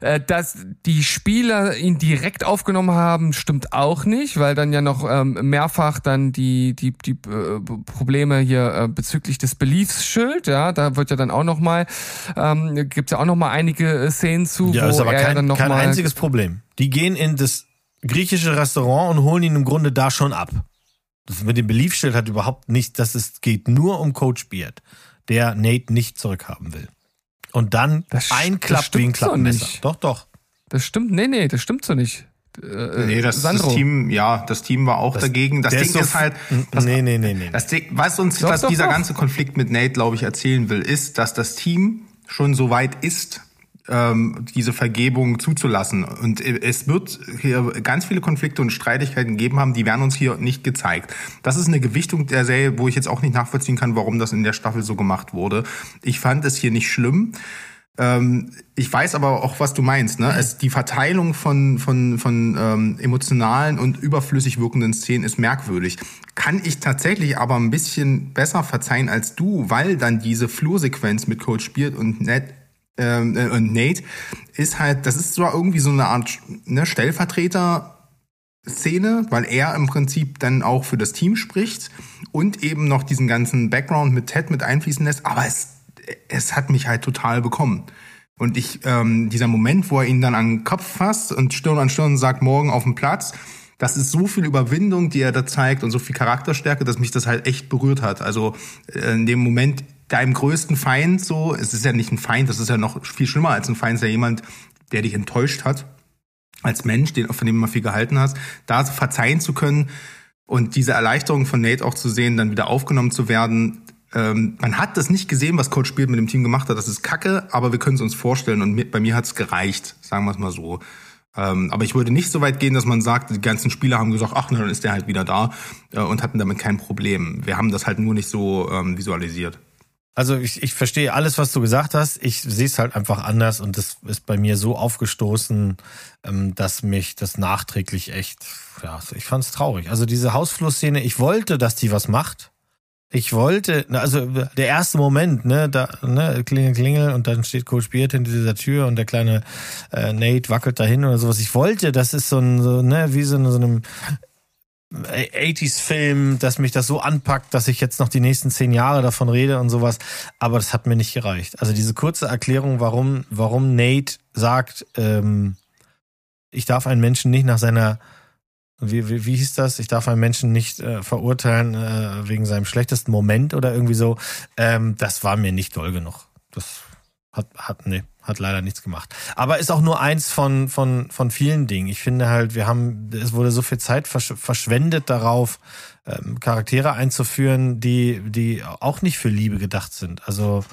Äh, dass die Spieler ihn direkt aufgenommen haben, stimmt auch nicht, weil dann ja noch ähm, mehrfach dann die die die äh, Probleme hier äh, bezüglich des Beliefsschild, ja, da wird ja dann auch noch mal ähm, gibt's ja auch noch mal einige Szenen zu, ja, wo ist aber er kein, dann noch kein mal einziges Problem. Die gehen in das griechische Restaurant und holen ihn im Grunde da schon ab. Das mit dem Beliefsschild hat überhaupt nicht, das ist, geht nur um Coach Beard, der Nate nicht zurückhaben will. Und dann das, einklappt wie ein Klappmesser. So doch, doch. Das stimmt, nee, nee, das stimmt so nicht. Äh, nee, das, das, Team, ja, das Team war auch das, dagegen. Das Ding ist, so ist halt, das, nee, nee, nee, nee. Das Ding, was uns, doch, was doch, dieser doch. ganze Konflikt mit Nate, glaube ich, erzählen will, ist, dass das Team schon so weit ist, ähm, diese Vergebung zuzulassen. Und es wird hier ganz viele Konflikte und Streitigkeiten geben haben, die werden uns hier nicht gezeigt. Das ist eine Gewichtung der Serie, wo ich jetzt auch nicht nachvollziehen kann, warum das in der Staffel so gemacht wurde. Ich fand es hier nicht schlimm. Ähm, ich weiß aber auch, was du meinst. Ne? Es, die Verteilung von, von, von ähm, emotionalen und überflüssig wirkenden Szenen ist merkwürdig. Kann ich tatsächlich aber ein bisschen besser verzeihen als du, weil dann diese Flursequenz mit Coach Beard und Ned ähm, äh, und Nate ist halt, das ist zwar irgendwie so eine Art ne, Stellvertreter-Szene, weil er im Prinzip dann auch für das Team spricht und eben noch diesen ganzen Background mit Ted mit einfließen lässt, aber es, es hat mich halt total bekommen. Und ich, ähm, dieser Moment, wo er ihn dann an den Kopf fasst und Stirn an Stirn sagt, morgen auf dem Platz, das ist so viel Überwindung, die er da zeigt und so viel Charakterstärke, dass mich das halt echt berührt hat. Also äh, in dem Moment deinem größten Feind so, es ist ja nicht ein Feind, das ist ja noch viel schlimmer als ein Feind, ist ja jemand, der dich enttäuscht hat als Mensch, den, von dem du mal viel gehalten hast, da verzeihen zu können und diese Erleichterung von Nate auch zu sehen, dann wieder aufgenommen zu werden. Ähm, man hat das nicht gesehen, was Coach Spiel mit dem Team gemacht hat. Das ist Kacke, aber wir können es uns vorstellen und mir, bei mir hat es gereicht, sagen wir es mal so. Ähm, aber ich würde nicht so weit gehen, dass man sagt, die ganzen Spieler haben gesagt, ach, na, dann ist der halt wieder da äh, und hatten damit kein Problem. Wir haben das halt nur nicht so ähm, visualisiert. Also ich, ich verstehe alles, was du gesagt hast. Ich sehe es halt einfach anders und das ist bei mir so aufgestoßen, ähm, dass mich das nachträglich echt, ja, ich fand es traurig. Also diese Hausflussszene, ich wollte, dass die was macht. Ich wollte, also der erste Moment, ne, da, ne, klingel, klingel und dann steht Coach Beard hinter dieser Tür und der kleine äh, Nate wackelt dahin oder sowas. Ich wollte, das ist so ein, so, ne, wie so, so einem 80s-Film, dass mich das so anpackt, dass ich jetzt noch die nächsten zehn Jahre davon rede und sowas. Aber das hat mir nicht gereicht. Also diese kurze Erklärung, warum, warum Nate sagt, ähm, ich darf einen Menschen nicht nach seiner wie, wie, wie hieß das? Ich darf einen Menschen nicht äh, verurteilen äh, wegen seinem schlechtesten Moment oder irgendwie so. Ähm, das war mir nicht doll genug. Das hat, hat, nee, hat leider nichts gemacht. Aber ist auch nur eins von, von, von vielen Dingen. Ich finde halt, wir haben, es wurde so viel Zeit versch verschwendet darauf, ähm, Charaktere einzuführen, die, die auch nicht für Liebe gedacht sind. Also,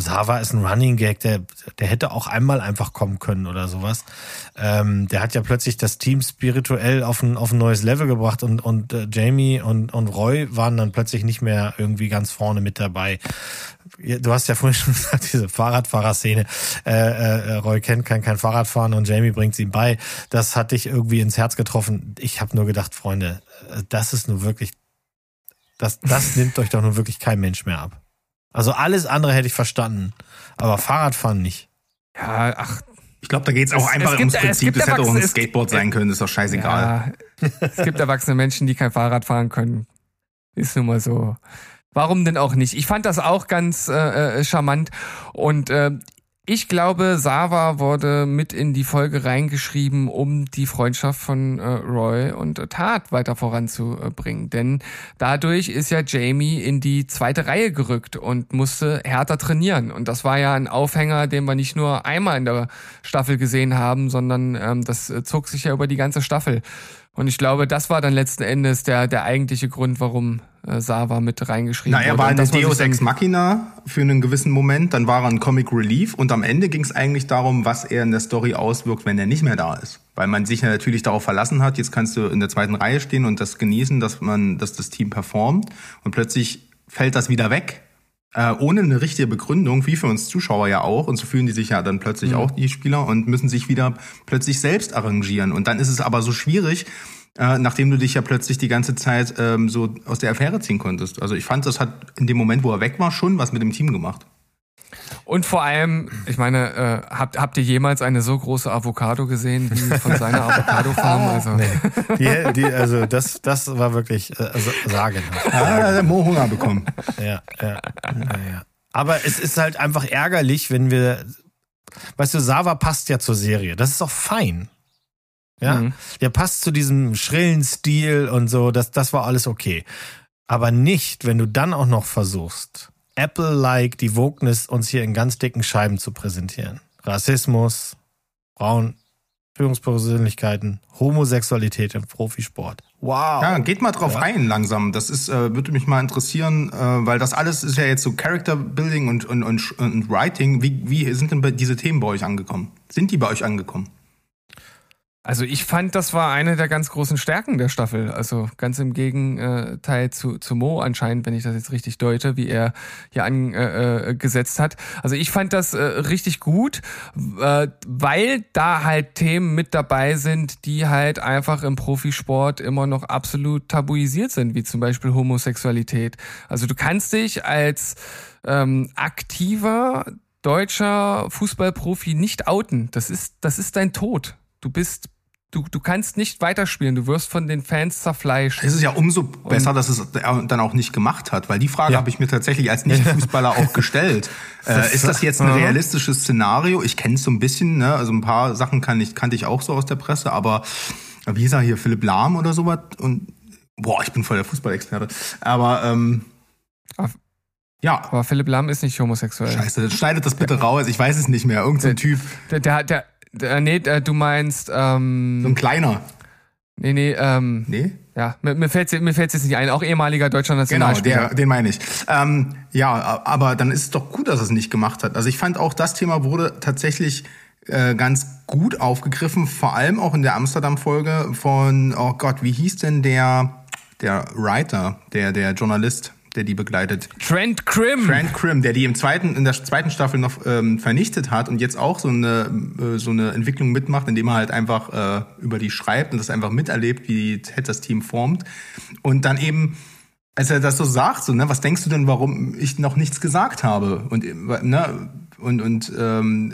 Sava ist ein Running Gag, der, der hätte auch einmal einfach kommen können oder sowas. Ähm, der hat ja plötzlich das Team spirituell auf ein, auf ein neues Level gebracht und, und äh, Jamie und, und Roy waren dann plötzlich nicht mehr irgendwie ganz vorne mit dabei. Du hast ja vorhin schon gesagt, diese Fahrradfahrerszene. Äh, äh, Roy kennt kein, kein Fahrradfahren und Jamie bringt ihm bei. Das hat dich irgendwie ins Herz getroffen. Ich habe nur gedacht, Freunde, äh, das ist nur wirklich, das, das nimmt euch doch nur wirklich kein Mensch mehr ab. Also alles andere hätte ich verstanden, aber Fahrradfahren nicht. Ja, ach. Ich glaube, da geht es auch einfach gibt, ums Prinzip. Das hätte auch ein Skateboard gibt, sein können, ist doch scheißegal. Ja, es gibt erwachsene Menschen, die kein Fahrrad fahren können. Ist nun mal so. Warum denn auch nicht? Ich fand das auch ganz äh, äh charmant und äh, ich glaube, Sava wurde mit in die Folge reingeschrieben, um die Freundschaft von äh, Roy und äh, Tat weiter voranzubringen. Denn dadurch ist ja Jamie in die zweite Reihe gerückt und musste härter trainieren. Und das war ja ein Aufhänger, den wir nicht nur einmal in der Staffel gesehen haben, sondern ähm, das äh, zog sich ja über die ganze Staffel. Und ich glaube, das war dann letzten Endes der, der eigentliche Grund, warum äh, Sava mit reingeschrieben wurde. Na, er war eine Deus Ex Machina für einen gewissen Moment, dann war er ein Comic Relief und am Ende ging es eigentlich darum, was er in der Story auswirkt, wenn er nicht mehr da ist. Weil man sich ja natürlich darauf verlassen hat, jetzt kannst du in der zweiten Reihe stehen und das genießen, dass man, dass das Team performt und plötzlich fällt das wieder weg äh, ohne eine richtige Begründung, wie für uns Zuschauer ja auch. Und so fühlen die sich ja dann plötzlich mhm. auch, die Spieler, und müssen sich wieder plötzlich selbst arrangieren. Und dann ist es aber so schwierig, äh, nachdem du dich ja plötzlich die ganze Zeit ähm, so aus der Affäre ziehen konntest. Also ich fand, das hat in dem Moment, wo er weg war, schon was mit dem Team gemacht. Und vor allem, ich meine, äh, habt, habt ihr jemals eine so große Avocado gesehen wie von seiner Avocado-Farm? Also. Nee. Die, die, also das, das war wirklich äh, sagen. Ja, der Mo Hunger bekommen. Ja, ja, ja, ja. Aber es ist halt einfach ärgerlich, wenn wir, weißt du, Sava passt ja zur Serie. Das ist auch fein. Ja, mhm. der passt zu diesem schrillen Stil und so. Das, das war alles okay. Aber nicht, wenn du dann auch noch versuchst, Apple-like die Wokeness uns hier in ganz dicken Scheiben zu präsentieren. Rassismus, Frauen, Führungspersönlichkeiten, Homosexualität im Profisport. Wow. Ja, geht mal drauf ja. ein langsam. Das ist, äh, würde mich mal interessieren, äh, weil das alles ist ja jetzt so Character Building und, und, und, und Writing. Wie, wie sind denn diese Themen bei euch angekommen? Sind die bei euch angekommen? Also ich fand, das war eine der ganz großen Stärken der Staffel. Also ganz im Gegenteil zu, zu Mo anscheinend, wenn ich das jetzt richtig deute, wie er hier angesetzt hat. Also ich fand das äh, richtig gut, äh, weil da halt Themen mit dabei sind, die halt einfach im Profisport immer noch absolut tabuisiert sind, wie zum Beispiel Homosexualität. Also du kannst dich als ähm, aktiver deutscher Fußballprofi nicht outen. Das ist, das ist dein Tod. Du bist, du, du kannst nicht weiterspielen. Du wirst von den Fans zerfleischt. Es ist ja umso besser, dass es er dann auch nicht gemacht hat, weil die Frage habe ich mir tatsächlich als Nicht-Fußballer auch gestellt. Äh, ist das jetzt ein realistisches Szenario? Ich kenne es so ein bisschen, ne? also ein paar Sachen kann ich, kannte ich auch so aus der Presse, aber wie ist er hier, Philipp Lahm oder sowas? Und boah, ich bin voll der Fußballexperte. Aber ähm, ja, Aber Philipp Lahm ist nicht homosexuell. scheiße, dann schneidet das bitte raus. Ich weiß es nicht mehr. Irgend so ein Typ, Der, der, der, der nee, der, du meinst, so ein ähm, kleiner. nee, nee, ähm, Nee? ja, mir, mir fällt's mir fällt's jetzt nicht ein. Auch ehemaliger deutscher Genau, Nationalspieler. der, den meine ich. Ähm, ja, aber dann ist es doch gut, dass er es nicht gemacht hat. Also ich fand auch, das Thema wurde tatsächlich äh, ganz gut aufgegriffen, vor allem auch in der Amsterdam-Folge von, oh Gott, wie hieß denn der, der Writer, der, der Journalist, der die begleitet? Trent Krim. Grant Krim, der die im zweiten, in der zweiten Staffel noch ähm, vernichtet hat und jetzt auch so eine, äh, so eine Entwicklung mitmacht, indem er halt einfach äh, über die schreibt und das einfach miterlebt, wie Ted das Team formt. Und dann eben, als er das so sagt, so, ne, was denkst du denn, warum ich noch nichts gesagt habe? Und, äh, ne, und, und ähm,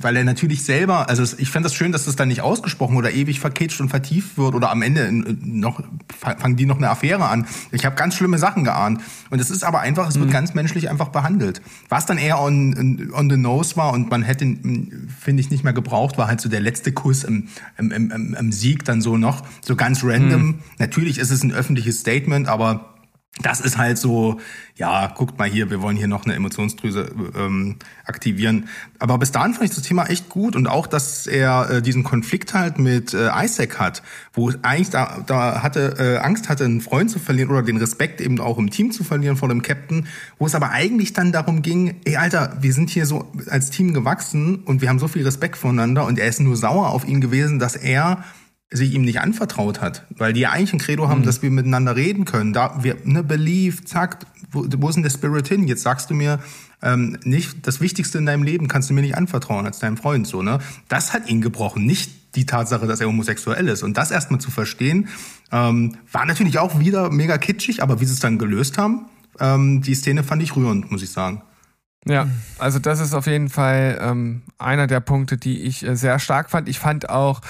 weil er natürlich selber, also ich fand das schön, dass das dann nicht ausgesprochen oder ewig verkitscht und vertieft wird oder am Ende in- noch fa- fangen die noch eine Affäre an. Ich habe ganz schlimme Sachen geahnt und es ist aber einfach, es wird ganz menschlich einfach behandelt. Was dann eher on, on the nose war und man hätte, ihn, finde ich, nicht mehr gebraucht, war halt so der letzte Kuss im, im, im, im, im Sieg dann so noch, so ganz random. Natürlich ist es ein öffentliches Statement, aber das ist halt so, ja, guckt mal hier, wir wollen hier noch eine Emotionsdrüse ähm, aktivieren. Aber bis dahin fand ich das Thema echt gut und auch, dass er äh, diesen Konflikt halt mit äh, Isaac hat, wo eigentlich da, da hatte äh, Angst hatte, einen Freund zu verlieren oder den Respekt eben auch im Team zu verlieren vor dem Captain, wo es aber eigentlich dann darum ging, ey Alter, wir sind hier so als Team gewachsen und wir haben so viel Respekt voneinander und er ist nur sauer auf ihn gewesen, dass er sich ihm nicht anvertraut hat, weil die ja eigentlich ein Credo haben, dass wir miteinander reden können. Da wir ne Belief, zack, wo, wo ist denn der Spirit hin? Jetzt sagst du mir ähm, nicht das Wichtigste in deinem Leben kannst du mir nicht anvertrauen als deinem Freund so ne. Das hat ihn gebrochen, nicht die Tatsache, dass er homosexuell ist und das erstmal zu verstehen ähm, war natürlich auch wieder mega kitschig, aber wie sie es dann gelöst haben, ähm, die Szene fand ich rührend, muss ich sagen. Ja, also das ist auf jeden Fall ähm, einer der Punkte, die ich äh, sehr stark fand. Ich fand auch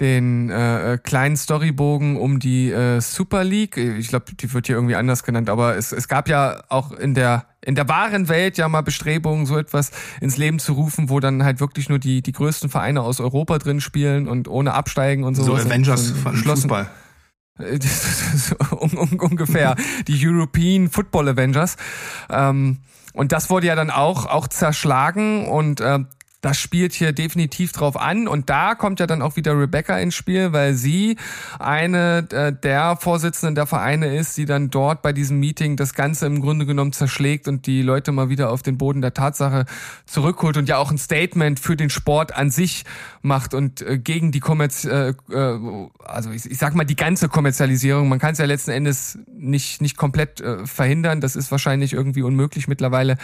den äh, äh, kleinen Storybogen um die äh, Super League. Ich glaube, die wird hier irgendwie anders genannt, aber es, es gab ja auch in der in der wahren Welt ja mal Bestrebungen, so etwas ins Leben zu rufen, wo dann halt wirklich nur die die größten Vereine aus Europa drin spielen und ohne Absteigen und So sowas. Avengers Und von Fußball. so un, ungefähr die European Football Avengers. Ähm, und das wurde ja dann auch, auch zerschlagen und äh, das spielt hier definitiv drauf an. Und da kommt ja dann auch wieder Rebecca ins Spiel, weil sie eine äh, der Vorsitzenden der Vereine ist, die dann dort bei diesem Meeting das Ganze im Grunde genommen zerschlägt und die Leute mal wieder auf den Boden der Tatsache zurückholt und ja auch ein Statement für den Sport an sich macht und äh, gegen die Kommerz, äh, äh, also ich, sag mal die ganze Kommerzialisierung. Man kann es ja letzten Endes nicht nicht komplett äh, verhindern. Das ist wahrscheinlich irgendwie unmöglich mittlerweile.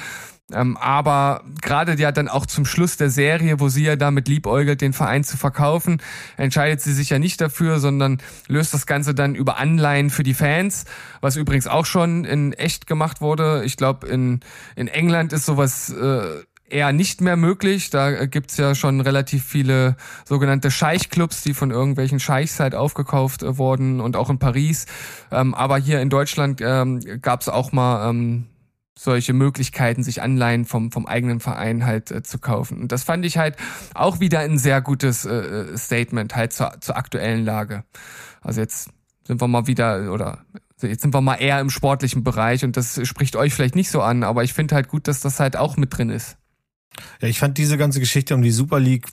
Ähm, aber gerade ja dann auch zum Schluss der Serie, wo sie ja damit liebäugelt, den Verein zu verkaufen, entscheidet sie sich ja nicht dafür, sondern löst das Ganze dann über Anleihen für die Fans, was übrigens auch schon in echt gemacht wurde. Ich glaube, in, in England ist sowas äh, eher nicht mehr möglich. Da äh, gibt's ja schon relativ viele sogenannte Scheichclubs, die von irgendwelchen Scheichs halt aufgekauft äh, wurden und auch in Paris. Ähm, aber hier in Deutschland ähm, gab's auch mal ähm, solche Möglichkeiten, sich Anleihen vom, vom eigenen Verein halt äh, zu kaufen. Und das fand ich halt auch wieder ein sehr gutes äh, Statement halt zur, zur aktuellen Lage. Also jetzt sind wir mal wieder, oder jetzt sind wir mal eher im sportlichen Bereich und das spricht euch vielleicht nicht so an, aber ich finde halt gut, dass das halt auch mit drin ist. Ja, ich fand diese ganze Geschichte um die Super League,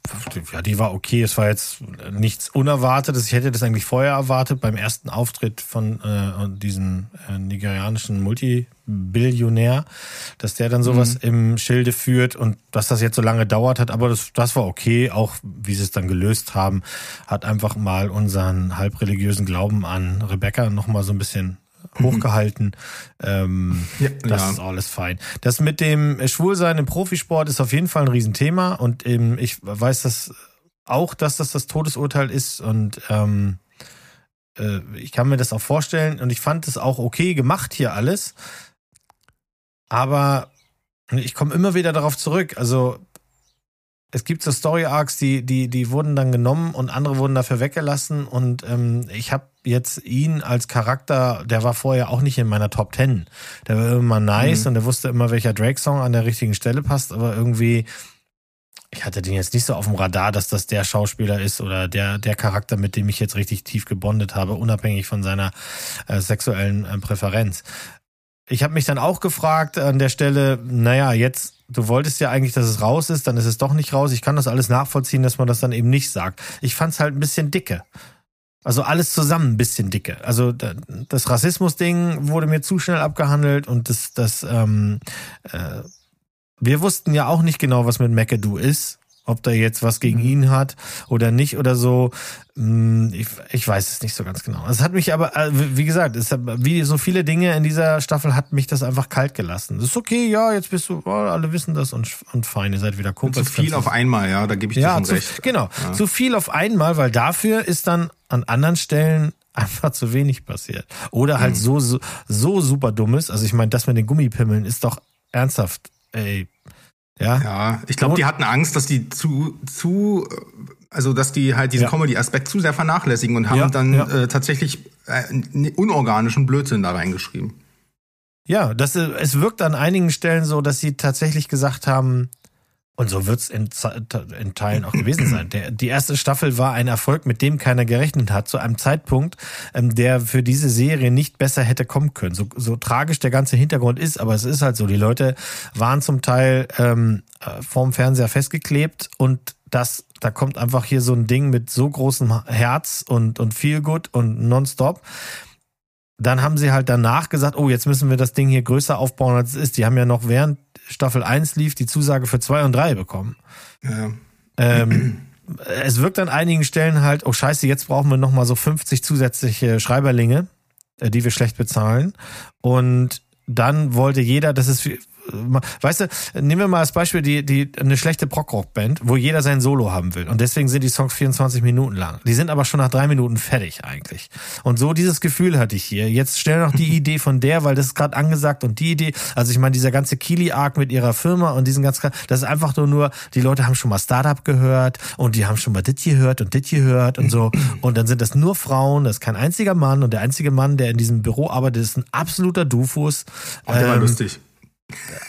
ja, die war okay. Es war jetzt nichts Unerwartetes. Ich hätte das eigentlich vorher erwartet beim ersten Auftritt von äh, diesem äh, nigerianischen Multibillionär, dass der dann sowas im Schilde führt und dass das jetzt so lange dauert hat. Aber das, das war okay. Auch wie sie es dann gelöst haben, hat einfach mal unseren halbreligiösen Glauben an Rebecca noch mal so ein bisschen hochgehalten. Ähm, Ja, das ja. ist alles fein. Das mit dem Schwulsein im Profisport ist auf jeden Fall ein Riesenthema und ähm, ich weiß das auch, dass das das Todesurteil ist und ähm, äh, ich kann mir das auch vorstellen und ich fand es auch okay gemacht hier alles, aber Ich komme immer wieder darauf zurück. Also es gibt so Story Arcs, die die die wurden dann genommen und andere wurden dafür weggelassen und ähm, ich habe jetzt ihn als Charakter, der war vorher auch nicht in meiner Top Ten. Der war immer nice Mhm. und der wusste immer, welcher Drake Song an der richtigen Stelle passt, aber irgendwie ich hatte den jetzt nicht so auf dem Radar, dass das der Schauspieler ist oder der der Charakter, mit dem ich jetzt richtig tief gebondet habe, unabhängig von seiner äh, sexuellen äh, Präferenz. Ich habe mich dann auch gefragt an der Stelle, naja, jetzt, du wolltest ja eigentlich, dass es raus ist, dann ist es doch nicht raus. Ich kann das alles nachvollziehen, dass man das dann eben nicht sagt. Ich fand es halt ein bisschen dicke. Also alles zusammen ein bisschen dicke. Also da- das Rassismus-Ding wurde mir zu schnell abgehandelt und das, das, ähm, äh, wir wussten ja auch nicht genau, was mit McAdoo ist. Ob der jetzt was gegen ihn hat oder nicht oder so. Hm, Ich, ich weiß es nicht so ganz genau. Es hat mich aber, äh, wie gesagt, es hat, wie so viele Dinge in dieser Staffel hat mich das einfach kalt gelassen. Das ist okay, ja, jetzt bist du, oh, alle wissen das und, und fein, ihr seid wieder Zu Kumpels. viel auf einmal, ja, da gebe ich dir Ja, schon zu, recht. genau. Zu viel auf einmal, weil dafür ist dann an anderen Stellen einfach zu wenig passiert. Oder halt so, so, so super dummes. Also ich meine, das mit den Gummipimmeln ist doch ernsthaft, ey. Ja. Ja, ich glaube, die hatten Angst, dass die zu, zu, also dass die halt diesen Ja. Comedy-Aspekt zu sehr vernachlässigen und haben Ja, dann ja. Äh, tatsächlich äh, unorganischen Blödsinn da reingeschrieben. Ja, das, äh, es wirkt an einigen Stellen so, dass sie tatsächlich gesagt haben, und so wird's in, in Teilen auch gewesen sein. Der, die erste Staffel war ein Erfolg, mit dem keiner gerechnet hat, zu einem Zeitpunkt, ähm, der für diese Serie nicht besser hätte kommen können. So, so tragisch der ganze Hintergrund ist, aber es ist halt so. Die Leute waren zum Teil ähm, äh, vorm Fernseher festgeklebt und das, da kommt einfach hier so ein Ding mit so großem Herz und, und viel gut und nonstop dann haben sie halt danach gesagt, oh, jetzt müssen wir das Ding hier größer aufbauen, als es ist. Die haben ja noch während Staffel 1 lief die Zusage für 2 und 3 bekommen. Ja. Ähm, es wirkt an einigen Stellen halt, oh scheiße, jetzt brauchen wir nochmal so 50 zusätzliche Schreiberlinge, äh, die wir schlecht bezahlen. Und dann wollte jeder, das ist, weißt du, nehmen wir mal als Beispiel die, die, eine schlechte Prog-Rock-Band, wo jeder sein Solo haben will. Und deswegen sind die Songs 24 Minuten lang. Die sind aber schon nach drei Minuten fertig eigentlich. Und so dieses Gefühl hatte ich hier. Jetzt stell noch die Idee von der, weil das ist gerade angesagt und die Idee, also ich meine, dieser ganze Kili-Arc mit ihrer Firma und diesen ganzen, das ist einfach nur nur, die Leute haben schon mal Startup gehört und die haben schon mal dit gehört und dit gehört und so. Und dann sind das nur Frauen, das ist kein einziger Mann und der einzige Mann, der in diesem Büro arbeitet, ist ein absoluter Dufus. Auch der war Ähm, lustig.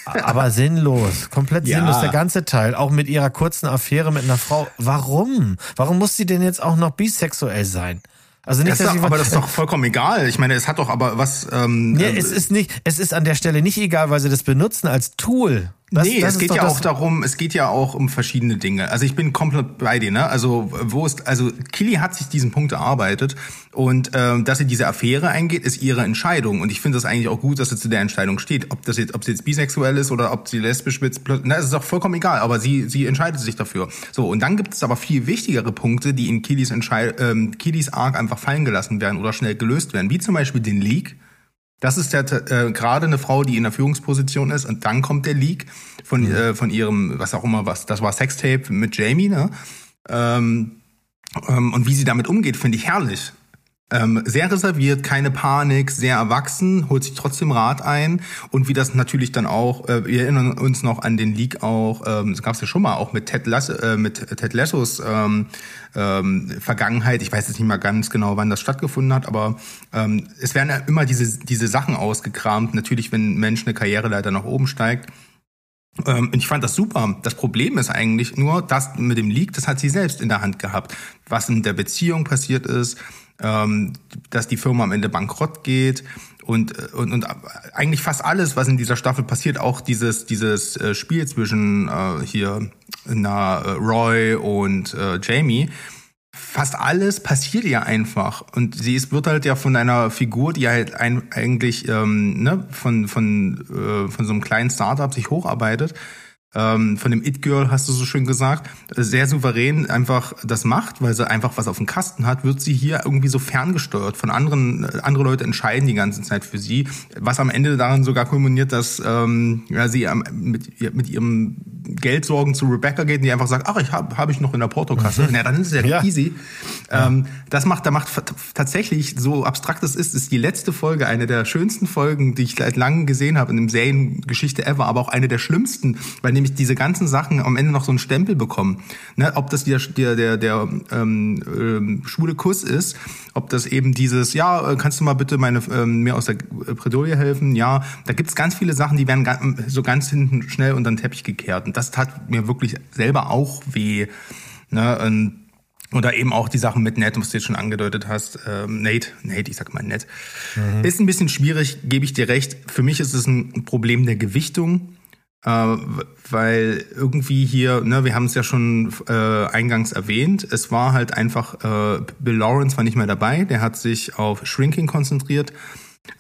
Aber sinnlos, komplett Ja. sinnlos, der ganze Teil, auch mit ihrer kurzen Affäre mit einer Frau. Warum? Warum muss sie denn jetzt auch noch bisexuell sein? Also nicht, Das dass doch, aber das ist doch vollkommen egal. Ich meine, es hat doch aber was. Ähm, Nee, ähm, es ist nicht, es ist an der Stelle nicht egal, weil sie das benutzen als Tool. Das, nee, das es geht doch ja auch darum, es geht ja auch um verschiedene Dinge. Also ich bin komplett bei dir, ne? Also wo ist, also Killy hat sich diesen Punkt erarbeitet und ähm, dass sie diese Affäre eingeht, ist ihre Entscheidung. Und ich finde das eigentlich auch gut, dass sie zu der Entscheidung steht. Ob das jetzt, ob sie jetzt bisexuell ist oder ob sie lesbisch wird, na, es ist auch vollkommen egal. Aber sie, sie entscheidet sich dafür. So und dann gibt es aber viel wichtigere Punkte, die in Killys Entschei ähm, Killys Arc einfach fallen gelassen werden oder schnell gelöst werden, wie zum Beispiel den Leak. Das ist ja äh, gerade eine Frau, die in der Führungsposition ist und dann kommt der Leak von äh, von ihrem was auch immer was das war Sextape mit Jamie ne? Ähm, ähm, und wie sie damit umgeht finde ich herrlich ähm, sehr reserviert keine Panik sehr erwachsen holt sich trotzdem Rat ein und wie das natürlich dann auch äh, wir erinnern uns noch an den Leak auch ähm, das gab es ja schon mal auch mit Ted Lasso äh, mit Ted Lassos ähm, ähm, Vergangenheit. Ich weiß jetzt nicht mal ganz genau, wann das stattgefunden hat, aber ähm, es werden ja immer diese, diese Sachen ausgekramt. Natürlich, wenn ein Mensch eine Karriereleiter nach oben steigt. Ähm, und ich fand das super. Das Problem ist eigentlich nur, das mit dem Leak, das hat sie selbst in der Hand gehabt. Was in der Beziehung passiert ist, ähm, dass die Firma am Ende bankrott geht und, und, und eigentlich fast alles, was in dieser Staffel passiert, auch dieses, dieses äh, Spiel zwischen äh, hier na, äh, Roy und äh, Jamie, fast alles passiert ihr einfach. Und sie ist, wird halt ja von einer Figur, die halt ein, eigentlich ähm, ne, von, von, äh, von so einem kleinen Startup sich hocharbeitet, ähm, von dem It-Girl, hast du so schön gesagt, sehr souverän einfach das macht, weil sie einfach was auf dem Kasten hat, wird sie hier irgendwie so ferngesteuert von anderen, äh, andere Leute entscheiden die ganze Zeit für sie, was am Ende daran sogar kulminiert, dass ähm, ja, sie mit, mit ihrem Geldsorgen zu Rebecca geht und die einfach sagt, ach, ich habe hab ich noch in der Portokasse. Mhm. Na, dann ist es ja, ja. easy. Ja. Ähm, das macht, da macht tatsächlich, so abstrakt es ist, ist die letzte Folge eine der schönsten Folgen, die ich seit langem gesehen habe in einem Seriengeschichte ever, aber auch eine der schlimmsten, weil nämlich diese ganzen Sachen am Ende noch so einen Stempel bekommen. Ne, ob das der, der, der, der ähm, ähm, schwule Kuss ist, ob das eben dieses, ja, äh, kannst du mal bitte meine, ähm, mir aus der Predolie helfen? Ja, da gibt's ganz viele Sachen, die werden so ganz hinten schnell unter den Teppich gekehrt. Und das tat mir wirklich selber auch weh. Ne? Und oder eben auch die Sachen mit Ned, was du jetzt schon angedeutet hast. Ähm, Nate, Nate, ich sag mal Ned. Mhm. Ist ein bisschen schwierig, gebe ich dir recht. Für mich ist es ein Problem der Gewichtung. Äh, weil irgendwie hier, ne, wir haben es ja schon äh, eingangs erwähnt, es war halt einfach, äh, Bill Lawrence war nicht mehr dabei, der hat sich auf Shrinking konzentriert.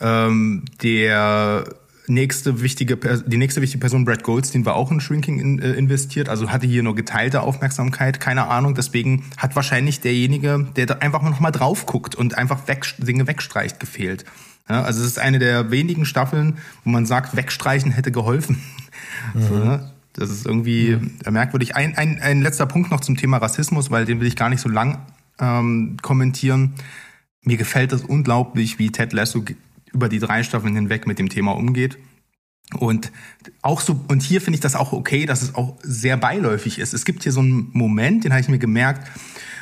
Ähm, der nächste wichtige, die nächste wichtige Person, Brad Goldstein, war auch in Shrinking in, äh, investiert, also hatte hier nur geteilte Aufmerksamkeit, keine Ahnung. Deswegen hat wahrscheinlich derjenige, der da einfach noch mal drauf guckt und einfach weg, Dinge wegstreicht, gefehlt. Ja, also es ist eine der wenigen Staffeln, wo man sagt, wegstreichen hätte geholfen. Mhm. So, ne? Das ist irgendwie mhm. merkwürdig. Ein, ein, ein letzter Punkt noch zum Thema Rassismus, weil den will ich gar nicht so lang ähm, kommentieren. Mir gefällt es unglaublich, wie Ted Lasso über die drei Staffeln hinweg mit dem Thema umgeht. Und auch so, und hier finde ich das auch okay, dass es auch sehr beiläufig ist. Es gibt hier so einen Moment, den habe ich mir gemerkt,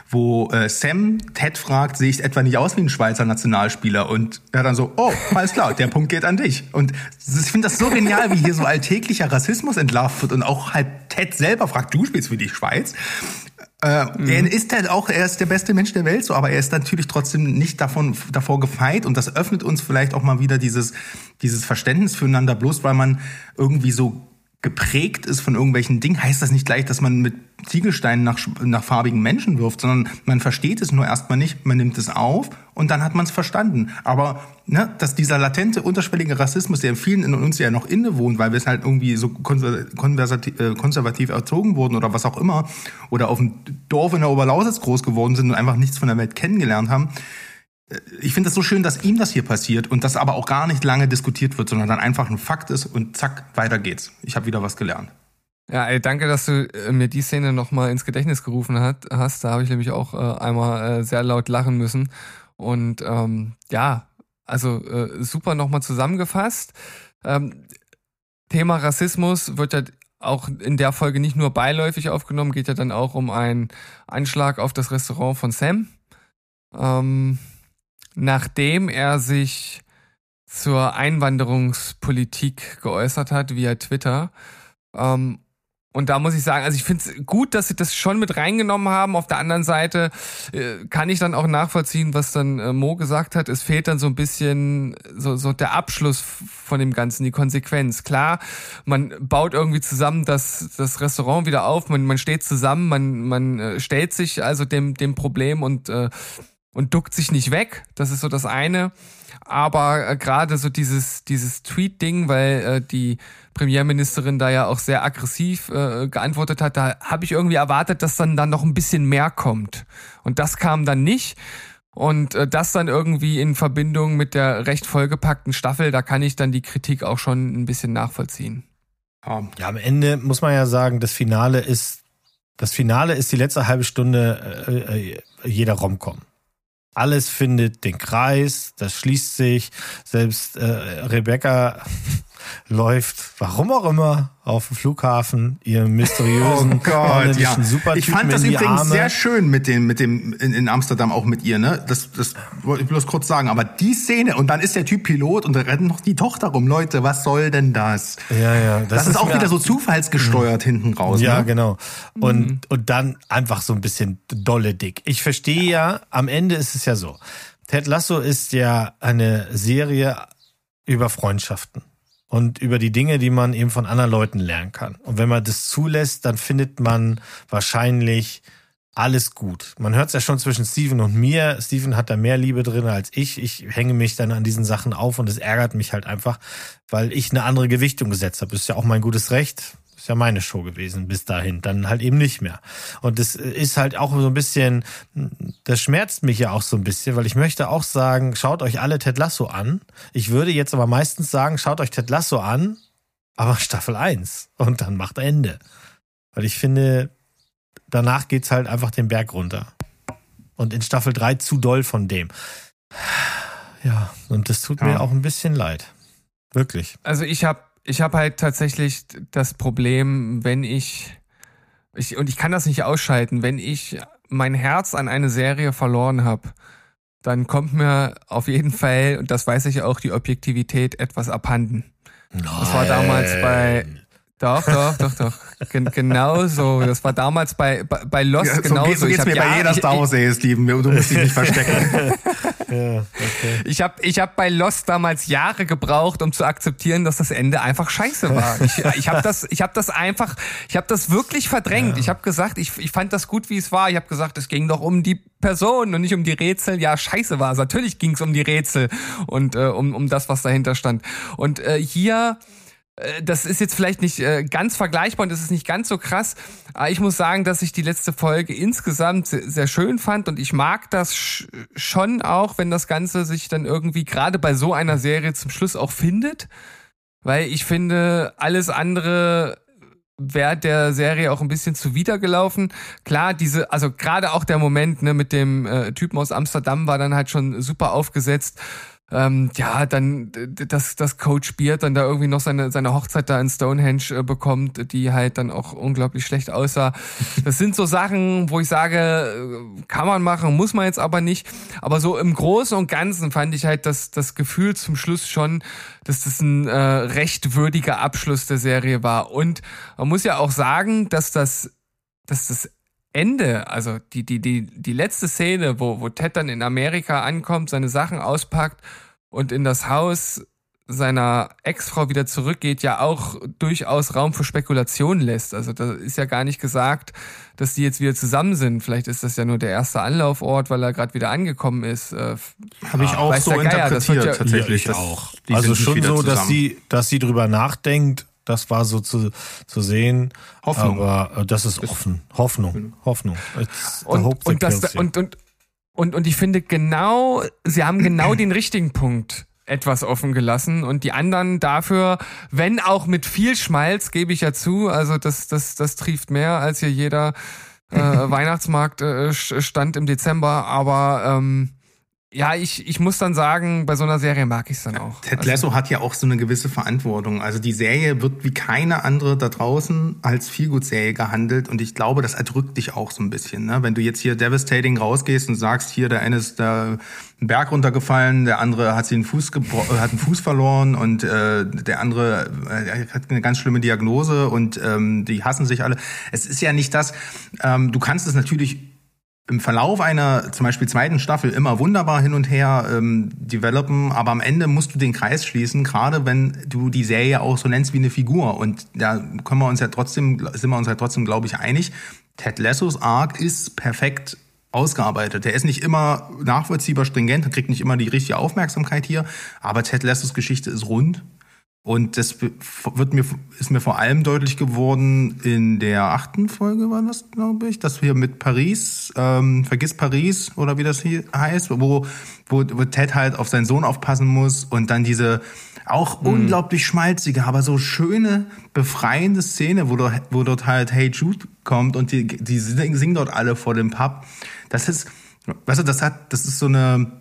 wo äh, Sam Ted fragt, sehe ich etwa nicht aus wie ein Schweizer Nationalspieler? Und er dann so, oh, alles klar, der Punkt geht an dich. Und ich finde das so genial, wie hier so alltäglicher Rassismus entlarvt wird und auch halt Ted selber fragt, du spielst für die Schweiz. Äh, mhm. Er ist halt auch, er ist der beste Mensch der Welt, so, aber er ist natürlich trotzdem nicht davon, davor gefeit und das öffnet uns vielleicht auch mal wieder dieses, dieses Verständnis füreinander, bloß weil man irgendwie so geprägt ist von irgendwelchen Dingen, heißt das nicht gleich, dass man mit Ziegelsteinen nach, nach farbigen Menschen wirft, sondern man versteht es nur erstmal nicht, man nimmt es auf und dann hat man es verstanden. Aber ne, dass dieser latente, unterschwellige Rassismus, der in vielen in uns ja noch innewohnt, weil wir es halt irgendwie so konservativ, äh, konservativ erzogen wurden oder was auch immer, oder auf dem Dorf in der Oberlausitz groß geworden sind und einfach nichts von der Welt kennengelernt haben, ich finde es so schön, dass ihm das hier passiert und das aber auch gar nicht lange diskutiert wird, sondern dann einfach ein Fakt ist und zack, weiter geht's. Ich habe wieder was gelernt. Ja, ey, danke, dass du äh, mir die Szene nochmal ins Gedächtnis gerufen hat, hast. Da habe ich nämlich auch äh, einmal äh, sehr laut lachen müssen. Und ähm, ja, also äh, super nochmal zusammengefasst. Ähm, Thema Rassismus wird ja auch in der Folge nicht nur beiläufig aufgenommen, geht ja dann auch um einen Anschlag auf das Restaurant von Sam. Ähm, nachdem er sich zur Einwanderungspolitik geäußert hat via Twitter. Ähm, und da muss ich sagen, also ich finde es gut, dass sie das schon mit reingenommen haben. Auf der anderen Seite äh, kann ich dann auch nachvollziehen, was dann äh, Mo gesagt hat. Es fehlt dann so ein bisschen so, so der Abschluss von dem Ganzen, die Konsequenz. Klar, man baut irgendwie zusammen das, das Restaurant wieder auf, man, man steht zusammen, man, man äh, stellt sich also dem, dem Problem und äh, und duckt sich nicht weg. Das ist so das eine. Aber äh, gerade so dieses, dieses Tweet-Ding, weil äh, die Premierministerin da ja auch sehr aggressiv äh, geantwortet hat, da habe ich irgendwie erwartet, dass dann, dann noch ein bisschen mehr kommt. Und das kam dann nicht. Und äh, das dann irgendwie in Verbindung mit der recht vollgepackten Staffel, da kann ich dann die Kritik auch schon ein bisschen nachvollziehen. Ja, am Ende muss man ja sagen, das Finale ist, das Finale ist die letzte halbe Stunde äh, äh jeder Romcom. Alles findet den Kreis, das schließt sich. Selbst äh, Rebecca läuft, warum auch immer, auf dem Flughafen ihren mysteriösen oh Gott, ja. Ich fand das übrigens Arme. sehr schön mit dem, mit dem in, in, Amsterdam auch mit ihr, ne? Das, das wollte ich bloß kurz sagen. Aber die Szene und dann ist der Typ Pilot und da rennt noch die Tochter rum. Leute, was soll denn das? Ja, ja. Das, das ist, ist, auch wieder so zufallsgesteuert mhm. hinten raus. Ja, ne? genau. Und mhm. und dann einfach so ein bisschen dolle dick. Ich verstehe ja. Am Ende ist es ja so. Ted Lasso ist ja eine Serie über Freundschaften und über die Dinge, die man eben von anderen Leuten lernen kann. Und wenn man das zulässt, dann findet man wahrscheinlich alles gut. Man hört es ja schon zwischen Steven und mir. Steven hat da mehr Liebe drin als ich. Ich hänge mich dann an diesen Sachen auf und es ärgert mich halt einfach, weil ich eine andere Gewichtung gesetzt habe. Ist ja auch mein gutes Recht. Ist ja meine Show gewesen bis dahin, dann halt eben nicht mehr. Und das ist halt auch so ein bisschen, das schmerzt mich ja auch so ein bisschen, weil ich möchte auch sagen, schaut euch alle Ted Lasso an. Ich würde jetzt aber meistens sagen, schaut euch Ted Lasso an, aber Staffel 1 und dann macht Ende. Weil ich finde, danach geht's halt einfach den Berg runter. Und in Staffel 3 zu doll von dem. Ja, und das tut Ja. mir auch ein bisschen leid. Wirklich. Also ich habe ich hab halt tatsächlich das Problem, wenn ich, ich und ich kann das nicht ausschalten, wenn ich mein Herz an eine Serie verloren habe, dann kommt mir auf jeden Fall, und das weiß ich auch, die Objektivität etwas abhanden. Das war damals bei doch, doch, doch, doch. Gen genau so. Das war damals bei, bei, bei Lost Ja, so genauso. geht, so geht's hab mir bei jeder ich- Star Wars Steven. Du musst dich nicht verstecken. Ja, okay. Ich habe ich hab bei Lost damals Jahre gebraucht, um zu akzeptieren, dass das Ende einfach scheiße war. Ich, ich habe das, ich hab das einfach, ich habe das wirklich verdrängt. Ich habe gesagt, ich, ich fand das gut, wie es war. Ich habe gesagt, es ging doch um die Person und nicht um die Rätsel. Ja, scheiße war es. Natürlich ging es um die Rätsel und äh, um, um das, was dahinter stand. Und äh, hier das ist jetzt vielleicht nicht äh, ganz vergleichbar und das ist nicht ganz so krass. Aber ich muss sagen, dass ich die letzte Folge insgesamt sehr, schön fand und ich mag das sch schon auch, wenn das Ganze sich dann irgendwie gerade bei so einer Serie zum Schluss auch findet. Weil ich finde, alles andere wäre der Serie auch ein bisschen zuwidergelaufen. Klar, diese, also gerade auch der Moment ne, mit dem äh, Typen aus Amsterdam war dann halt schon super aufgesetzt. Ähm, ja, dann, d- dass, dass Coach Beard dann da irgendwie noch seine, seine Hochzeit da in Stonehenge äh, bekommt, die halt dann auch unglaublich schlecht aussah. Das sind so Sachen, wo ich sage, äh, kann man machen, muss man jetzt aber nicht. Aber so im Großen und Ganzen fand ich halt das, das Gefühl zum Schluss schon, dass das ein äh, recht würdiger Abschluss der Serie war. Und man muss ja auch sagen, dass das, dass das Ende, also die, die, die, die letzte Szene, wo, wo Ted dann in Amerika ankommt, seine Sachen auspackt und in das Haus seiner Ex-Frau wieder zurückgeht, ja auch durchaus Raum für Spekulation lässt. Also da ist ja gar nicht gesagt, dass die jetzt wieder zusammen sind. Vielleicht ist das ja nur der erste Anlaufort, weil er gerade wieder angekommen ist. Äh, Habe ich auch weiß so Geier, interpretiert, ja- tatsächlich. Ja, dass auch. die Also schon so, dass zusammen. sie, dass sie drüber nachdenkt. Das war so zu, zu sehen. Hoffnung. Aber äh, das ist offen. Hoffnung. Hoffnung. It's the und, und, das, und, und, und, und ich finde genau, sie haben genau den richtigen Punkt etwas offen gelassen und die anderen dafür, wenn auch mit viel Schmalz, gebe ich ja zu, also das, das, das trieft mehr als hier jeder äh, Weihnachtsmarkt äh, stand im Dezember, aber ähm, ja, ich, ich muss dann sagen, bei so einer Serie mag ich es dann auch. Ted Also, Lasso hat ja auch so eine gewisse Verantwortung. Also die Serie wird wie keine andere da draußen als Feelgood-Serie gehandelt und ich glaube, das erdrückt dich auch so ein bisschen. Ne? Wenn du jetzt hier devastating rausgehst und sagst, hier der eine ist da einen Berg runtergefallen, der andere hat sich einen Fuß äh, hat einen Fuß verloren und äh, der andere äh, hat eine ganz schlimme Diagnose und ähm, die hassen sich alle. Es ist ja nicht das. Ähm, du kannst es natürlich im Verlauf einer zum Beispiel zweiten Staffel immer wunderbar hin und her ähm, developen, aber am Ende musst du den Kreis schließen, gerade wenn du die Serie auch so nennst wie eine Figur. Und da können wir uns ja trotzdem, sind wir uns ja trotzdem, glaube ich, einig. Ted Lassos Arc ist perfekt ausgearbeitet. Der ist nicht immer nachvollziehbar stringent, kriegt nicht immer die richtige Aufmerksamkeit hier, aber Ted Lassos Geschichte ist rund. Und das wird mir, ist mir vor allem deutlich geworden in der achten Folge, war das, glaube ich, dass wir mit Paris, ähm, Vergiss Paris oder wie das hier heißt, wo, wo, wo Ted halt auf seinen Sohn aufpassen muss und dann diese auch unglaublich schmalzige, aber so schöne, befreiende Szene, wo, dort, wo dort halt Hey Jude kommt und die, die singen dort alle vor dem Pub. Das ist, weißt du, das hat, das ist so eine,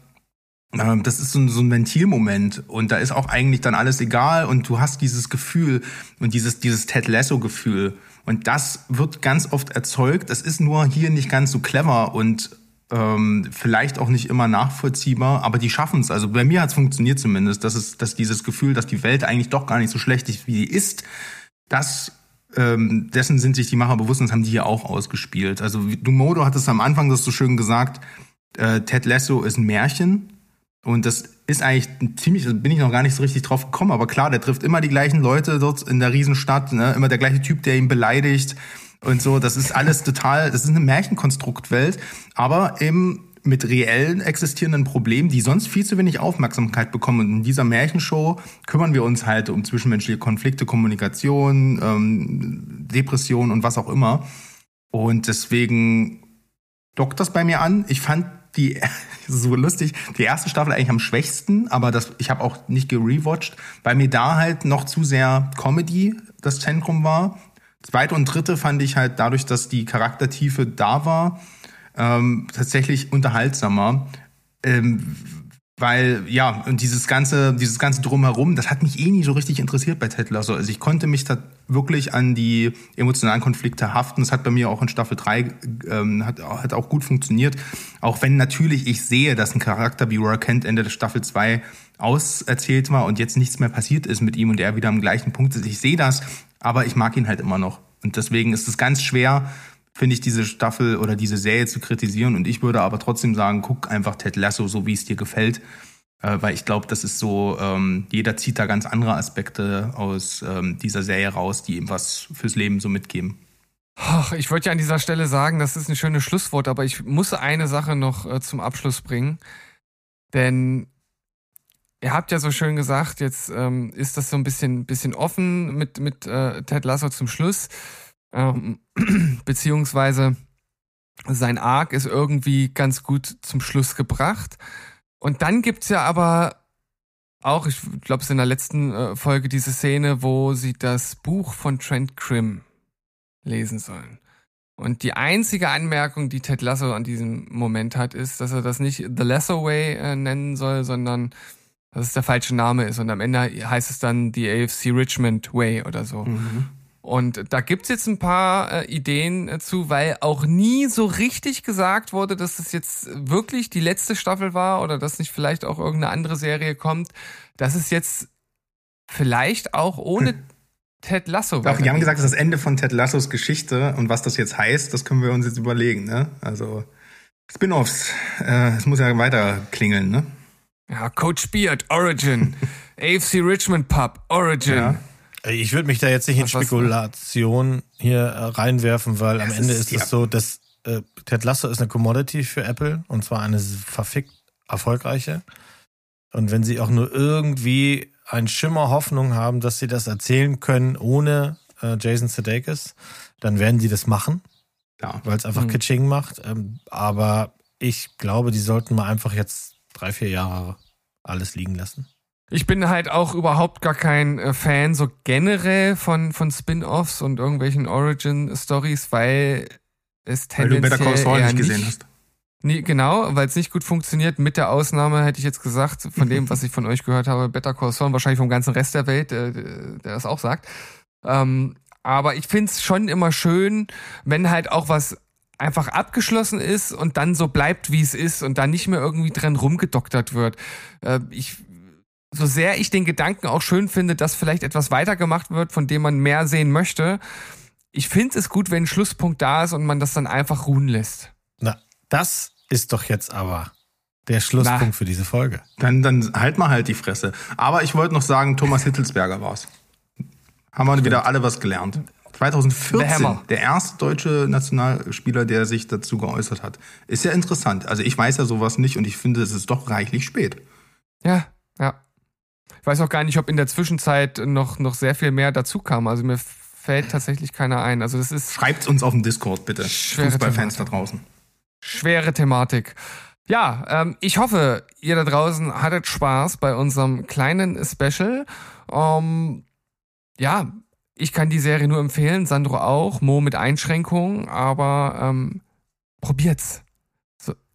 das ist so ein, so ein Ventilmoment und da ist auch eigentlich dann alles egal und du hast dieses Gefühl und dieses, dieses Ted Lasso-Gefühl und das wird ganz oft erzeugt. Das ist nur hier nicht ganz so clever und ähm, vielleicht auch nicht immer nachvollziehbar, aber die schaffen es. Also bei mir hat es funktioniert zumindest, dass es, dass dieses Gefühl, dass die Welt eigentlich doch gar nicht so schlecht ist, wie die ist, das ähm, dessen sind sich die Macher bewusst und das haben die hier auch ausgespielt. Also Dumodo hat es am Anfang das so schön gesagt, äh, Ted Lasso ist ein Märchen und das ist eigentlich ziemlich, bin ich noch gar nicht so richtig drauf gekommen, aber klar, der trifft immer die gleichen Leute dort in der Riesenstadt, ne? immer der gleiche Typ, der ihn beleidigt und so. Das ist alles total, das ist eine Märchenkonstruktwelt, aber eben mit reellen existierenden Problemen, die sonst viel zu wenig Aufmerksamkeit bekommen. Und in dieser Märchenshow kümmern wir uns halt um zwischenmenschliche Konflikte, Kommunikation, ähm, Depression und was auch immer. Und deswegen dockt das bei mir an. Ich fand die so lustig, die erste Staffel eigentlich am schwächsten, aber das, ich habe auch nicht gerewatcht, weil mir da halt noch zu sehr Comedy das Zentrum war. Zweite und dritte fand ich halt dadurch, dass die Charaktertiefe da war, ähm, tatsächlich unterhaltsamer. Ähm, weil, ja, und dieses ganze, dieses ganze Drumherum, das hat mich eh nie so richtig interessiert bei Ted Lasso. Also ich konnte mich da wirklich an die emotionalen Konflikte haften. Das hat bei mir auch in Staffel 3 ähm, hat, hat auch gut funktioniert. Auch wenn natürlich ich sehe, dass ein Charakter wie Roy Kent Ende der Staffel 2 auserzählt war und jetzt nichts mehr passiert ist mit ihm und er wieder am gleichen Punkt ist. Ich sehe das, aber ich mag ihn halt immer noch. Und deswegen ist es ganz schwer, finde ich, diese Staffel oder diese Serie zu kritisieren. Und ich würde aber trotzdem sagen, guck einfach Ted Lasso, so wie es dir gefällt. Äh, weil ich glaube, das ist so, ähm, jeder zieht da ganz andere Aspekte aus ähm, dieser Serie raus, die ihm was fürs Leben so mitgeben. Ich wollte ja an dieser Stelle sagen, das ist ein schönes Schlusswort, aber ich muss eine Sache noch äh, zum Abschluss bringen. Denn ihr habt ja so schön gesagt, jetzt ähm, ist das so ein bisschen, bisschen offen mit, mit äh, Ted Lasso zum Schluss. Ähm, beziehungsweise sein Arc ist irgendwie ganz gut zum Schluss gebracht. Und dann gibt's ja aber auch, ich glaube, es in der letzten äh, Folge diese Szene, wo sie das Buch von Trent Grimm lesen sollen. Und die einzige Anmerkung, die Ted Lasso an diesem Moment hat, ist, dass er das nicht The Lasso Way äh, nennen soll, sondern dass es der falsche Name ist. Und am Ende heißt es dann die AFC Richmond Way oder so. Mhm. Und da gibt's jetzt ein paar äh, Ideen äh, zu, weil auch nie so richtig gesagt wurde, dass es jetzt wirklich die letzte Staffel war oder dass nicht vielleicht auch irgendeine andere Serie kommt. Dass es jetzt vielleicht auch ohne hm. Ted Lasso war. Die haben gesagt, das ist das Ende von Ted Lassos Geschichte und was das jetzt heißt, das können wir uns jetzt überlegen. Ne? Also Spin-offs, äh, es muss ja weiter klingeln. Ne? Ja, Coach Beard, Origin, AFC Richmond Pub, Origin. Ja. Ich würde mich da jetzt nicht in Spekulation hier äh, reinwerfen, weil am Ende ist, ist es so, dass äh, Ted Lasso ist eine Commodity für Apple und zwar eine verfickt erfolgreiche. Und wenn sie auch nur irgendwie einen Schimmer Hoffnung haben, dass sie das erzählen können ohne äh, Jason Sudeikis, dann werden die das machen. Ja. Weil es einfach mhm. Kitsching macht. Ähm, aber ich glaube, die sollten mal einfach jetzt drei, vier Jahre alles liegen lassen. Ich bin halt auch überhaupt gar kein äh, Fan so generell von, von Spin-offs und irgendwelchen Origin-Stories, weil es tendenziell Weil du Better Call Saul nicht gesehen hast. Nee, genau, weil es nicht gut funktioniert. Mit der Ausnahme hätte ich jetzt gesagt, von dem, was ich von euch gehört habe, Better Call Saul, wahrscheinlich vom ganzen Rest der Welt, der, der das auch sagt. Ähm, aber ich find's schon immer schön, wenn halt auch was einfach abgeschlossen ist und dann so bleibt, wie es ist und dann nicht mehr irgendwie dran rumgedoktert wird. Äh, ich so sehr ich den Gedanken auch schön finde, dass vielleicht etwas weitergemacht wird, von dem man mehr sehen möchte, ich finde es gut, wenn ein Schlusspunkt da ist und man das dann einfach ruhen lässt. Na, das ist doch jetzt aber der Schlusspunkt Na. für diese Folge. Dann, dann halt mal halt die Fresse. Aber ich wollte noch sagen, Thomas Hittelsberger war's. Haben wir wieder alle was gelernt. 2014, der, der, erste deutsche Nationalspieler, der sich dazu geäußert hat. Ist ja interessant. Also ich weiß ja sowas nicht und ich finde, es ist doch reichlich spät. Ja, ja. Ich weiß auch gar nicht, ob in der Zwischenzeit noch, noch sehr viel mehr dazu kam. Also mir fällt tatsächlich keiner ein. Also das ist. Schreibt uns auf dem Discord, bitte. Fußballfans da draußen. Schwere Thematik. Ja, ähm, ich hoffe, ihr da draußen hattet Spaß bei unserem kleinen Special. Ähm, ja, ich kann die Serie nur empfehlen, Sandro auch, Mo mit Einschränkungen, aber ähm, probiert's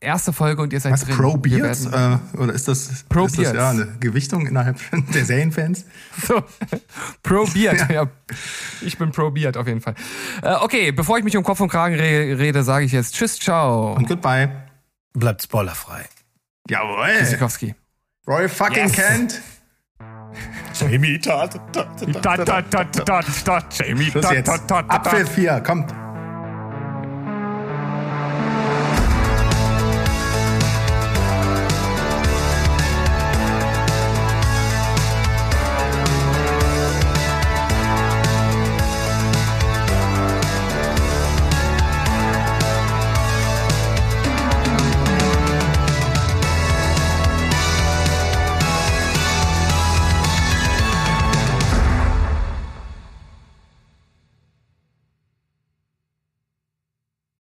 erste Folge und ihr seid Was, drin. Pro Beards? Äh, oder ist das, Pro ist das ja eine Gewichtung innerhalb der Serienfans? So, Pro Beard, ja. ja. Ich bin Pro Beard auf jeden Fall. Äh, okay, bevor ich mich um Kopf und Kragen re rede, sage ich jetzt Tschüss, ciao. Und goodbye. Bleibt spoilerfrei. Jawohl. Tschüssikowski. Roy fucking yes. Kent. Jamie Todd. Jamie Todd. Apfel 4, kommt.